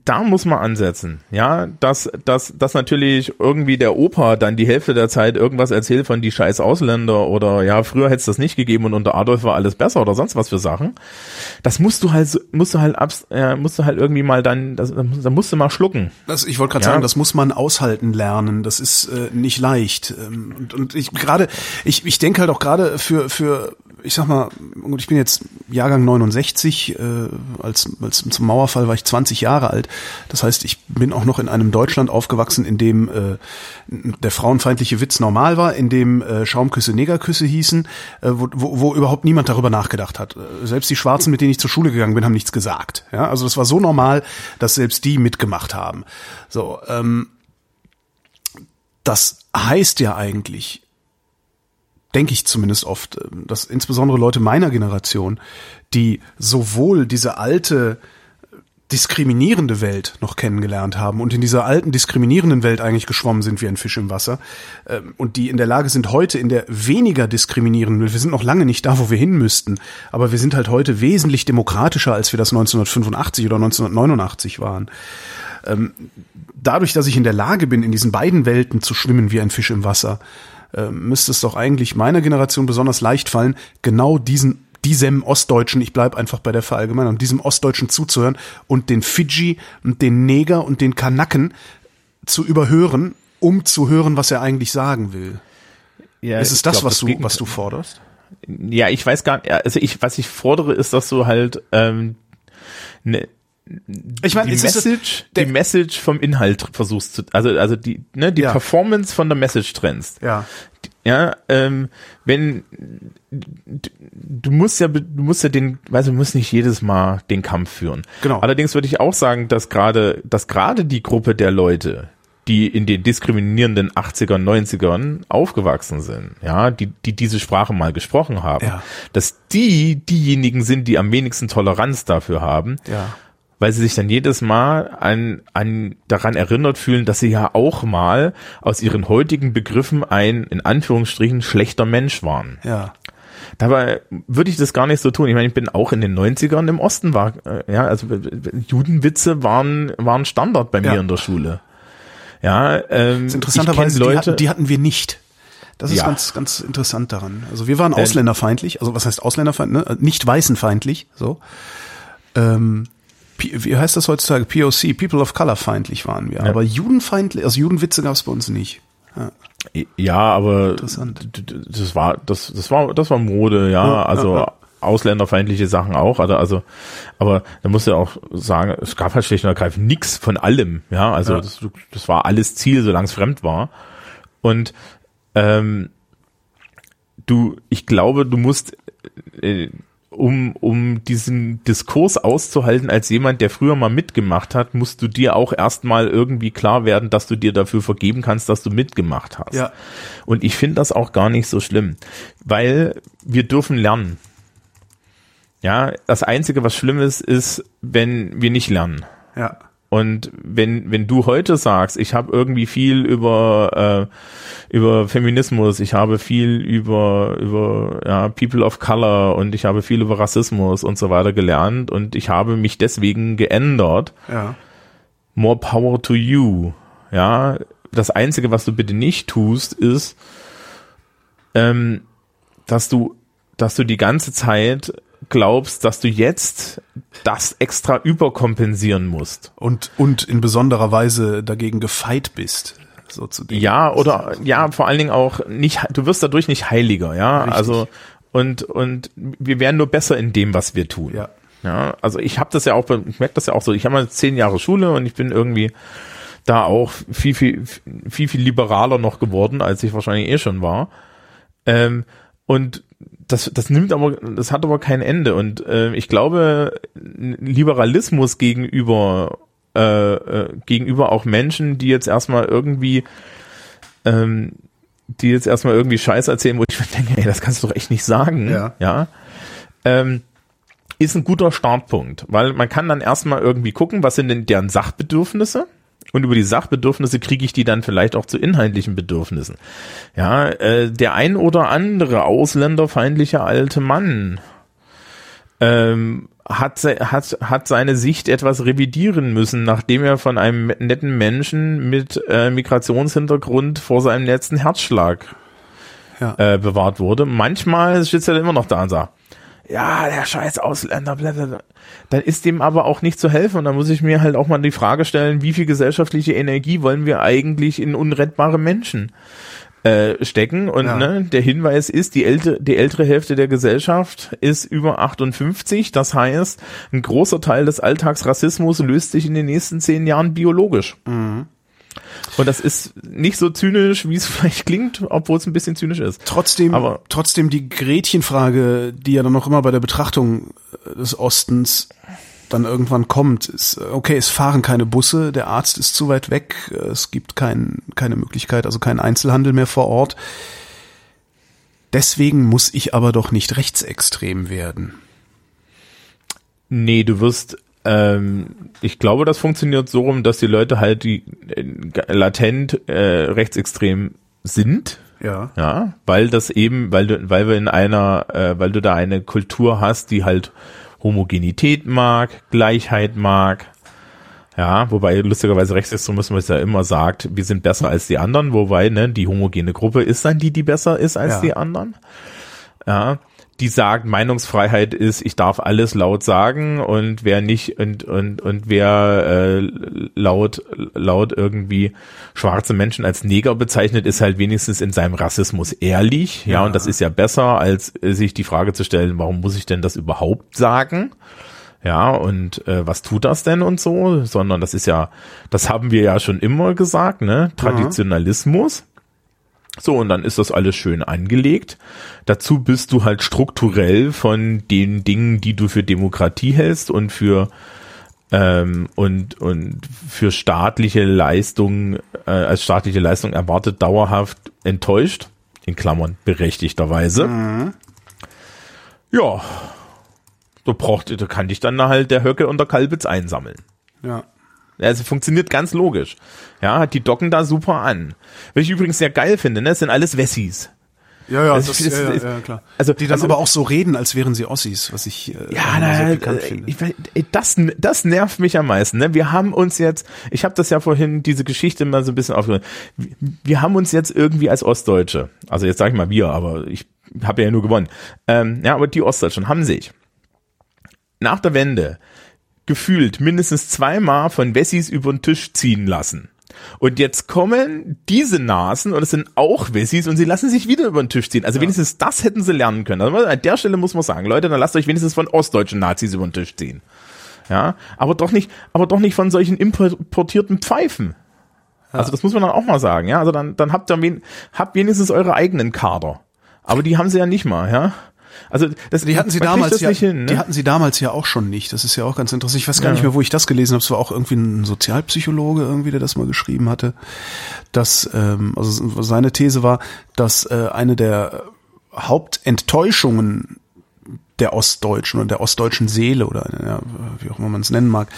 da muss man ansetzen, ja, dass, dass, dass natürlich irgendwie der Opa dann die Hälfte der Zeit irgendwas erzählt von die scheiß Ausländer oder ja, früher hätte es das nicht gegeben und unter Adolf war alles besser oder sonst was für Sachen. Das musst du halt, musst du halt abs, äh, musst du halt irgendwie mal dann, das, da musst du mal schlucken. Das, ich wollte gerade Ja. sagen, das muss man aushalten lernen. Das ist äh, nicht leicht. Ähm, und, und ich gerade, ich, ich denke halt auch gerade für für ich sag mal, gut, ich bin jetzt Jahrgang 69, äh, als, als zum Mauerfall war ich 20 Jahre alt. Das heißt, ich bin auch noch in einem Deutschland aufgewachsen, in dem äh, der frauenfeindliche Witz normal war, in dem äh, Schaumküsse Negerküsse hießen, äh, wo, wo, wo überhaupt niemand darüber nachgedacht hat. Äh, Selbst die Schwarzen, mit denen ich zur Schule gegangen bin, haben nichts gesagt. Ja, also das war so normal, dass selbst die mitgemacht haben. So, ähm, das heißt ja eigentlich, denke ich zumindest oft, ähm, dass insbesondere Leute meiner Generation, die sowohl diese alte diskriminierende Welt noch kennengelernt haben und in dieser alten diskriminierenden Welt eigentlich geschwommen sind wie ein Fisch im Wasser ähm, und die in der Lage sind heute in der weniger diskriminierenden Welt, wir sind noch lange nicht da, wo wir hin müssten, aber wir sind halt heute wesentlich demokratischer, als wir das 1985 oder 1989 waren. Dadurch, dass ich in der Lage bin, in diesen beiden Welten zu schwimmen wie ein Fisch im Wasser, äh, müsste es doch eigentlich meiner Generation besonders leicht fallen, genau diesen diesem Ostdeutschen, ich bleib einfach bei der Verallgemeinung, diesem Ostdeutschen zuzuhören und den Fidschi und den Neger und den Kanaken zu überhören, um zu hören, was er eigentlich sagen will. Ja, ist es das, glaub, was du, Gegen- was du forderst? Ja, ich weiß gar nicht, also ich, was ich fordere, ist, dass du halt ähm, ne, Ich meine, die das- Message, der- die Message vom Inhalt versuchst zu, also also die ne, die Ja. Performance von der Message trennst. Ja. Ja, ähm, wenn du, du musst ja, du musst ja den, weißt du, du musst nicht jedes Mal den Kampf führen. Genau. Allerdings würde ich auch sagen, dass gerade, dass gerade die Gruppe der Leute, die in den diskriminierenden 80ern, 90ern aufgewachsen sind, ja, die, die diese Sprache mal gesprochen haben, Ja. dass die diejenigen sind, die am wenigsten Toleranz dafür haben, Ja. Weil sie sich dann jedes Mal an, an daran erinnert fühlen, dass sie ja auch mal aus ihren heutigen Begriffen ein, in Anführungsstrichen, schlechter Mensch waren. Ja. Dabei würde ich das gar nicht so tun. Ich meine, ich bin auch in den 90ern im Osten war, äh, ja, also äh, Judenwitze waren, waren Standard bei mir Ja. in der Schule. Ja, ähm, Interessanterweise, ich die, hatten, die hatten wir nicht. Das ist Ja. ganz, ganz interessant daran. Also wir waren ausländerfeindlich, also was heißt ausländerfeindlich, ne? nicht weißenfeindlich, so. Ähm, wie heißt das heutzutage? POC, People of Color feindlich waren wir. Aber judenfeindlich, also Judenwitze gab es bei uns nicht. Ja. Ja, aber das war das das war das war Mode, ja, Ja, also ja, ja. ausländerfeindliche Sachen auch, also also aber da musst du ja auch sagen, es gab halt schlicht und ergreifend nix von allem, ja, also Ja. Das, das war alles Ziel, solange es fremd war. Und ähm, du, ich glaube, du musst äh, um, um diesen Diskurs auszuhalten als jemand, der früher mal mitgemacht hat, musst du dir auch erstmal irgendwie klar werden, dass du dir dafür vergeben kannst, dass du mitgemacht hast. Ja. Und ich finde das auch gar nicht so schlimm, weil wir dürfen lernen. Ja, das Einzige, was schlimm ist, ist, wenn wir nicht lernen. Ja. Und wenn, wenn du heute sagst, ich habe irgendwie viel über, äh, über Feminismus, ich habe viel über, über ja, People of Color und ich habe viel über Rassismus und so weiter gelernt und ich habe mich deswegen geändert, Ja. more power to you. Ja, das Einzige, was du bitte nicht tust, ist, ähm, dass du, dass du die ganze Zeit glaubst, dass du jetzt das extra überkompensieren musst. Und, und in besonderer Weise dagegen gefeit bist. So zu dem. Ja, oder ja, vor allen Dingen auch nicht, du wirst dadurch nicht heiliger, ja. Richtig. Also und und wir werden nur besser in dem, was wir tun. Ja. Ja, also ich habe das ja auch, ich merke das ja auch so, ich habe mal zehn Jahre Schule und ich bin irgendwie da auch viel, viel, viel, viel liberaler noch geworden, als ich wahrscheinlich eh schon war. Ähm, und das, das nimmt aber, das hat aber kein Ende. Und äh, ich glaube, Liberalismus gegenüber äh, äh, gegenüber auch Menschen, die jetzt erstmal irgendwie ähm, die jetzt erstmal irgendwie Scheiß erzählen, wo ich mir denke, ey, das kannst du doch echt nicht sagen. Ja. ja ähm, ist ein guter Startpunkt, weil man kann dann erstmal irgendwie gucken, was sind denn deren Sachbedürfnisse und über die Sachbedürfnisse kriege ich die dann vielleicht auch zu inhaltlichen Bedürfnissen. Ja, äh, der ein oder andere ausländerfeindliche alte Mann ähm, hat, hat, hat seine Sicht etwas revidieren müssen, nachdem er von einem netten Menschen mit äh, Migrationshintergrund vor seinem letzten Herzschlag Ja. äh, bewahrt wurde. Manchmal sitzt er immer noch da und sagt, ja, der scheiß Ausländer, blablabla. Dann ist dem aber auch nicht zu helfen und dann muss ich mir halt auch mal die Frage stellen, wie viel gesellschaftliche Energie wollen wir eigentlich in unrettbare Menschen äh, stecken und Ja. ne, der Hinweis ist, die ältere, die ältere Hälfte der Gesellschaft ist über 58, das heißt, ein großer Teil des Alltagsrassismus löst sich in den nächsten zehn Jahren biologisch. Und das ist nicht so zynisch, wie es vielleicht klingt, obwohl es ein bisschen zynisch ist. Trotzdem, Aber- trotzdem die Gretchenfrage, die ja dann noch immer bei der Betrachtung äh, des Ostens dann irgendwann kommt, ist, äh, okay, es fahren keine Busse, der Arzt ist zu weit weg, äh, es gibt kein, keine Möglichkeit, also keinen Einzelhandel mehr vor Ort. Deswegen muss ich aber doch nicht rechtsextrem werden. Nee, du wirst, ähm, ich glaube, das funktioniert so rum, dass die Leute halt die äh, latent äh, rechtsextrem sind. Ja. Ja, weil das eben, weil du, weil wir in einer, äh, weil du da eine Kultur hast, die halt Homogenität mag, Gleichheit mag. Ja, wobei lustigerweise Rechtsextremismus ja immer sagt, wir sind besser als die anderen, wobei ne, die homogene Gruppe ist dann die, die besser ist als Ja. die anderen. Ja, die sagt, Meinungsfreiheit ist, ich darf alles laut sagen und wer nicht und und und wer äh, laut laut irgendwie schwarze Menschen als Neger bezeichnet, ist halt wenigstens in seinem Rassismus ehrlich, ja, Ja. und das ist ja besser, als sich die Frage zu stellen, warum muss ich denn das überhaupt sagen? Ja, und äh, was tut das denn und so? Sondern das ist ja, das haben wir ja schon immer gesagt, ne? Traditionalismus. So, und dann ist das alles schön angelegt. Dazu bist du halt strukturell von den Dingen, die du für Demokratie hältst und für ähm, und und für staatliche Leistungen äh, als staatliche Leistung erwartet dauerhaft enttäuscht in Klammern berechtigterweise. Ja, da braucht, da kann dich dann halt der Höcke und der Kalbitz einsammeln. Ja. Also funktioniert ganz logisch. Ja, die docken da super an. Was ich übrigens sehr geil finde, ne, das sind alles Wessis. Ja, ja, Also das, finde, ja, das- ja, ja, klar. Also, die dann also, aber auch so reden, als wären sie Ossis, was ich äh, Ja, na, pikant äh, finde. ich, das, das nervt mich am meisten. Ne? Wir haben uns jetzt, ich habe das ja vorhin, diese Geschichte mal so ein bisschen aufgehört. Wir, wir haben uns jetzt irgendwie als Ostdeutsche, also jetzt sage ich mal wir, aber ich habe ja nur gewonnen. Ähm, ja, aber die Ostdeutschen haben sich nach der Wende gefühlt mindestens zweimal von Wessis über den Tisch ziehen lassen. Und jetzt kommen diese Nasen und es sind auch Wessis und sie lassen sich wieder über den Tisch ziehen. Also wenigstens das hätten sie lernen können. Also an der Stelle muss man sagen, Leute, dann lasst euch wenigstens von ostdeutschen Nazis über den Tisch ziehen. Ja, aber doch nicht, aber doch nicht von solchen importierten Pfeifen. Also das muss man dann auch mal sagen, ja. Also dann, dann habt ihr wen, habt wenigstens eure eigenen Kader. Aber die haben sie ja nicht mal, ja. Also das, Die hatten sie damals ja, hin, ne? die hatten sie damals ja auch schon nicht. Das ist ja auch ganz interessant. Ich weiß gar Ja. nicht mehr, wo ich das gelesen habe. Es war auch irgendwie ein Sozialpsychologe irgendwie, der das mal geschrieben hatte, dass ähm, also seine These war, dass äh, eine der Hauptenttäuschungen der Ostdeutschen und der ostdeutschen Seele oder ja, wie auch immer man es nennen mag,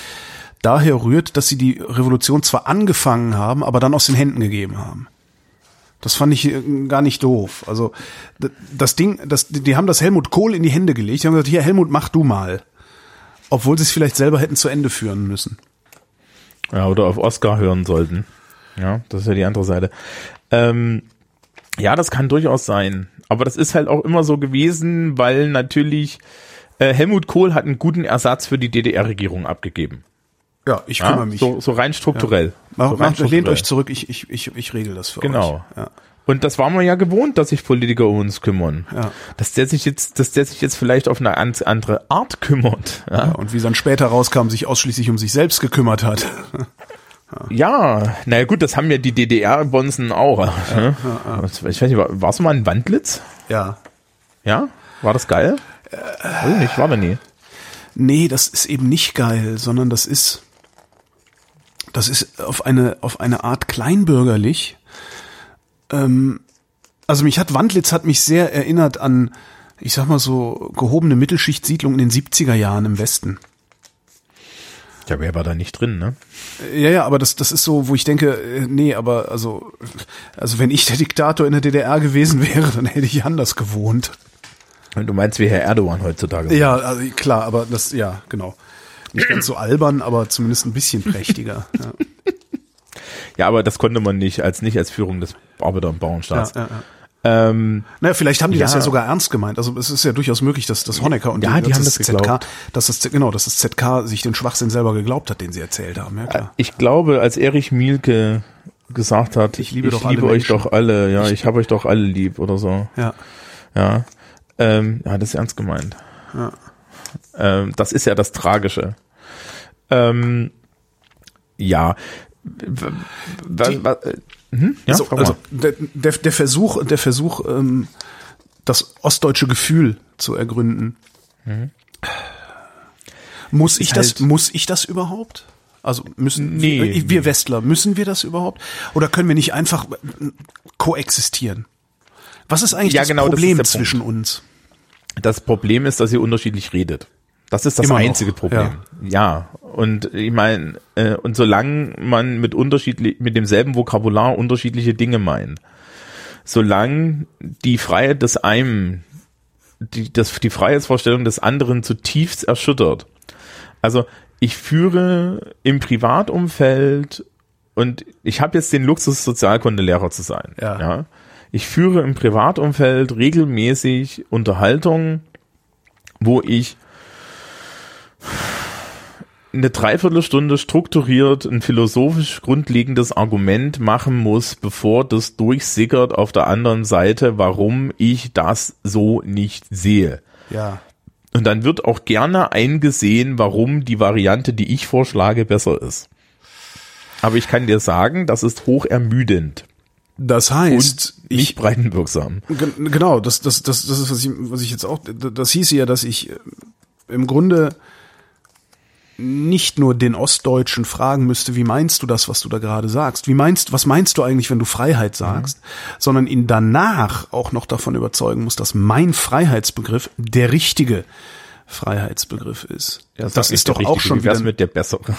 daher rührt, dass sie die Revolution zwar angefangen haben, aber dann aus den Händen gegeben haben. Das fand ich äh, gar nicht doof. Also das Ding, das, die haben das Helmut Kohl in die Hände gelegt. Die haben gesagt, hier Helmut, mach du mal. Obwohl sie es vielleicht selber hätten zu Ende führen müssen. Ja, oder auf Oscar hören sollten. Ja, das ist ja die andere Seite. Ähm, ja, das kann durchaus sein. Aber das ist halt auch immer so gewesen, weil natürlich äh, Helmut Kohl hat einen guten Ersatz für die DDR-Regierung abgegeben. Ja, ich Ja? kümmere mich. So, so rein strukturell. Mach, macht, lehnt euch zurück, ich, ich, ich, ich regel das für Genau. euch. Ja. Und das waren wir ja gewohnt, dass sich Politiker um uns kümmern. Ja. Dass der sich jetzt, dass der sich jetzt vielleicht auf eine andere Art kümmert. Ja, Ja, und wie dann später rauskam, sich ausschließlich um sich selbst gekümmert hat. ja naja gut, das haben ja die DDR-Bonzen auch. ne? Ich weiß nicht, war, warst du mal in Wandlitz? Ja. Ja? War das geil? Weiß ich nicht, war da nie. Nee, das ist eben nicht geil, sondern das ist, das ist auf eine, auf eine Art kleinbürgerlich. Ähm, also mich hat Wandlitz hat mich sehr erinnert an, ich sag mal so, gehobene Mittelschichtsiedlung in den 70er Jahren im Westen. Ja, wer war da nicht drin, ne? Ja, ja, aber das, das ist so, wo ich denke, äh, nee, aber also, also wenn ich der Diktator in der DDR gewesen wäre, dann hätte ich anders gewohnt. Und du meinst, wie Herr Erdogan heutzutage. Ja, also klar, aber das, ja, genau. Nicht ganz so albern, aber zumindest ein bisschen prächtiger. Ja. Ja, aber das konnte man nicht als nicht als Führung des Arbeiter- und Bauernstaats. Ja, ja, ja. Ähm, Naja, vielleicht haben die das Ja. ja sogar ernst gemeint. Also es ist ja durchaus möglich, dass das Honecker und Ja, die dass haben das das ZK, dass das genau, dass das ZK sich den Schwachsinn selber geglaubt hat, den sie erzählt haben. Ja klar. ich glaube, als Erich Mielke gesagt hat, Ich liebe doch alle liebe euch Menschen. doch alle, ja, ich, habe euch doch alle lieb oder so. Ja, Ja, ähm, ja, das ist ernst gemeint. Ja. Ähm, das ist ja das Tragische. Ähm, ja. Die- äh, hm? Ja, also, frag also der, der, der Versuch, der Versuch, ähm, das ostdeutsche Gefühl zu ergründen. Muss ich das, halt- muss ich das überhaupt? Also müssen Nee. wir, wir Westler, müssen wir das überhaupt? Oder können wir nicht einfach äh, koexistieren? Was ist eigentlich Ja, das genau, das Problem Punkt. zwischen uns? Das Problem ist, dass ihr unterschiedlich redet. Das ist das Immer noch, einzige Problem. Ja. Und ich meine, äh, und solange man mit unterschiedlich, mit demselben Vokabular unterschiedliche Dinge meint, solange die Freiheit des einen, die, das, die Freiheitsvorstellung des anderen zutiefst erschüttert. Also ich führe im Privatumfeld und ich habe jetzt den Luxus, Sozialkundelehrer zu sein. Ja. ja. Ich führe im Privatumfeld regelmäßig Unterhaltungen, wo ich eine Dreiviertelstunde strukturiert ein philosophisch grundlegendes Argument machen muss, bevor das durchsickert auf der anderen Seite, warum ich das so nicht sehe. Ja. Und dann wird auch gerne eingesehen, warum die Variante, die ich vorschlage, besser ist. Aber ich kann dir sagen, das ist hoch ermüdend Das und heißt, ich, nicht breitenwirksam. Gen- Genau, das, das, das, das ist, was ich, was ich jetzt auch, das hieß ja, dass ich äh, im Grunde nicht nur den Ostdeutschen fragen müsste, wie meinst du das, was du da gerade sagst? Wie meinst, was meinst du eigentlich, wenn du Freiheit sagst? Sondern ihn danach auch noch davon überzeugen muss, dass mein Freiheitsbegriff der richtige Freiheitsbegriff ist. das ist doch auch schon wieder, mit der bessere.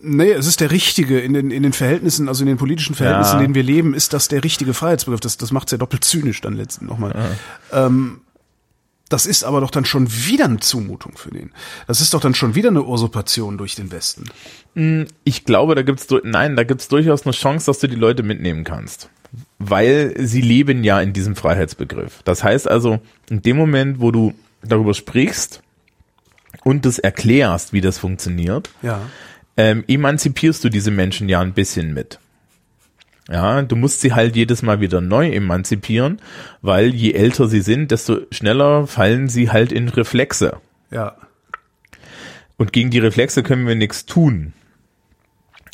Nee, es ist der richtige in den, in den Verhältnissen, also in den politischen Verhältnissen, Ja. in denen wir leben, ist das der richtige Freiheitsbegriff. Das, das macht es ja doppelt zynisch dann letzten nochmal. Ähm, das ist aber doch dann schon wieder eine Zumutung für den. Das ist doch dann schon wieder eine Usurpation durch den Westen. Ich glaube, da gibt's nein, da gibt's durchaus eine Chance, dass du die Leute mitnehmen kannst. Weil sie leben ja in diesem Freiheitsbegriff. Das heißt also, in dem Moment, wo du darüber sprichst und das erklärst, wie das funktioniert, Ja. ähm, emanzipierst du diese Menschen ja ein bisschen mit. Ja, du musst sie halt jedes Mal wieder neu emanzipieren, weil je älter sie sind, desto schneller fallen sie halt in Reflexe. Ja. Und gegen die Reflexe können wir nichts tun.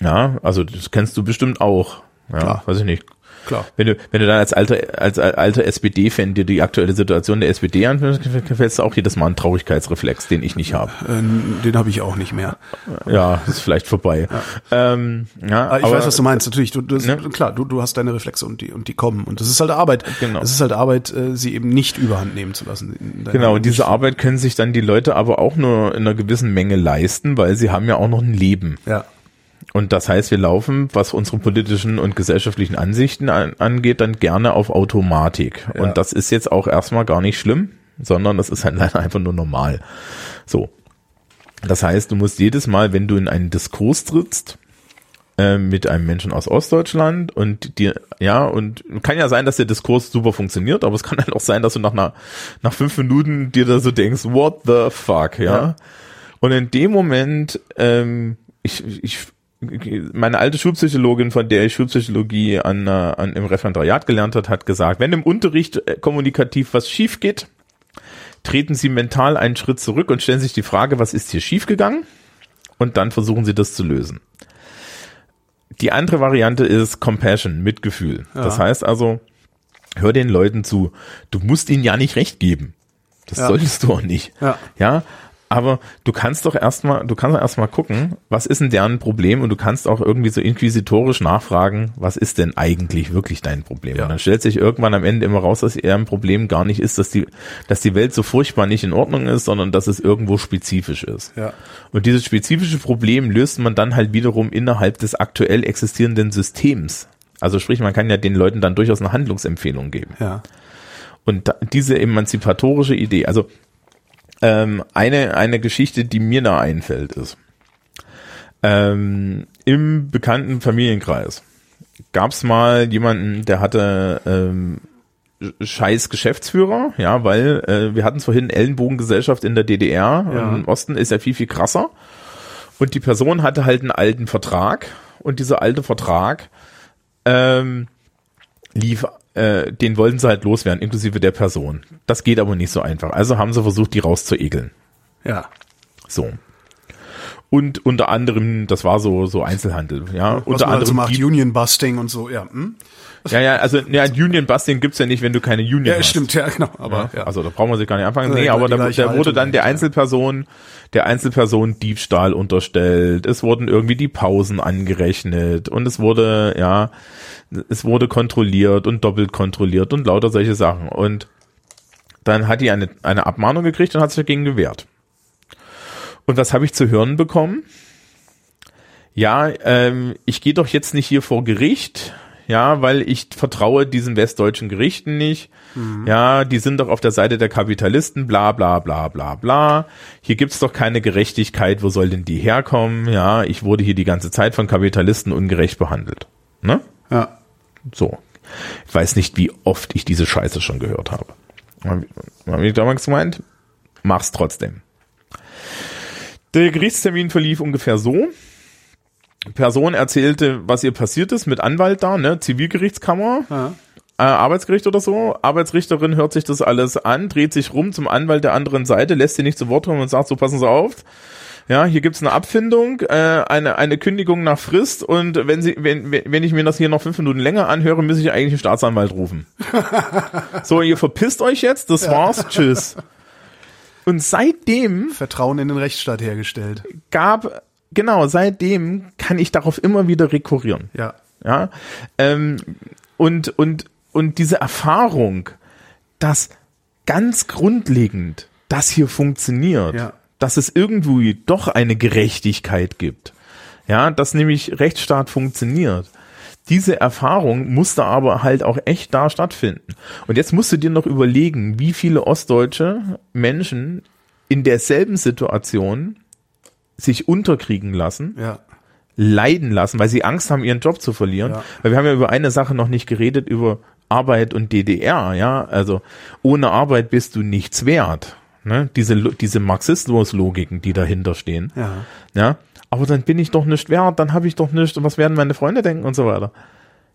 Ja, also das kennst du bestimmt auch. Ja, Klar. weiß ich nicht. Klar. Wenn du, wenn du dann als alter, als alter SPD-Fan dir die aktuelle Situation der SPD anhörst, fällst du auch jedes Mal einen Traurigkeitsreflex, den ich nicht habe. Ähm, den habe ich auch nicht mehr. Ja, ist vielleicht vorbei. Ja, ähm, ja Aber ich weiß, was du meinst. Natürlich, du, du Ne? klar, du, du hast deine Reflexe und die und die kommen und das ist halt Arbeit. Genau. Es ist halt Arbeit, äh, sie eben nicht überhand nehmen zu lassen. Genau, und diese Arbeit können sich dann die Leute aber auch nur in einer gewissen Menge leisten, weil sie haben ja auch noch ein Leben. Ja. Und das heißt, wir laufen, was unsere politischen und gesellschaftlichen Ansichten an, angeht, dann gerne auf Automatik. Ja. Und das ist jetzt auch erstmal gar nicht schlimm, sondern das ist halt leider einfach nur normal. So. Das heißt, du musst jedes Mal, wenn du in einen Diskurs trittst, äh, mit einem Menschen aus Ostdeutschland und dir, ja, und kann ja sein, dass der Diskurs super funktioniert, aber es kann halt auch sein, dass du nach einer, nach fünf Minuten dir da so denkst, what the fuck, ja. Ja. Und in dem Moment, ähm, ich, ich, meine alte Schulpsychologin, von der ich Schulpsychologie an, äh, an im Referendariat gelernt hat, hat gesagt, wenn im Unterricht äh, kommunikativ was schief geht, treten Sie mental einen Schritt zurück und stellen sich die Frage, was ist hier schiefgegangen? Und dann versuchen Sie das zu lösen. Die andere Variante ist Compassion, Mitgefühl. Das heißt also, hör den Leuten zu. Du musst ihnen ja nicht recht geben. Das Ja. solltest du auch nicht. Ja. Ja. Aber du kannst doch erstmal, du kannst doch erstmal gucken, was ist denn deren Problem und du kannst auch irgendwie so inquisitorisch nachfragen, was ist denn eigentlich wirklich dein Problem? Ja. Und dann stellt sich irgendwann am Ende immer raus, dass eher ein Problem gar nicht ist, dass die, dass die Welt so furchtbar nicht in Ordnung ist, sondern dass es irgendwo spezifisch ist. Ja. Und dieses spezifische Problem löst man dann halt wiederum innerhalb des aktuell existierenden Systems. Also sprich, man kann ja den Leuten dann durchaus eine Handlungsempfehlung geben. Ja. Und diese emanzipatorische Idee, also ähm, eine, eine Geschichte, die mir da einfällt, ist, ähm, im bekannten Familienkreis gab es mal jemanden, der hatte ähm, scheiß Geschäftsführer, ja, weil äh, wir hatten vorhin Ellenbogengesellschaft in der DDR, Ja. im Osten ist ja viel, viel krasser. Und die Person hatte halt einen alten Vertrag und dieser alte Vertrag ähm, lief, äh, den wollten sie halt loswerden, inklusive der Person. Das geht aber nicht so einfach. Also haben sie versucht, die rauszuekeln. Ja. So. Und unter anderem, das war so so Einzelhandel, ja. Was unter also anderem macht, die, Union Busting und so, ja. Hm? Ja, ja, also ja, Union Busting gibt's ja nicht, wenn du keine Union Ja, hast. stimmt, ja, genau. Aber Aber, ja. Also da brauchen wir sich gar nicht anfangen. Ja, Nee, aber da, da wurde dann der ja. Einzelperson, der Einzelperson Diebstahl unterstellt. Es wurden irgendwie die Pausen angerechnet und es wurde, ja, es wurde kontrolliert und doppelt kontrolliert und lauter solche Sachen. Und dann hat die eine, eine Abmahnung gekriegt und hat sich dagegen gewehrt. Und was habe ich zu hören bekommen? Ja, ähm, ich gehe doch jetzt nicht hier vor Gericht, ja, weil ich vertraue diesen westdeutschen Gerichten nicht. Ja, die sind doch auf der Seite der Kapitalisten, bla bla bla bla bla. Hier gibt's doch keine Gerechtigkeit, wo soll denn die herkommen? Ja, ich wurde hier die ganze Zeit von Kapitalisten ungerecht behandelt. Ne? ja. So. Ich weiß nicht, wie oft ich diese Scheiße schon gehört habe. Habe ich damals gemeint? Mach's trotzdem. Der Gerichtstermin verlief ungefähr so. Person erzählte, was ihr passiert ist mit Anwalt da, ne, Zivilgerichtskammer, Ja. äh, Arbeitsgericht oder so. Arbeitsrichterin hört sich das alles an, dreht sich rum zum Anwalt der anderen Seite, lässt sie nicht zu Wort kommen und sagt, so passen Sie auf. Ja, hier gibt's eine Abfindung, äh, eine, eine Kündigung nach Frist und wenn Sie, wenn, wenn wenn ich mir das hier noch fünf Minuten länger anhöre, müsste ich eigentlich einen Staatsanwalt rufen. so, ihr verpisst euch jetzt, das war's, tschüss. Und seitdem Vertrauen in den Rechtsstaat hergestellt. gab, genau, seitdem kann ich darauf immer wieder rekurrieren. Ja. Ja, ähm, und, und, und diese Erfahrung, dass ganz grundlegend das hier funktioniert, Ja. dass es irgendwie doch eine Gerechtigkeit gibt. Ja, dass nämlich Rechtsstaat funktioniert. Diese Erfahrung musste aber halt auch echt da stattfinden. Und jetzt musst du dir noch überlegen, wie viele ostdeutsche Menschen in derselben Situation sich unterkriegen lassen, Ja. leiden lassen, weil sie Angst haben, ihren Job zu verlieren. Ja. Weil wir haben ja über eine Sache noch nicht geredet, über Arbeit und DDR, ja. Also ohne Arbeit bist du nichts wert. Ne? Diese, diese Marxismus-Logiken, die dahinter stehen. Ja. Ja. Aber dann bin ich doch nicht wert, dann habe ich doch nicht, und was werden meine Freunde denken und so weiter.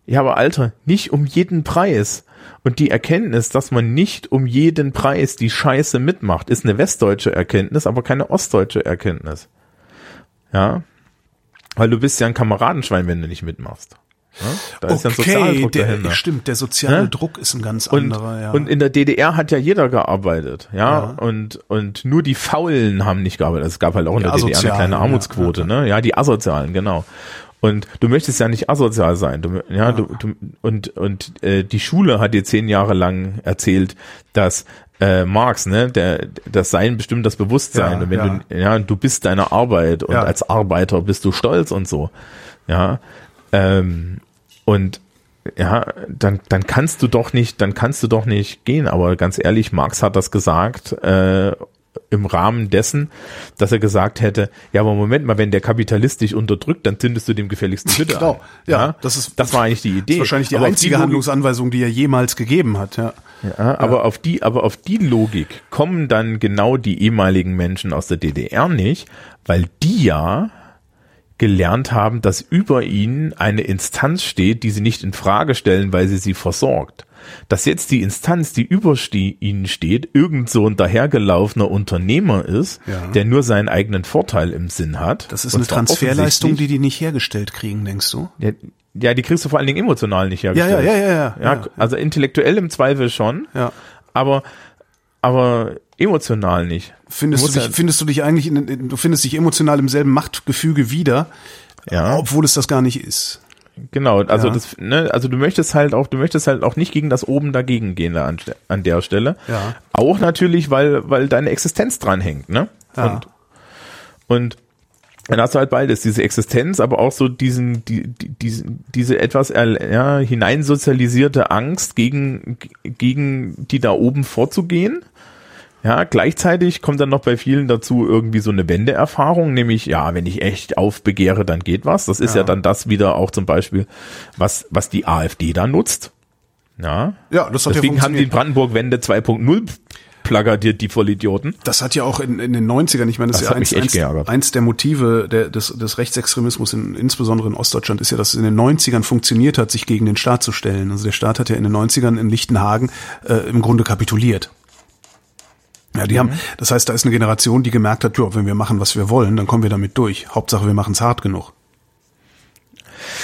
Ja, aber Alter, nicht um jeden Preis. Und die Erkenntnis, dass man nicht um jeden Preis die Scheiße mitmacht, ist eine westdeutsche Erkenntnis, aber keine ostdeutsche Erkenntnis. Ja. Weil du bist ja ein Kameradenschwein, wenn du nicht mitmachst. Ja? Da ist ja ein Okay, Sozialdruck der, dahinter. stimmt, der soziale Hä? Druck ist ein ganz Und, anderer, ja. und in der DDR hat ja jeder gearbeitet, ja, Ja. und und nur die Faulen haben nicht gearbeitet. Also es gab halt auch in der DDR eine kleine ja, Armutsquote, ja, ne? Ja, die Asozialen, genau. Und du möchtest ja nicht asozial sein, du, ja, Du, du, und und äh, die Schule hat dir zehn Jahre lang erzählt, dass äh, Marx, ne, der das Sein bestimmt das Bewusstsein Ja, und wenn ja. du ja, du bist deine Arbeit und Ja. als Arbeiter bist du stolz und so, ja, ähm, und ja, dann, dann kannst du doch nicht, dann kannst du doch nicht gehen. Aber ganz ehrlich, Marx hat das gesagt äh, im Rahmen dessen, dass er gesagt hätte, ja, aber Moment mal, wenn der Kapitalist dich unterdrückt, dann zündest du dem gefälligst die Hütte Genau, an. ja, das ist- das war eigentlich die Idee. das ist wahrscheinlich die Aber einzige Logik- Handlungsanweisung, die er jemals gegeben hat, ja. ja, aber auf die, aber auf die Logik kommen dann genau die ehemaligen Menschen aus der DDR nicht, weil die ja gelernt haben, dass über ihnen eine Instanz steht, die sie nicht in Frage stellen, weil sie sie versorgt. Dass jetzt die Instanz, die über ihnen steht, irgend so ein dahergelaufener Unternehmer ist, Ja. der nur seinen eigenen Vorteil im Sinn hat. Das ist eine Transferleistung, die die nicht hergestellt kriegen, denkst du? ja, ja, die kriegst du vor allen Dingen emotional nicht Ja, hergestellt. ja, ja, ja, ja. Ja, also intellektuell im Zweifel schon, ja. aber, aber emotional nicht. Findest du, dich, ja- findest du dich eigentlich, in, in, du findest dich emotional im selben Machtgefüge wieder, Ja. obwohl es das gar nicht ist. Genau, also Ja. das, ne, also du möchtest halt auch, du möchtest halt auch nicht gegen das oben dagegen gehen da an, an der Stelle. Ja. Auch natürlich, weil, weil deine Existenz dran hängt, ne? Ja. Und, und dann hast du halt beides, diese Existenz, aber auch so diesen, die, die, diesen, diese etwas ja, hineinsozialisierte Angst gegen, gegen die da oben vorzugehen. Ja, gleichzeitig kommt dann noch bei vielen dazu irgendwie so eine Wendeerfahrung, nämlich, ja, wenn ich echt aufbegehre, dann geht was. Das ist ja, Ja. dann das wieder auch zum Beispiel, was, was die AfD da nutzt. Ja. Ja, das hat Deswegen ja haben die funktioniert. Brandenburg-Wende 2.0 plakatiert, die Vollidioten. Das hat ja auch in, in den 90ern, ich meine, das, Das ist ja eins, eins, eins der Motive der, des, des Rechtsextremismus, in, insbesondere in Ostdeutschland, ist ja, dass es in den 90ern funktioniert hat, sich gegen den Staat zu stellen. Also der Staat hat ja in den 90ern in Lichtenhagen äh, im Grunde kapituliert. Ja, die Mhm. haben, das heißt, da ist eine Generation, die gemerkt hat, ja, wenn wir machen, was wir wollen, dann kommen wir damit durch. Hauptsache, wir machen es hart genug.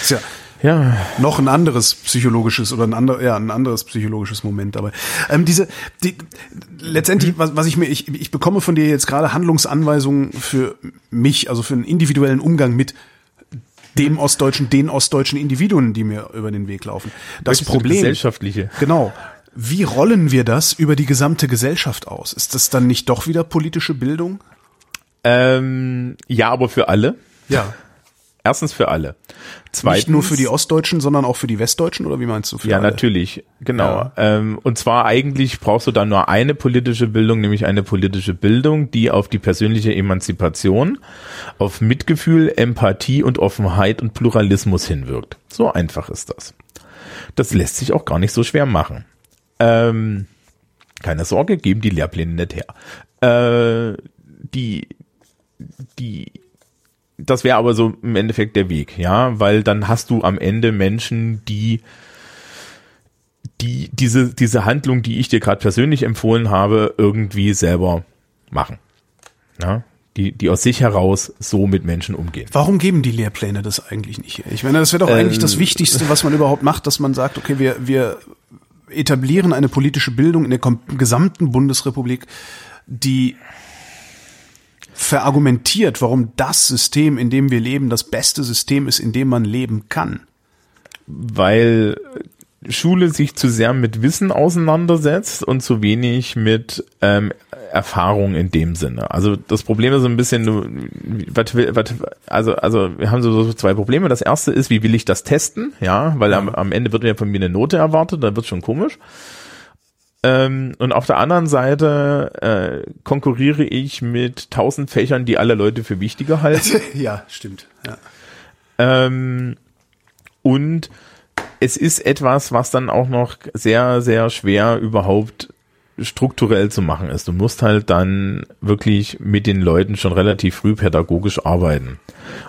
Ist ja Ja. noch ein anderes psychologisches oder ein anderes, ja, ein anderes psychologisches Moment dabei. Ähm, diese, die, letztendlich, was, was ich mir, ich, ich bekomme von dir jetzt gerade Handlungsanweisungen für mich, also für einen individuellen Umgang mit dem ostdeutschen, den ostdeutschen Individuen, die mir über den Weg laufen. Das Möchtest Problem, Gesellschaftliche. genau. Wie rollen wir das über die gesamte Gesellschaft aus? Ist das dann nicht doch wieder politische Bildung? Ähm, ja, aber für alle. Ja. Erstens für alle. Zweitens, Nicht nur für die Ostdeutschen, sondern auch für die Westdeutschen oder wie meinst du? Für Ja, alle? natürlich, genau. Ja. Ähm, und zwar eigentlich brauchst du dann nur eine politische Bildung, nämlich eine politische Bildung, die auf die persönliche Emanzipation, auf Mitgefühl, Empathie und Offenheit und Pluralismus hinwirkt. So einfach ist das. Das lässt sich auch gar nicht so schwer machen. Ähm, keine Sorge, geben die Lehrpläne nicht her. Äh, die, die, das wäre aber so im Endeffekt der Weg, ja, weil dann hast du am Ende Menschen, die die diese diese Handlung, die ich dir gerade persönlich empfohlen habe, irgendwie selber machen. Ja? Die die aus sich heraus so mit Menschen umgehen. Warum geben die Lehrpläne das eigentlich nicht? Ich meine, das wäre doch eigentlich das Wichtigste, was man überhaupt macht, dass man sagt, okay, wir, wir etablieren eine politische Bildung in der gesamten Bundesrepublik, die verargumentiert, warum das System, in dem wir leben, das beste System ist, in dem man leben kann. Weil Schule sich zu sehr mit Wissen auseinandersetzt und zu wenig mit ähm, Erfahrung in dem Sinne. Also das Problem ist so ein bisschen, du, also, also wir haben so, zwei Probleme. Das erste ist, wie will ich das testen? Ja, weil ja. Am, am Ende wird mir von mir eine Note erwartet, da wird schon komisch. Ähm, und auf der anderen Seite äh, konkurriere ich mit tausend Fächern, die alle Leute für wichtiger halten. ja, stimmt. Ja. Ähm, und es ist etwas, was dann auch noch sehr, sehr schwer überhaupt strukturell zu machen ist. Du musst halt dann wirklich mit den Leuten schon relativ früh pädagogisch arbeiten.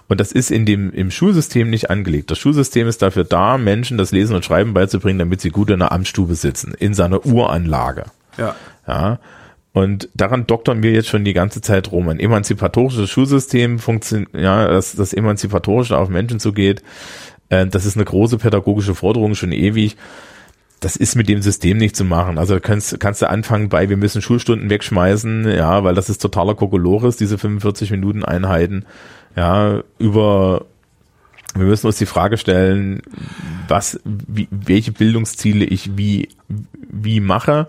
Und das ist in dem, im Schulsystem nicht angelegt. Das Schulsystem ist dafür da, Menschen das Lesen und Schreiben beizubringen, damit sie gut in der Amtsstube sitzen, in seiner Uranlage. Ja. Ja. Und daran doktern wir jetzt schon die ganze Zeit rum. Ein emanzipatorisches Schulsystem funktioniert, ja, das, das emanzipatorische auf Menschen zugeht, äh, das ist eine große pädagogische Forderung schon ewig das ist mit dem System nicht zu machen. Also kannst, kannst du anfangen bei, wir müssen Schulstunden wegschmeißen, ja, weil das ist totaler Kokolores, diese 45 Minuten Einheiten, ja, über, wir müssen uns die Frage stellen, was, wie, welche Bildungsziele ich wie, wie mache,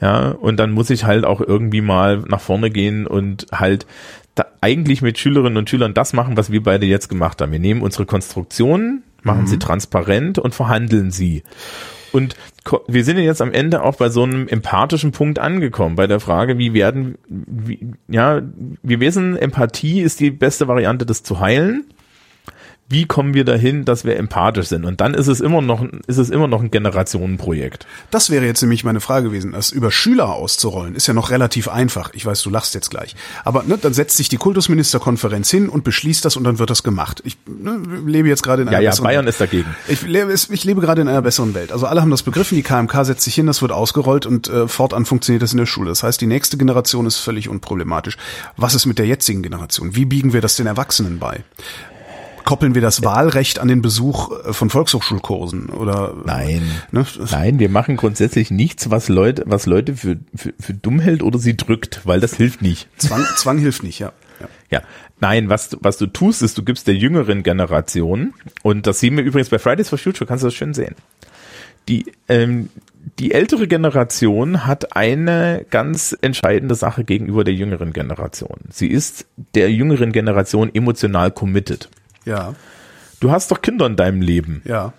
ja, und dann muss ich halt auch irgendwie mal nach vorne gehen und halt da eigentlich mit Schülerinnen und Schülern das machen, was wir beide jetzt gemacht haben. Wir nehmen unsere Konstruktionen, machen mhm. sie transparent und verhandeln sie. Und wir sind jetzt am Ende auch bei so einem empathischen Punkt angekommen, bei der Frage, wie werden, wie, ja, wir wissen, Empathie ist die beste Variante, das zu heilen wie kommen wir dahin, dass wir empathisch sind? Und dann ist es immer noch, ist es immer noch ein Generationenprojekt. Das wäre jetzt nämlich meine Frage gewesen. Das über Schüler auszurollen ist ja noch relativ einfach. Ich weiß, du lachst jetzt gleich. Aber ne, dann setzt sich die Kultusministerkonferenz hin und beschließt das und dann wird das gemacht. Ich ne, lebe jetzt gerade in einer ja, ja, Bayern Welt. ist dagegen. Ich lebe, ich lebe gerade in einer besseren Welt. Also alle haben das begriffen, die KMK setzt sich hin, das wird ausgerollt und äh, fortan funktioniert das in der Schule. Das heißt, die nächste Generation ist völlig unproblematisch. Was ist mit der jetzigen Generation? Wie biegen wir das den Erwachsenen bei? Koppeln wir das Wahlrecht an den Besuch äh, von Volkshochschulkursen oder nein ne? nein wir machen grundsätzlich nichts was Leute was Leute für, für, für dumm hält oder sie drückt weil das hilft nicht Zwang, Zwang hilft nicht ja ja. ja. Nein, was, was du tust, ist, du gibst der jüngeren Generation, und das sehen wir übrigens bei Fridays for Future, kannst du das schön sehen. Die, ähm, die ältere Generation hat eine ganz entscheidende Sache gegenüber der jüngeren Generation. Sie ist der jüngeren Generation emotional committed. Ja. Du hast doch Kinder in deinem Leben. Ja.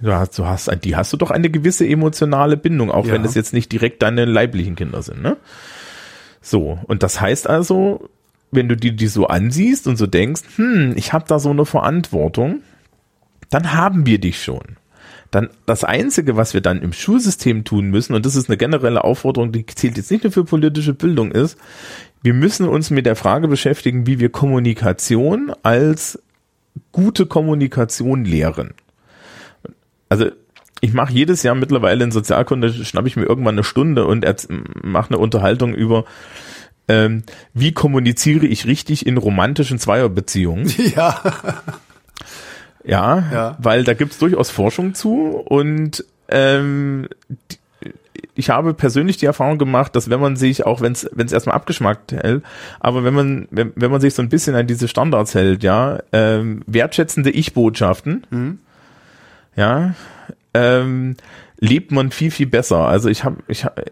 Du hast, du hast, die hast du doch eine gewisse emotionale Bindung, auch ja. wenn es jetzt nicht direkt deine leiblichen Kinder sind, ne? So. Und das heißt also, wenn du die, die so ansiehst und so denkst, hm, ich habe da so eine Verantwortung, dann haben wir dich schon. Dann das Einzige, was wir dann im Schulsystem tun müssen, und das ist eine generelle Aufforderung, die zählt jetzt nicht nur für politische Bildung ist, wir müssen uns mit der Frage beschäftigen, wie wir Kommunikation als gute Kommunikation lehren. Also ich mache jedes Jahr mittlerweile in Sozialkunde, schnappe ich mir irgendwann eine Stunde und mache eine Unterhaltung über, ähm, wie kommuniziere ich richtig in romantischen Zweierbeziehungen. Ja. Ja, ja. weil da gibt's durchaus Forschung zu und ähm, ich habe persönlich die Erfahrung gemacht, dass wenn man sich, auch wenn es erstmal abgeschmackt hält, aber wenn man wenn, wenn man sich so ein bisschen an diese Standards hält, ja, ähm, wertschätzende Ich-Botschaften, mhm. ja, ähm, lebt man viel viel besser. Also ich habe ich habe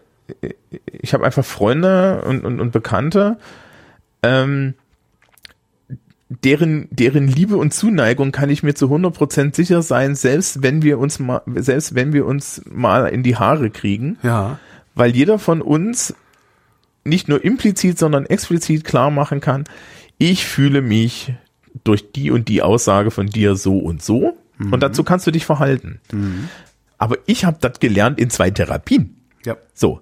ich habe einfach Freunde und, und, und Bekannte, ähm, deren, deren Liebe und Zuneigung kann ich mir zu 100% sicher sein, selbst wenn wir uns mal, selbst wenn wir uns mal in die Haare kriegen. Ja. Weil jeder von uns nicht nur implizit, sondern explizit klar machen kann, ich fühle mich durch die und die Aussage von dir so und so. Mhm. Und dazu kannst du dich verhalten. Mhm. Aber ich habe das gelernt in zwei Therapien. Ja. So,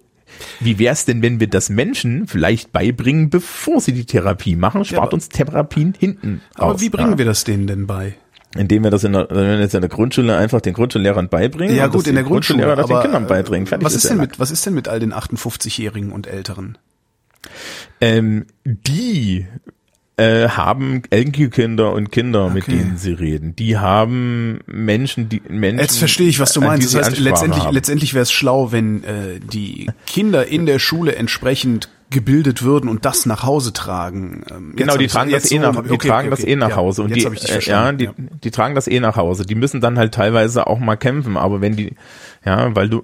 wie wäre es denn, wenn wir das Menschen vielleicht beibringen, bevor sie die Therapie machen? Spart ja, uns Therapien hinten Aber aus, wie bringen ja. wir das denen denn bei? Indem wir das in der, wenn wir jetzt in der Grundschule einfach den Grundschullehrern beibringen. Ja gut, in der Grundschule, Grundschullehrer das den Kindern beibringen. Fertig was ist, ist denn mit, was ist denn mit all den 58-Jährigen und Älteren? Ähm, die äh, haben Enkelkinder und Kinder, okay. mit denen sie reden. Die haben Menschen, die Menschen. Jetzt verstehe ich, was du meinst. Das heißt, letztendlich, letztendlich wäre es schlau, wenn äh, die Kinder in der Schule entsprechend gebildet würden und das nach Hause tragen. Ähm, genau, die tragen das eh nach, die okay, tragen okay, das eh nach Hause und die, äh, ja, die, die tragen das eh nach Hause. Die müssen dann halt teilweise auch mal kämpfen, aber wenn die, ja, weil du,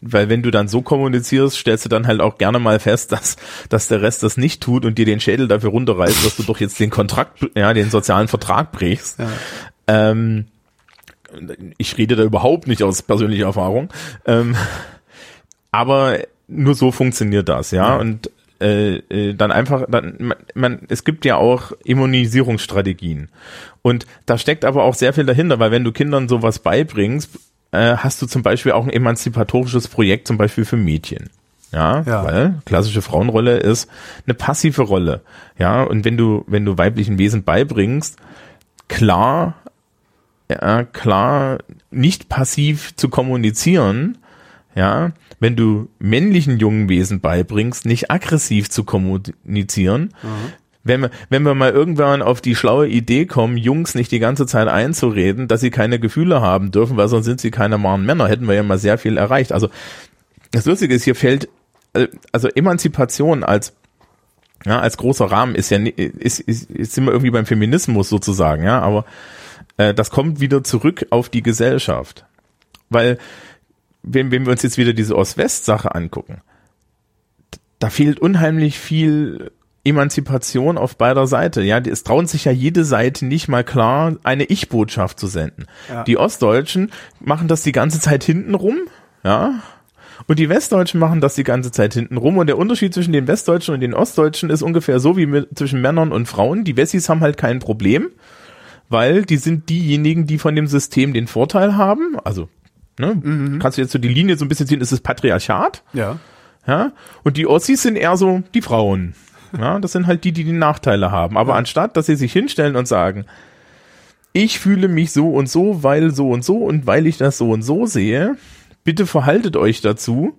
weil wenn du dann so kommunizierst, stellst du dann halt auch gerne mal fest, dass, dass der Rest das nicht tut und dir den Schädel dafür runterreißt, dass du doch jetzt den Kontrakt, ja, den sozialen Vertrag brichst. Ja. Ähm, ich rede da überhaupt nicht aus persönlicher Erfahrung. Ähm, aber nur so funktioniert das, ja. ja. Und äh, äh, dann einfach, dann, man, man, es gibt ja auch Immunisierungsstrategien. Und da steckt aber auch sehr viel dahinter, weil wenn du Kindern sowas beibringst, äh, hast du zum Beispiel auch ein emanzipatorisches Projekt, zum Beispiel für Mädchen. Ja, ja, weil klassische Frauenrolle ist eine passive Rolle. Ja, und wenn du, wenn du weiblichen Wesen beibringst, klar, ja, klar, nicht passiv zu kommunizieren, ja, wenn du männlichen jungen Wesen beibringst, nicht aggressiv zu kommunizieren, mhm. wenn wir, wenn wir mal irgendwann auf die schlaue Idee kommen, Jungs nicht die ganze Zeit einzureden, dass sie keine Gefühle haben dürfen, weil sonst sind sie keine wahren Männer, hätten wir ja mal sehr viel erreicht. Also das Lustige ist, hier fällt, äh, also Emanzipation als ja, als großer Rahmen ist ja ist, ist, ist sind wir irgendwie beim Feminismus sozusagen, ja, aber äh, das kommt wieder zurück auf die Gesellschaft. Weil wenn, wenn wir uns jetzt wieder diese Ost-West-Sache angucken, da fehlt unheimlich viel Emanzipation auf beider Seite. Ja, es trauen sich ja jede Seite nicht mal klar, eine Ich-Botschaft zu senden. Ja. Die Ostdeutschen machen das die ganze Zeit hinten rum, ja. Und die Westdeutschen machen das die ganze Zeit hinten rum. Und der Unterschied zwischen den Westdeutschen und den Ostdeutschen ist ungefähr so wie mit, zwischen Männern und Frauen. Die Wessis haben halt kein Problem, weil die sind diejenigen, die von dem System den Vorteil haben. Also Ne? Mhm. Kannst du jetzt so die Linie so ein bisschen sehen, ist es Patriarchat. Ja. Ja. Und die Ossis sind eher so die Frauen. Ja, das sind halt die, die die Nachteile haben. Aber ja. anstatt, dass sie sich hinstellen und sagen, ich fühle mich so und so, weil so und so und weil ich das so und so sehe, bitte verhaltet euch dazu.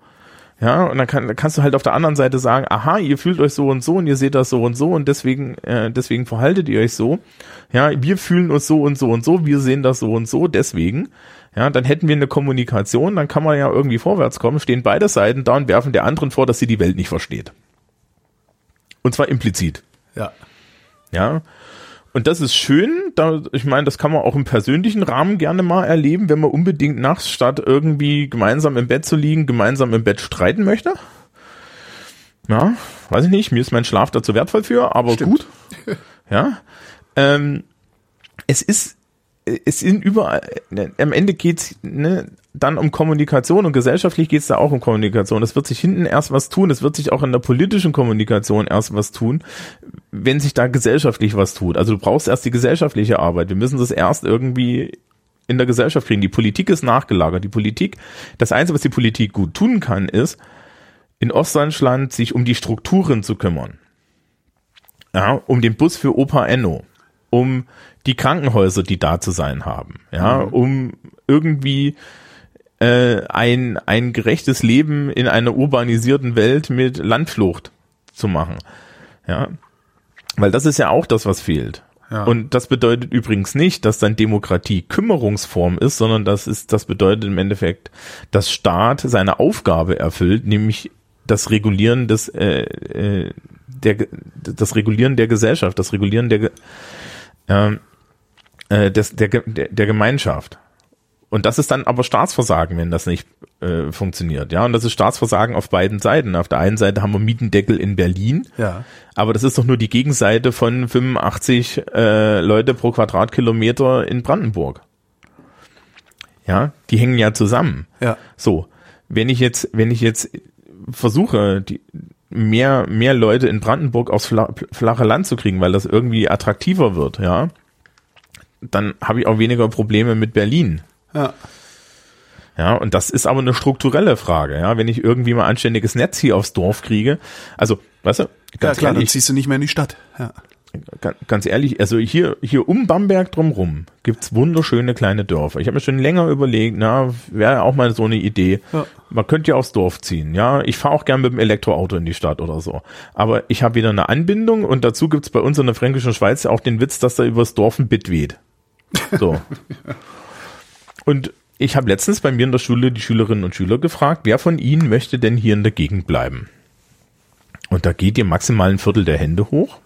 Ja, und dann, kann, dann kannst du halt auf der anderen Seite sagen, aha, ihr fühlt euch so und so und ihr seht das so und so und deswegen, äh, deswegen verhaltet ihr euch so. Ja, wir fühlen uns so und so und so, wir sehen das so und so, deswegen. Ja, dann hätten wir eine Kommunikation, dann kann man ja irgendwie vorwärts kommen, stehen beide Seiten da und werfen der anderen vor, dass sie die Welt nicht versteht. Und zwar implizit. Ja. Ja. Und das ist schön, da, ich meine, das kann man auch im persönlichen Rahmen gerne mal erleben, wenn man unbedingt nachts statt irgendwie gemeinsam im Bett zu liegen, gemeinsam im Bett streiten möchte. Ja, weiß ich nicht, mir ist mein Schlaf dazu wertvoll für, aber Stimmt. gut. Ja. Ähm, es ist es sind überall, ne, am Ende geht's ne, dann um Kommunikation und gesellschaftlich geht's da auch um Kommunikation. Es wird sich hinten erst was tun, es wird sich auch in der politischen Kommunikation erst was tun, wenn sich da gesellschaftlich was tut. Also du brauchst erst die gesellschaftliche Arbeit. Wir müssen das erst irgendwie in der Gesellschaft kriegen. Die Politik ist nachgelagert. Die Politik, das Einzige, was die Politik gut tun kann, ist, in Ostdeutschland sich um die Strukturen zu kümmern. Ja, um den Bus für Opa Enno um die Krankenhäuser, die da zu sein haben, ja, mhm. um irgendwie äh, ein, ein gerechtes Leben in einer urbanisierten Welt mit Landflucht zu machen. Ja. Weil das ist ja auch das, was fehlt. Ja. Und das bedeutet übrigens nicht, dass dann Demokratie Kümmerungsform ist, sondern das ist, das bedeutet im Endeffekt, dass Staat seine Aufgabe erfüllt, nämlich das Regulieren des, äh, äh, der, das Regulieren der Gesellschaft, das Regulieren der, ähm, äh, des, der, der, der Gemeinschaft. Und das ist dann aber Staatsversagen, wenn das nicht äh, funktioniert. Ja, und das ist Staatsversagen auf beiden Seiten. Auf der einen Seite haben wir Mietendeckel in Berlin, ja. aber das ist doch nur die Gegenseite von 85 äh, Leute pro Quadratkilometer in Brandenburg. Ja, die hängen ja zusammen. Ja. So, wenn ich jetzt, wenn ich jetzt versuche, die, mehr, mehr Leute in Brandenburg aufs flache Land zu kriegen, weil das irgendwie attraktiver wird, ja, dann habe ich auch weniger Probleme mit Berlin. Ja. Ja, und das ist aber eine strukturelle Frage, ja. Wenn ich irgendwie mal anständiges Netz hier aufs Dorf kriege, also, weißt du, ganz ja, klar, ehrlich, dann ziehst du nicht mehr in die Stadt, ja ganz ehrlich, also hier, hier um Bamberg drumrum gibt's wunderschöne kleine Dörfer. Ich habe mir schon länger überlegt, na, wäre auch mal so eine Idee. Ja. Man könnte ja aufs Dorf ziehen, ja. Ich fahre auch gern mit dem Elektroauto in die Stadt oder so. Aber ich habe wieder eine Anbindung und dazu gibt's bei uns in der Fränkischen Schweiz auch den Witz, dass da übers Dorf ein Bit weht. So. und ich habe letztens bei mir in der Schule die Schülerinnen und Schüler gefragt, wer von ihnen möchte denn hier in der Gegend bleiben? Und da geht dir maximal ein Viertel der Hände hoch.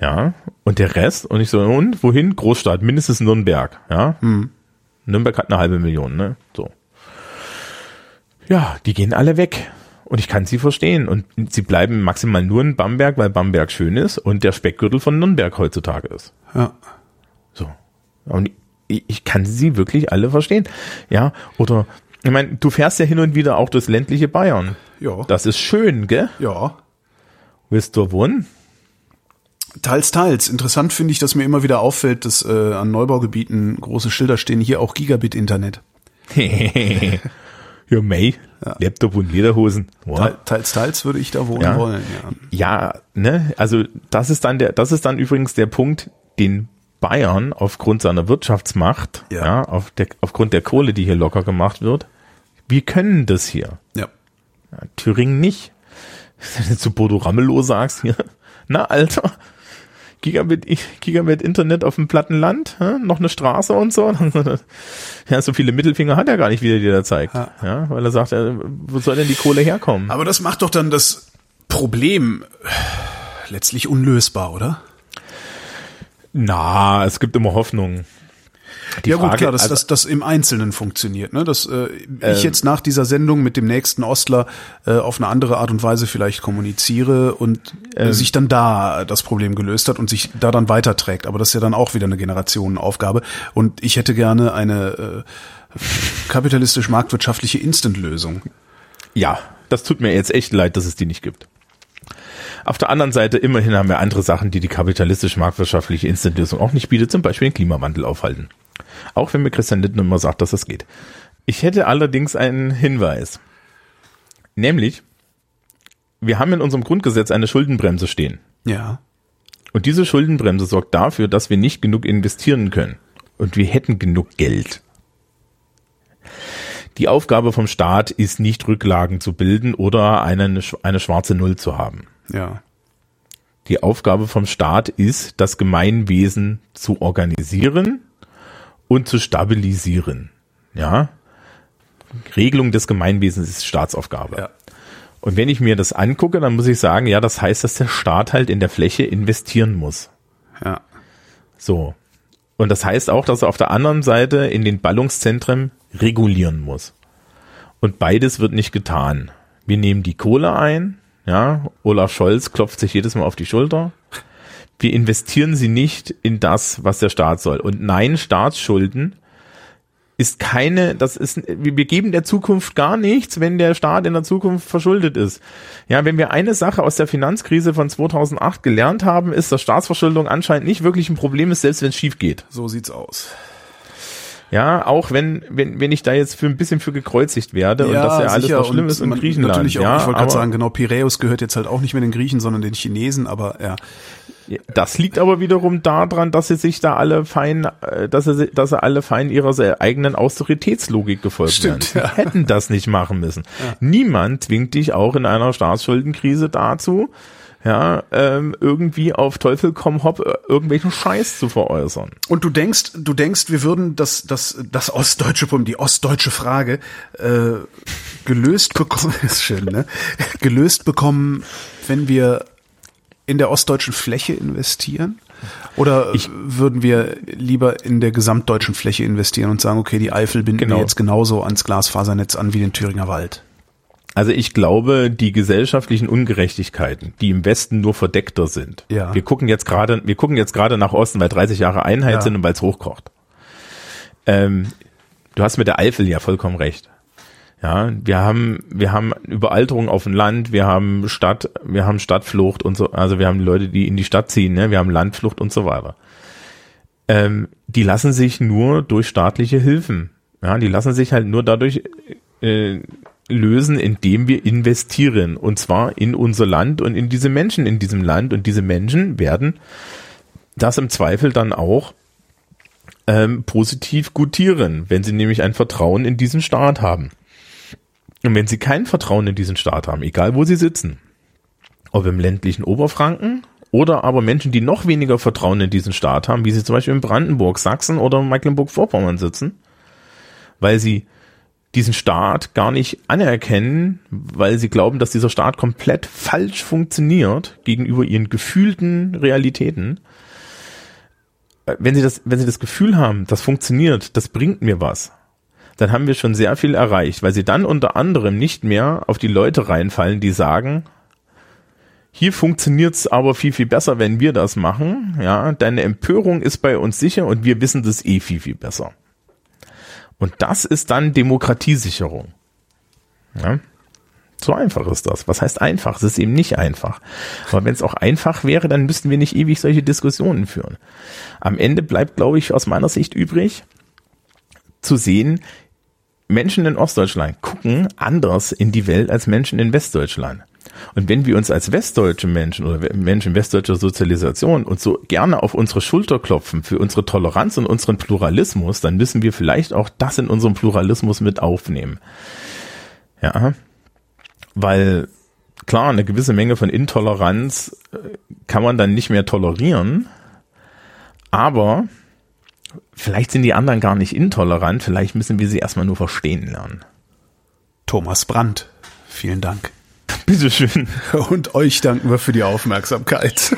Ja, und der Rest, und ich so, und wohin? Großstadt, mindestens Nürnberg, ja. Hm. Nürnberg hat eine halbe Million, ne? So. Ja, die gehen alle weg. Und ich kann sie verstehen. Und sie bleiben maximal nur in Bamberg, weil Bamberg schön ist und der Speckgürtel von Nürnberg heutzutage ist. Ja. Und ich, ich kann sie wirklich alle verstehen. Ja, oder, ich meine, du fährst ja hin und wieder auch durchs ländliche Bayern. Ja. Das ist schön, gell? ja. Willst du wohnen? Teils, teils. Interessant finde ich, dass mir immer wieder auffällt, dass äh, an Neubaugebieten große Schilder stehen, hier auch Gigabit-Internet. ja, May, Laptop und Lederhosen. Wow. Teil- Teils, teils würde ich da wohnen Ja. wollen. Ja. Ja, ne, also das ist dann der, das ist dann übrigens der Punkt, den Bayern aufgrund seiner Wirtschaftsmacht, Ja. ja, auf der, aufgrund der Kohle, die hier locker gemacht wird, wir können das hier. ja. Ja, Thüringen nicht. Wenn du zu Bodo Ramelow sagst, hier, na Alter, Gigabit, Gigabit Internet auf dem platten Land, hä? noch eine Straße und so. Ja, so viele Mittelfinger hat er gar nicht, wie er dir da zeigt. Ja. Ja, weil er sagt, äh, wo soll denn die Kohle herkommen? Aber das macht doch dann das Problem letztlich unlösbar, oder? Na, es gibt immer Hoffnung. Die ja gut, Frage- klar, dass also- das, das im Einzelnen funktioniert. Ne? Dass äh, ich Ähm. jetzt nach dieser Sendung mit dem nächsten Ostler äh, auf eine andere Art und Weise vielleicht kommuniziere und Ähm. äh, sich dann da das Problem gelöst hat und sich da dann weiterträgt. Aber das ist ja dann auch wieder eine Generationenaufgabe. Und ich hätte gerne eine äh, kapitalistisch-marktwirtschaftliche Instant-Lösung. Ja, das tut mir jetzt echt leid, dass es die nicht gibt. Auf der anderen Seite, immerhin haben wir andere Sachen, die die kapitalistisch-marktwirtschaftliche Instant-Lösung auch nicht bietet, zum Beispiel den Klimawandel aufhalten. Auch wenn mir Christian Lindner immer sagt, dass das geht. Ich hätte allerdings einen Hinweis. Nämlich, wir haben in unserem Grundgesetz eine Schuldenbremse stehen. Ja. Und diese Schuldenbremse sorgt dafür, dass wir nicht genug investieren können. Und wir hätten genug Geld. Die Aufgabe vom Staat ist nicht Rücklagen zu bilden oder eine, eine schwarze Null zu haben. Ja. Die Aufgabe vom Staat ist, das Gemeinwesen zu organisieren und zu stabilisieren. Ja. Regelung des Gemeinwesens ist Staatsaufgabe. Ja. Und wenn ich mir das angucke, dann muss ich sagen, ja, das heißt, dass der Staat halt in der Fläche investieren muss. Ja. So. Und das heißt auch, dass er auf der anderen Seite in den Ballungszentren regulieren muss. Und beides wird nicht getan. Wir nehmen die Kohle ein, ja, Olaf Scholz klopft sich jedes Mal auf die Schulter. Wir investieren sie nicht in das, was der Staat soll. Und nein, Staatsschulden ist keine, das ist, wir geben der Zukunft gar nichts, wenn der Staat in der Zukunft verschuldet ist. Ja, wenn wir eine Sache aus der Finanzkrise von 2008 gelernt haben, ist, dass Staatsverschuldung anscheinend nicht wirklich ein Problem ist, selbst wenn es schief geht. So sieht's aus. Ja, auch wenn, wenn, wenn ich da jetzt für ein bisschen für gekreuzigt werde und dass ja alles noch schlimm Und ist in Griechenland. Natürlich auch, ja, ich wollte gerade sagen, genau, Piräus gehört jetzt halt auch nicht mehr den Griechen, sondern den Chinesen, aber ja. Das liegt aber wiederum daran, dass sie sich da alle fein, äh, dass sie, dass sie alle fein ihrer eigenen Austeritätslogik gefolgt Stimmt, sind. ja. Hätten das nicht machen müssen. Niemand zwingt dich auch in einer Staatsschuldenkrise dazu, ja, ähm, irgendwie auf Teufel komm hopp äh, irgendwelchen Scheiß zu veräußern. Und du denkst, du denkst, wir würden das, das, das ostdeutsche Problem, die ostdeutsche Frage äh, gelöst bekommen, ist schön, ne? Gelöst bekommen, wenn wir in der ostdeutschen Fläche investieren? Oder würden wir lieber in der gesamtdeutschen Fläche investieren und sagen, okay, die Eifel binden Genau. wir jetzt genauso ans Glasfasernetz an wie den Thüringer Wald? Also ich glaube, die gesellschaftlichen Ungerechtigkeiten, die im Westen nur verdeckter sind. Ja. Wir gucken jetzt gerade, wir gucken jetzt gerade nach Osten, weil 30 Jahre Einheit Ja. sind und weil es hochkocht. Ähm, du hast mit der Eifel ja vollkommen recht. Ja, wir haben, wir haben Überalterung auf dem Land, wir haben Stadt, wir haben Stadtflucht und so, also wir haben Leute, die in die Stadt ziehen, ne? wir haben Landflucht und so weiter. Ähm, die lassen sich nur durch staatliche Hilfen, ja, die lassen sich halt nur dadurch äh, lösen, indem wir investieren. Und zwar in unser Land und in diese Menschen in diesem Land. Und diese Menschen werden das im Zweifel dann auch ähm, positiv gutieren, wenn sie nämlich ein Vertrauen in diesen Staat haben. Und wenn sie kein Vertrauen in diesen Staat haben, egal wo sie sitzen, ob im ländlichen Oberfranken oder aber Menschen, die noch weniger Vertrauen in diesen Staat haben, wie sie zum Beispiel in Brandenburg, Sachsen oder Mecklenburg-Vorpommern sitzen, weil sie diesen Staat gar nicht anerkennen, weil sie glauben, dass dieser Staat komplett falsch funktioniert gegenüber ihren gefühlten Realitäten. Äh, wenn sie das, wenn sie das Gefühl haben, das funktioniert, das bringt mir was, dann haben wir schon sehr viel erreicht, weil sie dann unter anderem nicht mehr auf die Leute reinfallen, die sagen, hier funktioniert's aber viel, viel besser, wenn wir das machen. Ja, deine Empörung ist bei uns sicher und wir wissen das eh viel, viel besser. Und das ist dann Demokratiesicherung. Ja? So einfach ist das. Was heißt einfach? Es ist eben nicht einfach. Aber wenn es auch einfach wäre, dann müssten wir nicht ewig solche Diskussionen führen. Am Ende bleibt, glaube ich, aus meiner Sicht übrig, zu sehen, Menschen in Ostdeutschland gucken anders in die Welt als Menschen in Westdeutschland. Und wenn wir uns als westdeutsche Menschen oder Menschen westdeutscher Sozialisation uns so gerne auf unsere Schulter klopfen für unsere Toleranz und unseren Pluralismus, dann müssen wir vielleicht auch das in unserem Pluralismus mit aufnehmen. Ja, weil klar, eine gewisse Menge von Intoleranz äh, kann man dann nicht mehr tolerieren, aber vielleicht sind die anderen gar nicht intolerant, vielleicht müssen wir sie erstmal nur verstehen lernen. Thomas Brandt, vielen Dank. Bitteschön. Und euch danken wir für die Aufmerksamkeit.